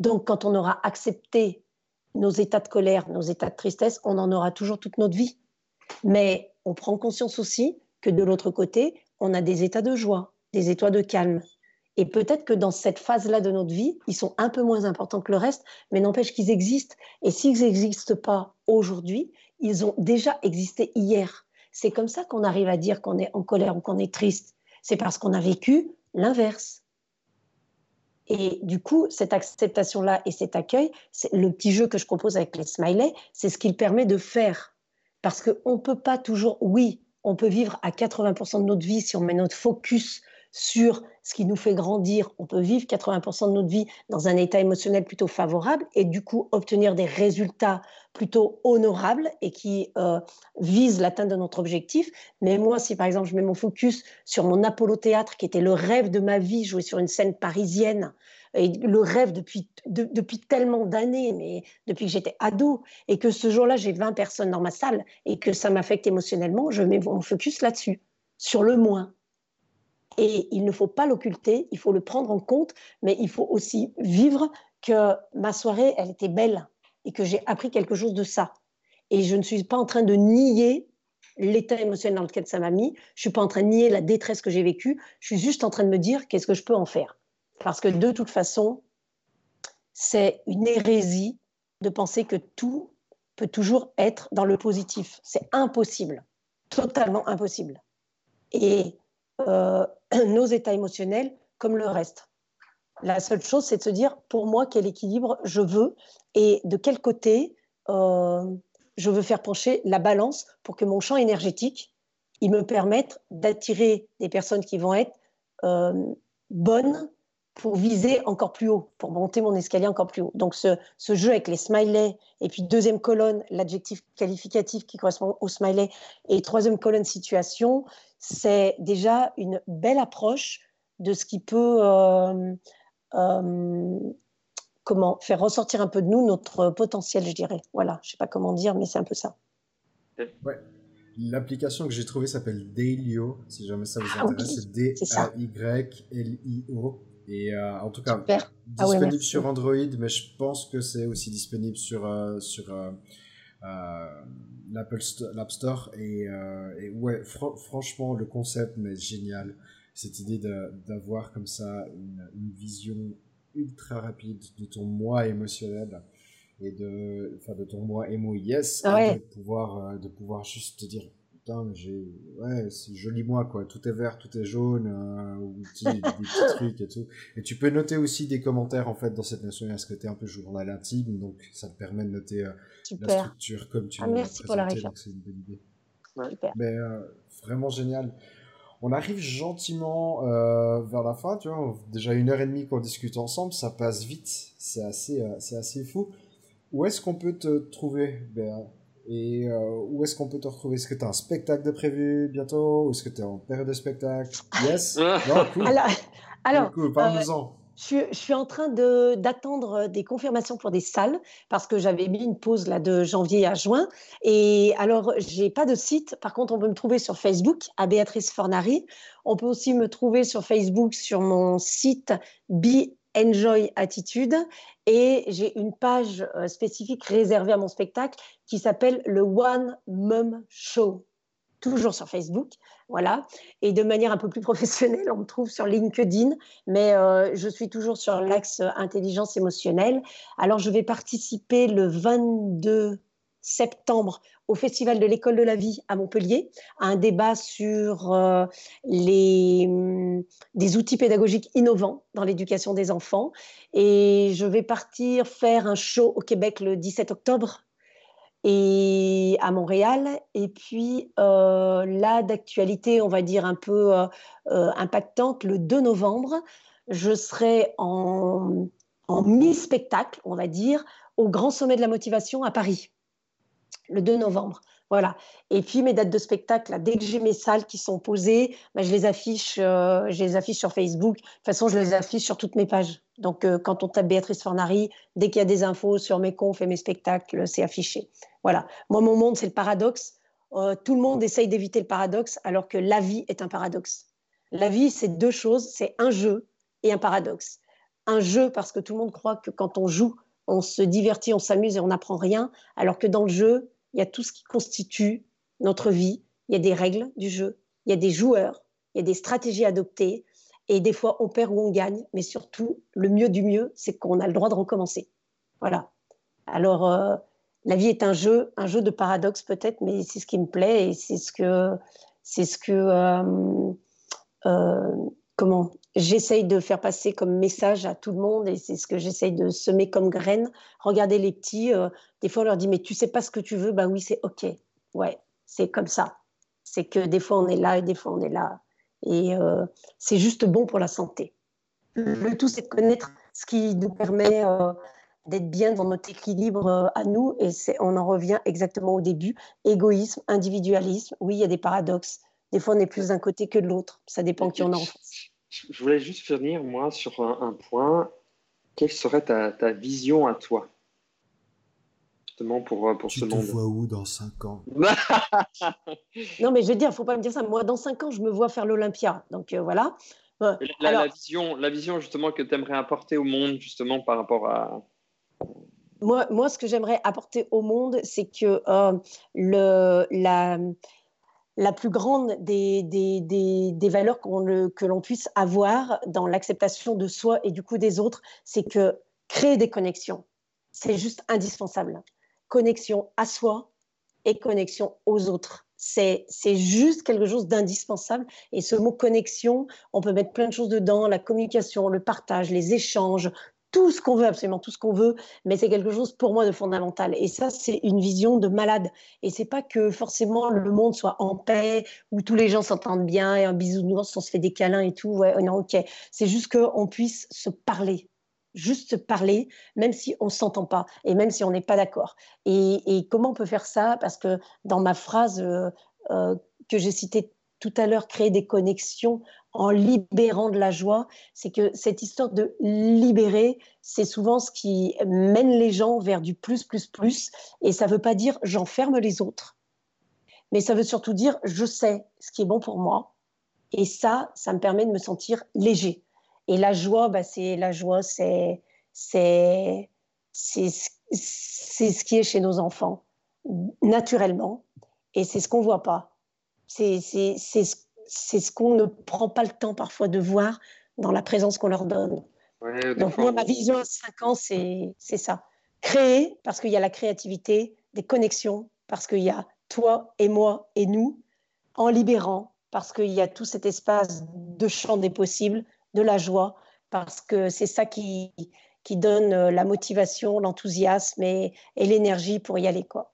Donc, quand on aura accepté nos états de colère, nos états de tristesse, on en aura toujours toute notre vie. Mais on prend conscience aussi que de l'autre côté, on a des états de joie, des états de calme. Et peut-être que dans cette phase-là de notre vie, ils sont un peu moins importants que le reste, mais n'empêche qu'ils existent. Et s'ils n'existent pas aujourd'hui, ils ont déjà existé hier. C'est comme ça qu'on arrive à dire qu'on est en colère ou qu'on est triste. C'est parce qu'on a vécu l'inverse. Et du coup, cette acceptation-là et cet accueil, c'est le petit jeu que je propose avec les smileys, c'est ce qu'il permet de faire. Parce qu'on ne peut pas toujours, oui, on peut vivre à 80% de notre vie si on met notre focus sur ce qui nous fait grandir. On peut vivre 80% de notre vie dans un état émotionnel plutôt favorable et du coup obtenir des résultats plutôt honorables et qui euh, visent l'atteinte de notre objectif. Mais moi, si par exemple je mets mon focus sur mon Apollo Théâtre, qui était le rêve de ma vie, jouer sur une scène parisienne, et le rêve depuis, depuis tellement d'années, mais depuis que j'étais ado, et que ce jour-là, j'ai 20 personnes dans ma salle et que ça m'affecte émotionnellement, je mets mon focus là-dessus, sur le moins. Et il ne faut pas l'occulter, il faut le prendre en compte, mais il faut aussi vivre que ma soirée, elle était belle. et que j'ai appris quelque chose de ça. Et je ne suis pas en train de nier l'état émotionnel dans lequel ça m'a mis. Je suis pas en train de nier la détresse que j'ai vécue. Je suis juste en train de me dire qu'est-ce que je peux en faire? Parce que de toute façon, c'est une hérésie de penser que tout peut toujours être dans le positif. C'est impossible, totalement impossible. Et euh, *clears throat* nos états émotionnels, comme le reste. La seule chose, c'est de se dire, pour moi, quel équilibre je veux et de quel côté euh, je veux faire pencher la balance pour que mon champ énergétique, il me permette d'attirer des personnes qui vont être euh, bonnes pour viser encore plus haut, pour monter mon escalier encore plus haut. Donc ce, ce jeu avec les smileys, et puis deuxième colonne, l'adjectif qualificatif qui correspond au smiley, et troisième colonne, situation, c'est déjà une belle approche de ce qui peut euh, euh, comment faire ressortir un peu de nous notre potentiel, je dirais. Voilà, je sais pas comment dire, mais c'est un peu ça. Ouais. L'application que j'ai trouvée s'appelle Dailyo, si jamais ça vous ah intéresse, c'est D-A-Y-L-I-O. Et euh, en tout cas, ah disponible sur Android, mais je pense que c'est aussi disponible sur, euh, sur euh, l'Apple l'App Store. Et, et ouais, franchement, le concept, mais génial. Cette idée d'avoir comme ça une, une, vision ultra rapide de ton moi émotionnel et de, enfin, de ton moi émo yes, de pouvoir, de pouvoir juste te dire putain, j'ai, ouais, c'est joli moi, quoi. Tout est vert, tout est jaune, euh, ou des, des, petits *laughs* trucs et tout. Et tu peux noter aussi des commentaires, en fait, dans cette notion. Il y a ce côté un peu journal intime, donc ça te permet de noter euh, la structure comme tu ah, merci pour la donc c'est une bonne idée. Mais euh, vraiment génial. On arrive gentiment euh, vers la fin, tu vois. Déjà une heure et demie qu'on discute ensemble, ça passe vite. C'est assez, euh, c'est assez fou. Où est-ce qu'on peut te trouver, Béa? Et euh, où est-ce qu'on peut te retrouver? Est-ce que tu as un spectacle de prévu bientôt? Ou est-ce que tu es en période de spectacle? Yes? *laughs* Non, cool. *laughs* Alors, alors cool, parle-nous-en. Euh, je, je, suis en train d'attendre des confirmations pour des salles parce que j'avais mis une pause là de janvier à juin. Et alors, j'ai pas de site. Par contre, on peut me trouver sur Facebook à Béatrice Fornari. On peut aussi me trouver sur Facebook sur mon site Be Enjoy Attitude et j'ai une page euh, spécifique réservée à mon spectacle qui s'appelle le One Mum Show, toujours sur Facebook, voilà. Et de manière un peu plus *laughs* professionnelle, on me trouve sur LinkedIn, mais euh, je suis toujours sur l'axe intelligence émotionnelle. Alors je vais participer le 22 septembre au Festival de l'école de la vie à Montpellier, un débat sur euh, les, hum, des outils pédagogiques innovants dans l'éducation des enfants. Et je vais partir faire un show au Québec le 17 octobre et à Montréal. Et puis euh, là, d'actualité, on va dire un peu euh, impactante, le 2 novembre, je serai en, en mi-spectacle, on va dire, au Grand Sommet de la Motivation à Paris le 2 novembre. Voilà. Et puis mes dates de spectacle, dès que j'ai mes salles qui sont posées, bah, je, les affiche, euh, je les affiche sur Facebook. De toute façon, je les affiche sur toutes mes pages. Donc euh, quand on tape Béatrice Fornari, dès qu'il y a des infos sur mes confs et mes spectacles, c'est affiché. Voilà. Moi, mon monde, c'est le paradoxe. Euh, tout le monde essaye d'éviter le paradoxe, alors que la vie est un paradoxe. La vie, c'est deux choses, c'est un jeu et un paradoxe. Un jeu parce que tout le monde croit que quand on joue, on se divertit, on s'amuse et on n'apprend rien, alors que dans le jeu, il y a tout ce qui constitue notre vie. Il y a des règles du jeu, il y a des joueurs, il y a des stratégies adoptées. Et des fois, on perd ou on gagne. Mais surtout, le mieux du mieux, c'est qu'on a le droit de recommencer. Voilà. Alors, euh, la vie est un jeu, un jeu de paradoxe peut-être, mais c'est ce qui me plaît et c'est ce que, c'est ce que, euh, euh, comment, j'essaye de faire passer comme message à tout le monde et c'est ce que j'essaye de semer comme graine. Regardez les petits, euh, des fois on leur dit mais tu sais pas ce que tu veux, bah oui c'est ok, ouais c'est comme ça. C'est que des fois on est là et des fois on est là et euh, c'est juste bon pour la santé. Le tout c'est de connaître ce qui nous permet euh, d'être bien dans notre équilibre à nous et on en revient exactement au début. Égoïsme, individualisme, oui il y a des paradoxes. Des fois on est plus d'un côté que de l'autre, ça dépend qui on est en face. Je voulais juste finir, moi, sur un, point. Quelle serait ta, vision à toi Justement pour, pour tu ce monde. Tu te vois où dans 5 ans? *laughs* Non, mais je veux dire, il ne faut pas me dire ça. Moi, dans 5 ans, je me vois faire l'Olympia. Donc euh, voilà. La, la, vision, la vision, justement, que tu aimerais apporter au monde, justement, par rapport à, moi, moi, ce que j'aimerais apporter au monde, c'est que euh, le, la, la plus grande des, des, des, valeurs le, que l'on puisse avoir dans l'acceptation de soi et du coup des autres, c'est que créer des connexions, c'est juste indispensable. Connexion à soi et connexion aux autres. C'est juste quelque chose d'indispensable. Et ce mot connexion, on peut mettre plein de choses dedans, la communication, le partage, les échanges, tout ce qu'on veut, absolument tout ce qu'on veut, mais c'est quelque chose pour moi de fondamental. Et ça, c'est une vision de malade. Et c'est pas que forcément le monde soit en paix, où tous les gens s'entendent bien et un bisounours, on se fait des câlins et tout. Ouais, ok. C'est juste qu'on puisse se parler, juste parler, même si on s'entend pas et même si on n'est pas d'accord. Et, comment on peut faire ça? Parce que dans ma phrase euh, euh, que j'ai citée tout à l'heure, créer des connexions en libérant de la joie, c'est que cette histoire de libérer, c'est souvent ce qui mène les gens vers du plus, plus, plus. Et ça ne veut pas dire j'enferme les autres, mais ça veut surtout dire je sais ce qui est bon pour moi. Et ça, ça me permet de me sentir léger. Et la joie, bah, c'est la joie, c'est c'est c'est ce qui est chez nos enfants naturellement, et c'est ce qu'on voit pas. C'est ce qu'on ne prend pas le temps parfois de voir dans la présence qu'on leur donne. Donc moi, ma vision à 5 ans, c'est ça. Créer, parce qu'il y a la créativité, des connexions, parce qu'il y a toi et moi et nous, en libérant, parce qu'il y a tout cet espace de champ des possibles, de la joie, parce que c'est ça qui, qui donne euh, la motivation, l'enthousiasme et, et l'énergie pour y aller. Quoi.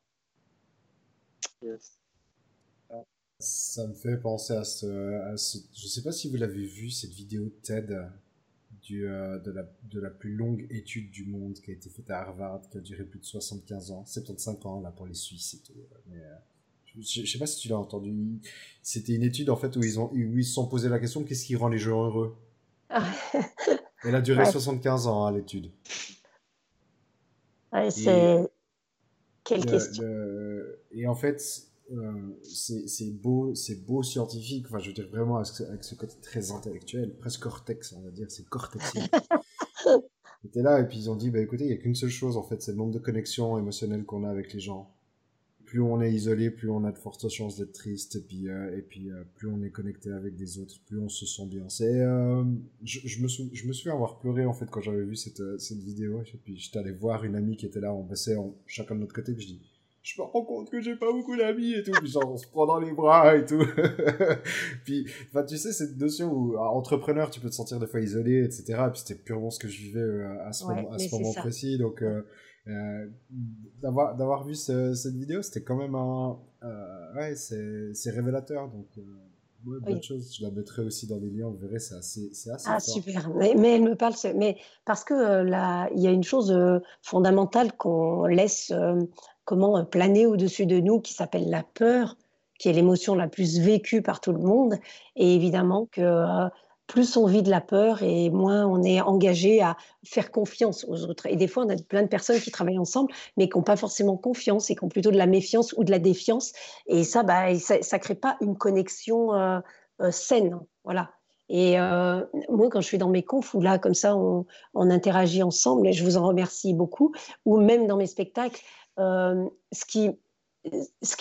Ça me fait penser à ce, à ce... Je sais pas si vous l'avez vu, cette vidéo TED du, euh, de, la, de la plus longue étude du monde qui a été faite à Harvard, qui a duré plus de 75 ans, 75 ans là pour les Suisses et tout. Mais, euh, je, sais pas si tu l'as entendu. C'était une étude en fait où ils ont où ils se sont posé la question qu'est-ce qui rend les gens heureux? *laughs* Elle a duré 75 ans hein, l'étude. Ouais, c'est quelle question. Et en fait, euh, c'est beau, c'est beau scientifique. Enfin, je veux dire vraiment avec ce, côté très intellectuel, presque cortex, on va dire, c'est cortex. C'était *laughs* là et puis ils ont dit, bah écoutez, il y a qu'une seule chose en fait, c'est le nombre de connexions émotionnelles qu'on a avec les gens. Plus on est isolé, plus on a de fortes chances d'être triste et puis euh, et puis euh, plus on est connecté avec des autres, plus on se sent bien. C'est, je, je, me je me souviens avoir pleuré en fait quand j'avais vu cette cette vidéo et puis j'étais allé voir une amie qui était là, on passait en, chacun de notre côté, puis je dis je me rends compte que j'ai pas beaucoup d'amis et tout, puis genre on se prend dans les bras et tout. *laughs* puis, enfin, tu sais, cette notion où, entrepreneur, tu peux te sentir des fois isolé, etc. Et puis c'était purement ce que je vivais euh, à ce moment, à ce moment précis. Donc, euh, euh, d'avoir, d'avoir vu cette vidéo, c'était quand même un, euh, ouais, c'est, c'est révélateur. Donc, Ouais, bonne chose. Je la mettrai aussi dans les liens, vous verrez, c'est assez, c'est assez Ah, super. Mais, mais, elle me parle, mais parce que euh, là, il y a une chose euh, fondamentale qu'on laisse euh, comment planer au-dessus de nous qui s'appelle la peur, qui est l'émotion la plus vécue par tout le monde. Et évidemment que plus on vit de la peur et moins on est engagé à faire confiance aux autres. Et des fois, on a plein de personnes qui travaillent ensemble, mais qui n'ont pas forcément confiance et qui ont plutôt de la méfiance ou de la défiance. Et ça, bah, ça ne crée pas une connexion euh, euh, saine. Voilà. Et euh, moi, quand je suis dans mes confs, où là, comme ça, on, interagit ensemble, et je vous en remercie beaucoup, ou même dans mes spectacles, ce, qui,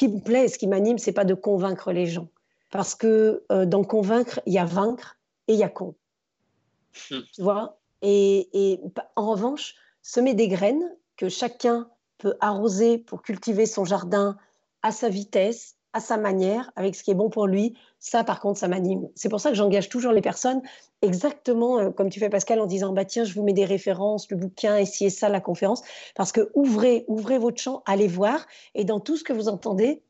me plaît, ce qui m'anime, c'est pas de convaincre les gens. Parce que dans convaincre, il y a vaincre et il y a con. Hmm. Tu vois? Et, et, en revanche, semer des graines que chacun peut arroser pour cultiver son jardin à sa vitesse, à sa manière, avec ce qui est bon pour lui, ça par contre, ça m'anime. C'est pour ça que j'engage toujours les personnes exactement euh, comme tu fais Pascal en disant bah tiens, je vous mets des références, le bouquin, et ça, la conférence, parce que ouvrez, ouvrez votre champ, allez voir, et dans tout ce que vous entendez,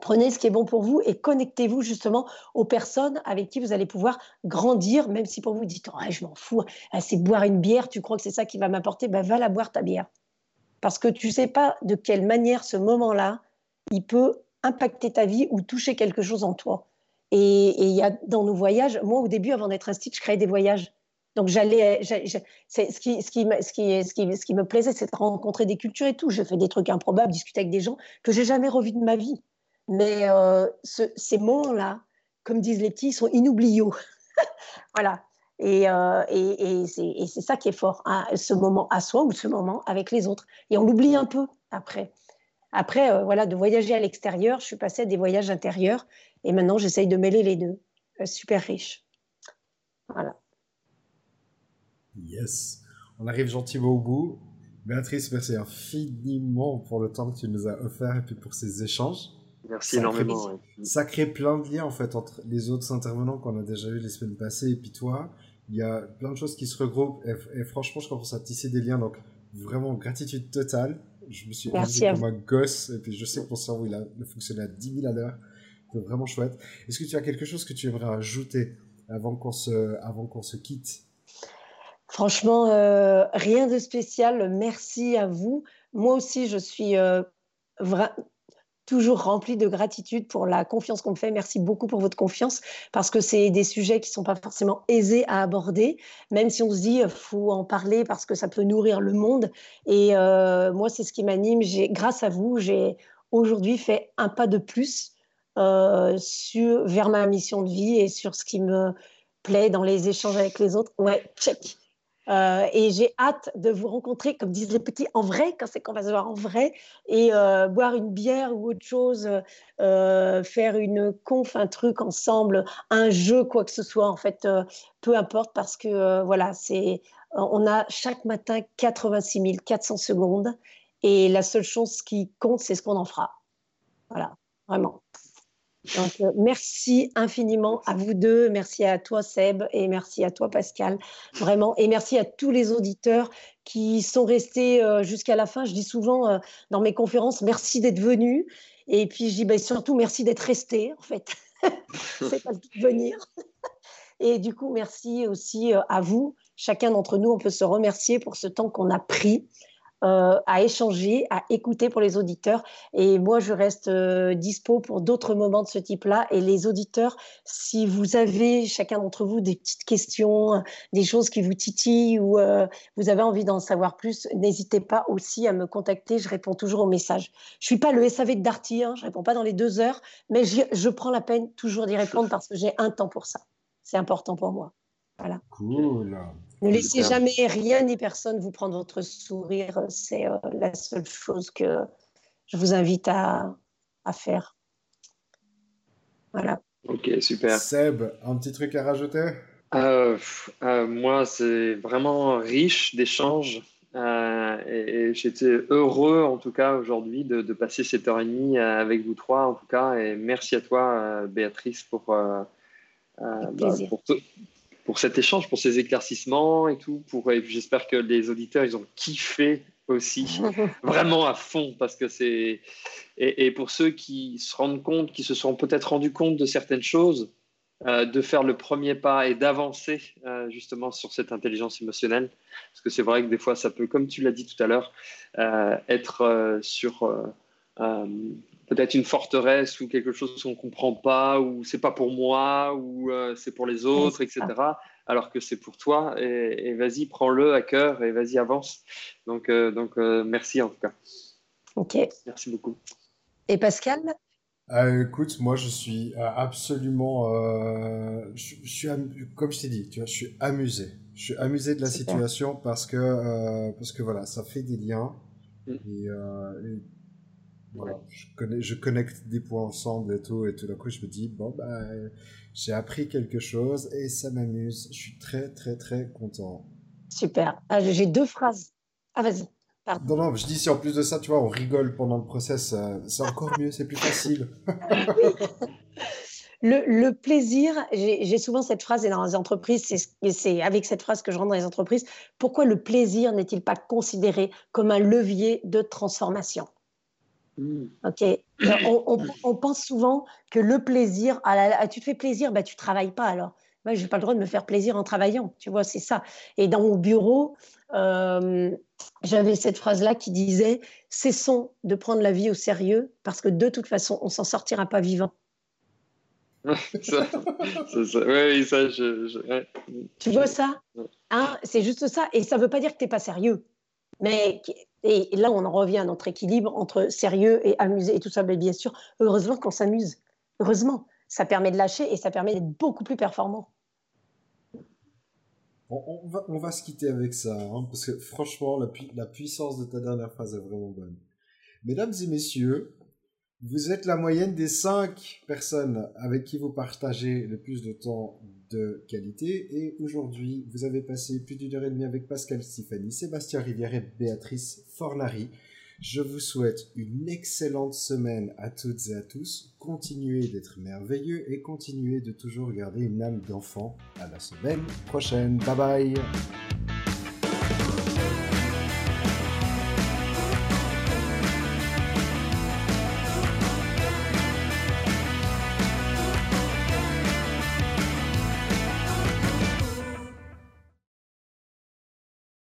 Prenez ce qui est bon pour vous et connectez-vous justement aux personnes avec qui vous allez pouvoir grandir, même si pour vous, vous dites oh, Je m'en fous, ah, c'est boire une bière, tu crois que c'est ça qui va m'apporter? Ben, Va la boire ta bière. Parce que tu ne sais pas de quelle manière ce moment-là, il peut impacter ta vie ou toucher quelque chose en toi. Et il y a dans nos voyages, moi au début, avant d'être un stitch, je créais des voyages. Donc j'allais, ce qui, ce, qui, ce, qui, ce, qui, me plaisait, c'est de rencontrer des cultures et tout. Je fais des trucs improbables, discuter avec des gens que j'ai jamais revus de ma vie. Mais euh, ces moments-là, comme disent les petits, sont inoubliables. *laughs* voilà. Et, et, c'est ça qui est fort, hein, ce moment à soi ou ce moment avec les autres. Et on l'oublie un peu après. Après, voilà, de voyager à l'extérieur, je suis passée à des voyages intérieurs et maintenant j'essaye de mêler les deux. super riche. Voilà. Yes. On arrive gentiment au bout. Béatrice, merci infiniment pour le temps que tu nous as offert et puis pour ces échanges. Merci énormément. ça crée plein de liens en fait entre les autres intervenants qu'on a déjà eu les semaines passées et puis toi. Il y a plein de choses qui se regroupent et, franchement, je commence à tisser des liens. Donc vraiment gratitude totale. Je me suis Merci comme un gosse et puis je sais que mon cerveau il a, fonctionné à 10 000 à l'heure. C'est vraiment chouette. Est-ce que tu as quelque chose que tu aimerais ajouter avant qu'on se, avant qu'on se quitte? Franchement, euh, rien de spécial. Merci à vous. Moi aussi, je suis euh, toujours remplie de gratitude pour la confiance qu'on me fait. Merci beaucoup pour votre confiance parce que c'est des sujets qui ne sont pas forcément aisés à aborder, même si on se dit faut en parler parce que ça peut nourrir le monde. Et euh, moi, c'est ce qui m'anime. Grâce à vous, j'ai aujourd'hui fait un pas de plus sur, vers ma mission de vie et sur ce qui me plaît dans les échanges avec les autres. Ouais, check. Euh, et j'ai hâte de vous rencontrer, comme disent les petits, en vrai, quand c'est qu'on va se voir en vrai, et euh, boire une bière ou autre chose, euh, faire une conf, un truc ensemble, un jeu, quoi que ce soit, en fait, peu importe, parce que voilà, c'est, on a chaque matin 86 400 secondes, et la seule chose qui compte, c'est ce qu'on en fera. Voilà, vraiment. Euh, merci infiniment à vous deux. Merci à toi, Seb, et merci à toi, Pascal. Vraiment. Et merci à tous les auditeurs qui sont restés euh, jusqu'à la fin. Je dis souvent euh, dans mes conférences, merci d'être venus. Et puis, je dis bah, surtout merci d'être restés, en fait. *laughs* C'est pas de venir. *laughs* et du coup, merci aussi à vous. Chacun d'entre nous, on peut se remercier pour ce temps qu'on a pris euh, à échanger, à écouter pour les auditeurs. Et moi, je reste euh, dispo pour d'autres moments de ce type-là. Et les auditeurs, si vous avez chacun d'entre vous des petites questions, des choses qui vous titillent ou euh, vous avez envie d'en savoir plus, n'hésitez pas aussi à me contacter. Je réponds toujours aux messages. Je suis pas le SAV de Darty, hein, je réponds pas dans les deux heures, mais je prends la peine toujours d'y répondre parce que j'ai un temps pour ça. C'est important pour moi. Voilà. Cool. Ne laissez jamais rien ni personne vous prendre votre sourire. C'est euh, la seule chose que je vous invite à, faire. Voilà. Ok, super. Seb, un petit truc à rajouter? Euh, euh, Moi, c'est vraiment riche d'échanges. et, j'étais heureux, en tout cas, aujourd'hui, de, passer cette heure et demie avec vous trois, en tout cas. Et merci à toi, Béatrice, pour, bah, pour, pour cet échange, pour ces éclaircissements et tout. Pour, j'espère que les auditeurs, ils ont kiffé aussi, *laughs* vraiment à fond, parce que c'est. Et, pour ceux qui se rendent compte, qui se sont peut-être rendus compte de certaines choses, euh, de faire le premier pas et d'avancer euh, justement sur cette intelligence émotionnelle. Parce que c'est vrai que des fois, ça peut, comme tu l'as dit tout à l'heure, euh, être sur peut-être une forteresse ou quelque chose qu'on ne comprend pas, ou c'est pas pour moi, ou euh, c'est pour les autres, etc. Alors que c'est pour toi, et, vas-y, prends-le à cœur et vas-y, avance. Donc, euh, donc euh, merci en tout cas. Ok. Merci beaucoup. Et Pascal? Écoute, moi je suis absolument, je, suis comme je t'ai dit, tu vois, je suis amusé. Je suis amusé de la situation parce que parce que voilà, ça fait des liens mm. et, et voilà, je, connais, je connecte des points ensemble et tout, et tout d'un coup, je me dis, bon, bah, j'ai appris quelque chose et ça m'amuse. Je suis très, très, très content. Super. Ah, j'ai deux phrases. Ah, vas-y. Non, non, je dis si en plus de ça, tu vois, on rigole pendant le process, euh, c'est encore mieux, c'est plus facile. *laughs* le, le, plaisir, j'ai souvent cette phrase, et dans les entreprises, c'est avec cette phrase que je rentre dans les entreprises, pourquoi le plaisir n'est-il pas considéré comme un levier de transformation? Ok. On, pense souvent que le plaisir, ah tu te fais plaisir, bah tu travailles pas alors. Moi, je n'ai pas le droit de me faire plaisir en travaillant. Tu vois, c'est ça. Et dans mon bureau, euh, j'avais cette phrase-là qui disait Cessons de prendre la vie au sérieux parce que de toute façon, on s'en sortira pas vivant. *laughs* ça, Oui, ça, je, Tu vois ça? Hein C'est juste ça. Et ça ne veut pas dire que tu n'es pas sérieux. Mais et là, on en revient à notre équilibre entre sérieux et amusé et tout ça. Mais bien sûr, heureusement qu'on s'amuse. Heureusement, ça permet de lâcher et ça permet d'être beaucoup plus performant. On, va, se quitter avec ça, hein, parce que franchement, la puissance de ta dernière phrase est vraiment bonne. Mesdames et messieurs, vous êtes la moyenne des cinq personnes avec qui vous partagez le plus de temps de qualité. Et aujourd'hui, vous avez passé plus d'une heure et demie avec Pascal Stéphanie, Sébastien Rivière et Béatrice Fornari. Je vous souhaite une excellente semaine à toutes et à tous. Continuez d'être merveilleux et continuez de toujours garder une âme d'enfant. À la semaine prochaine. Bye bye.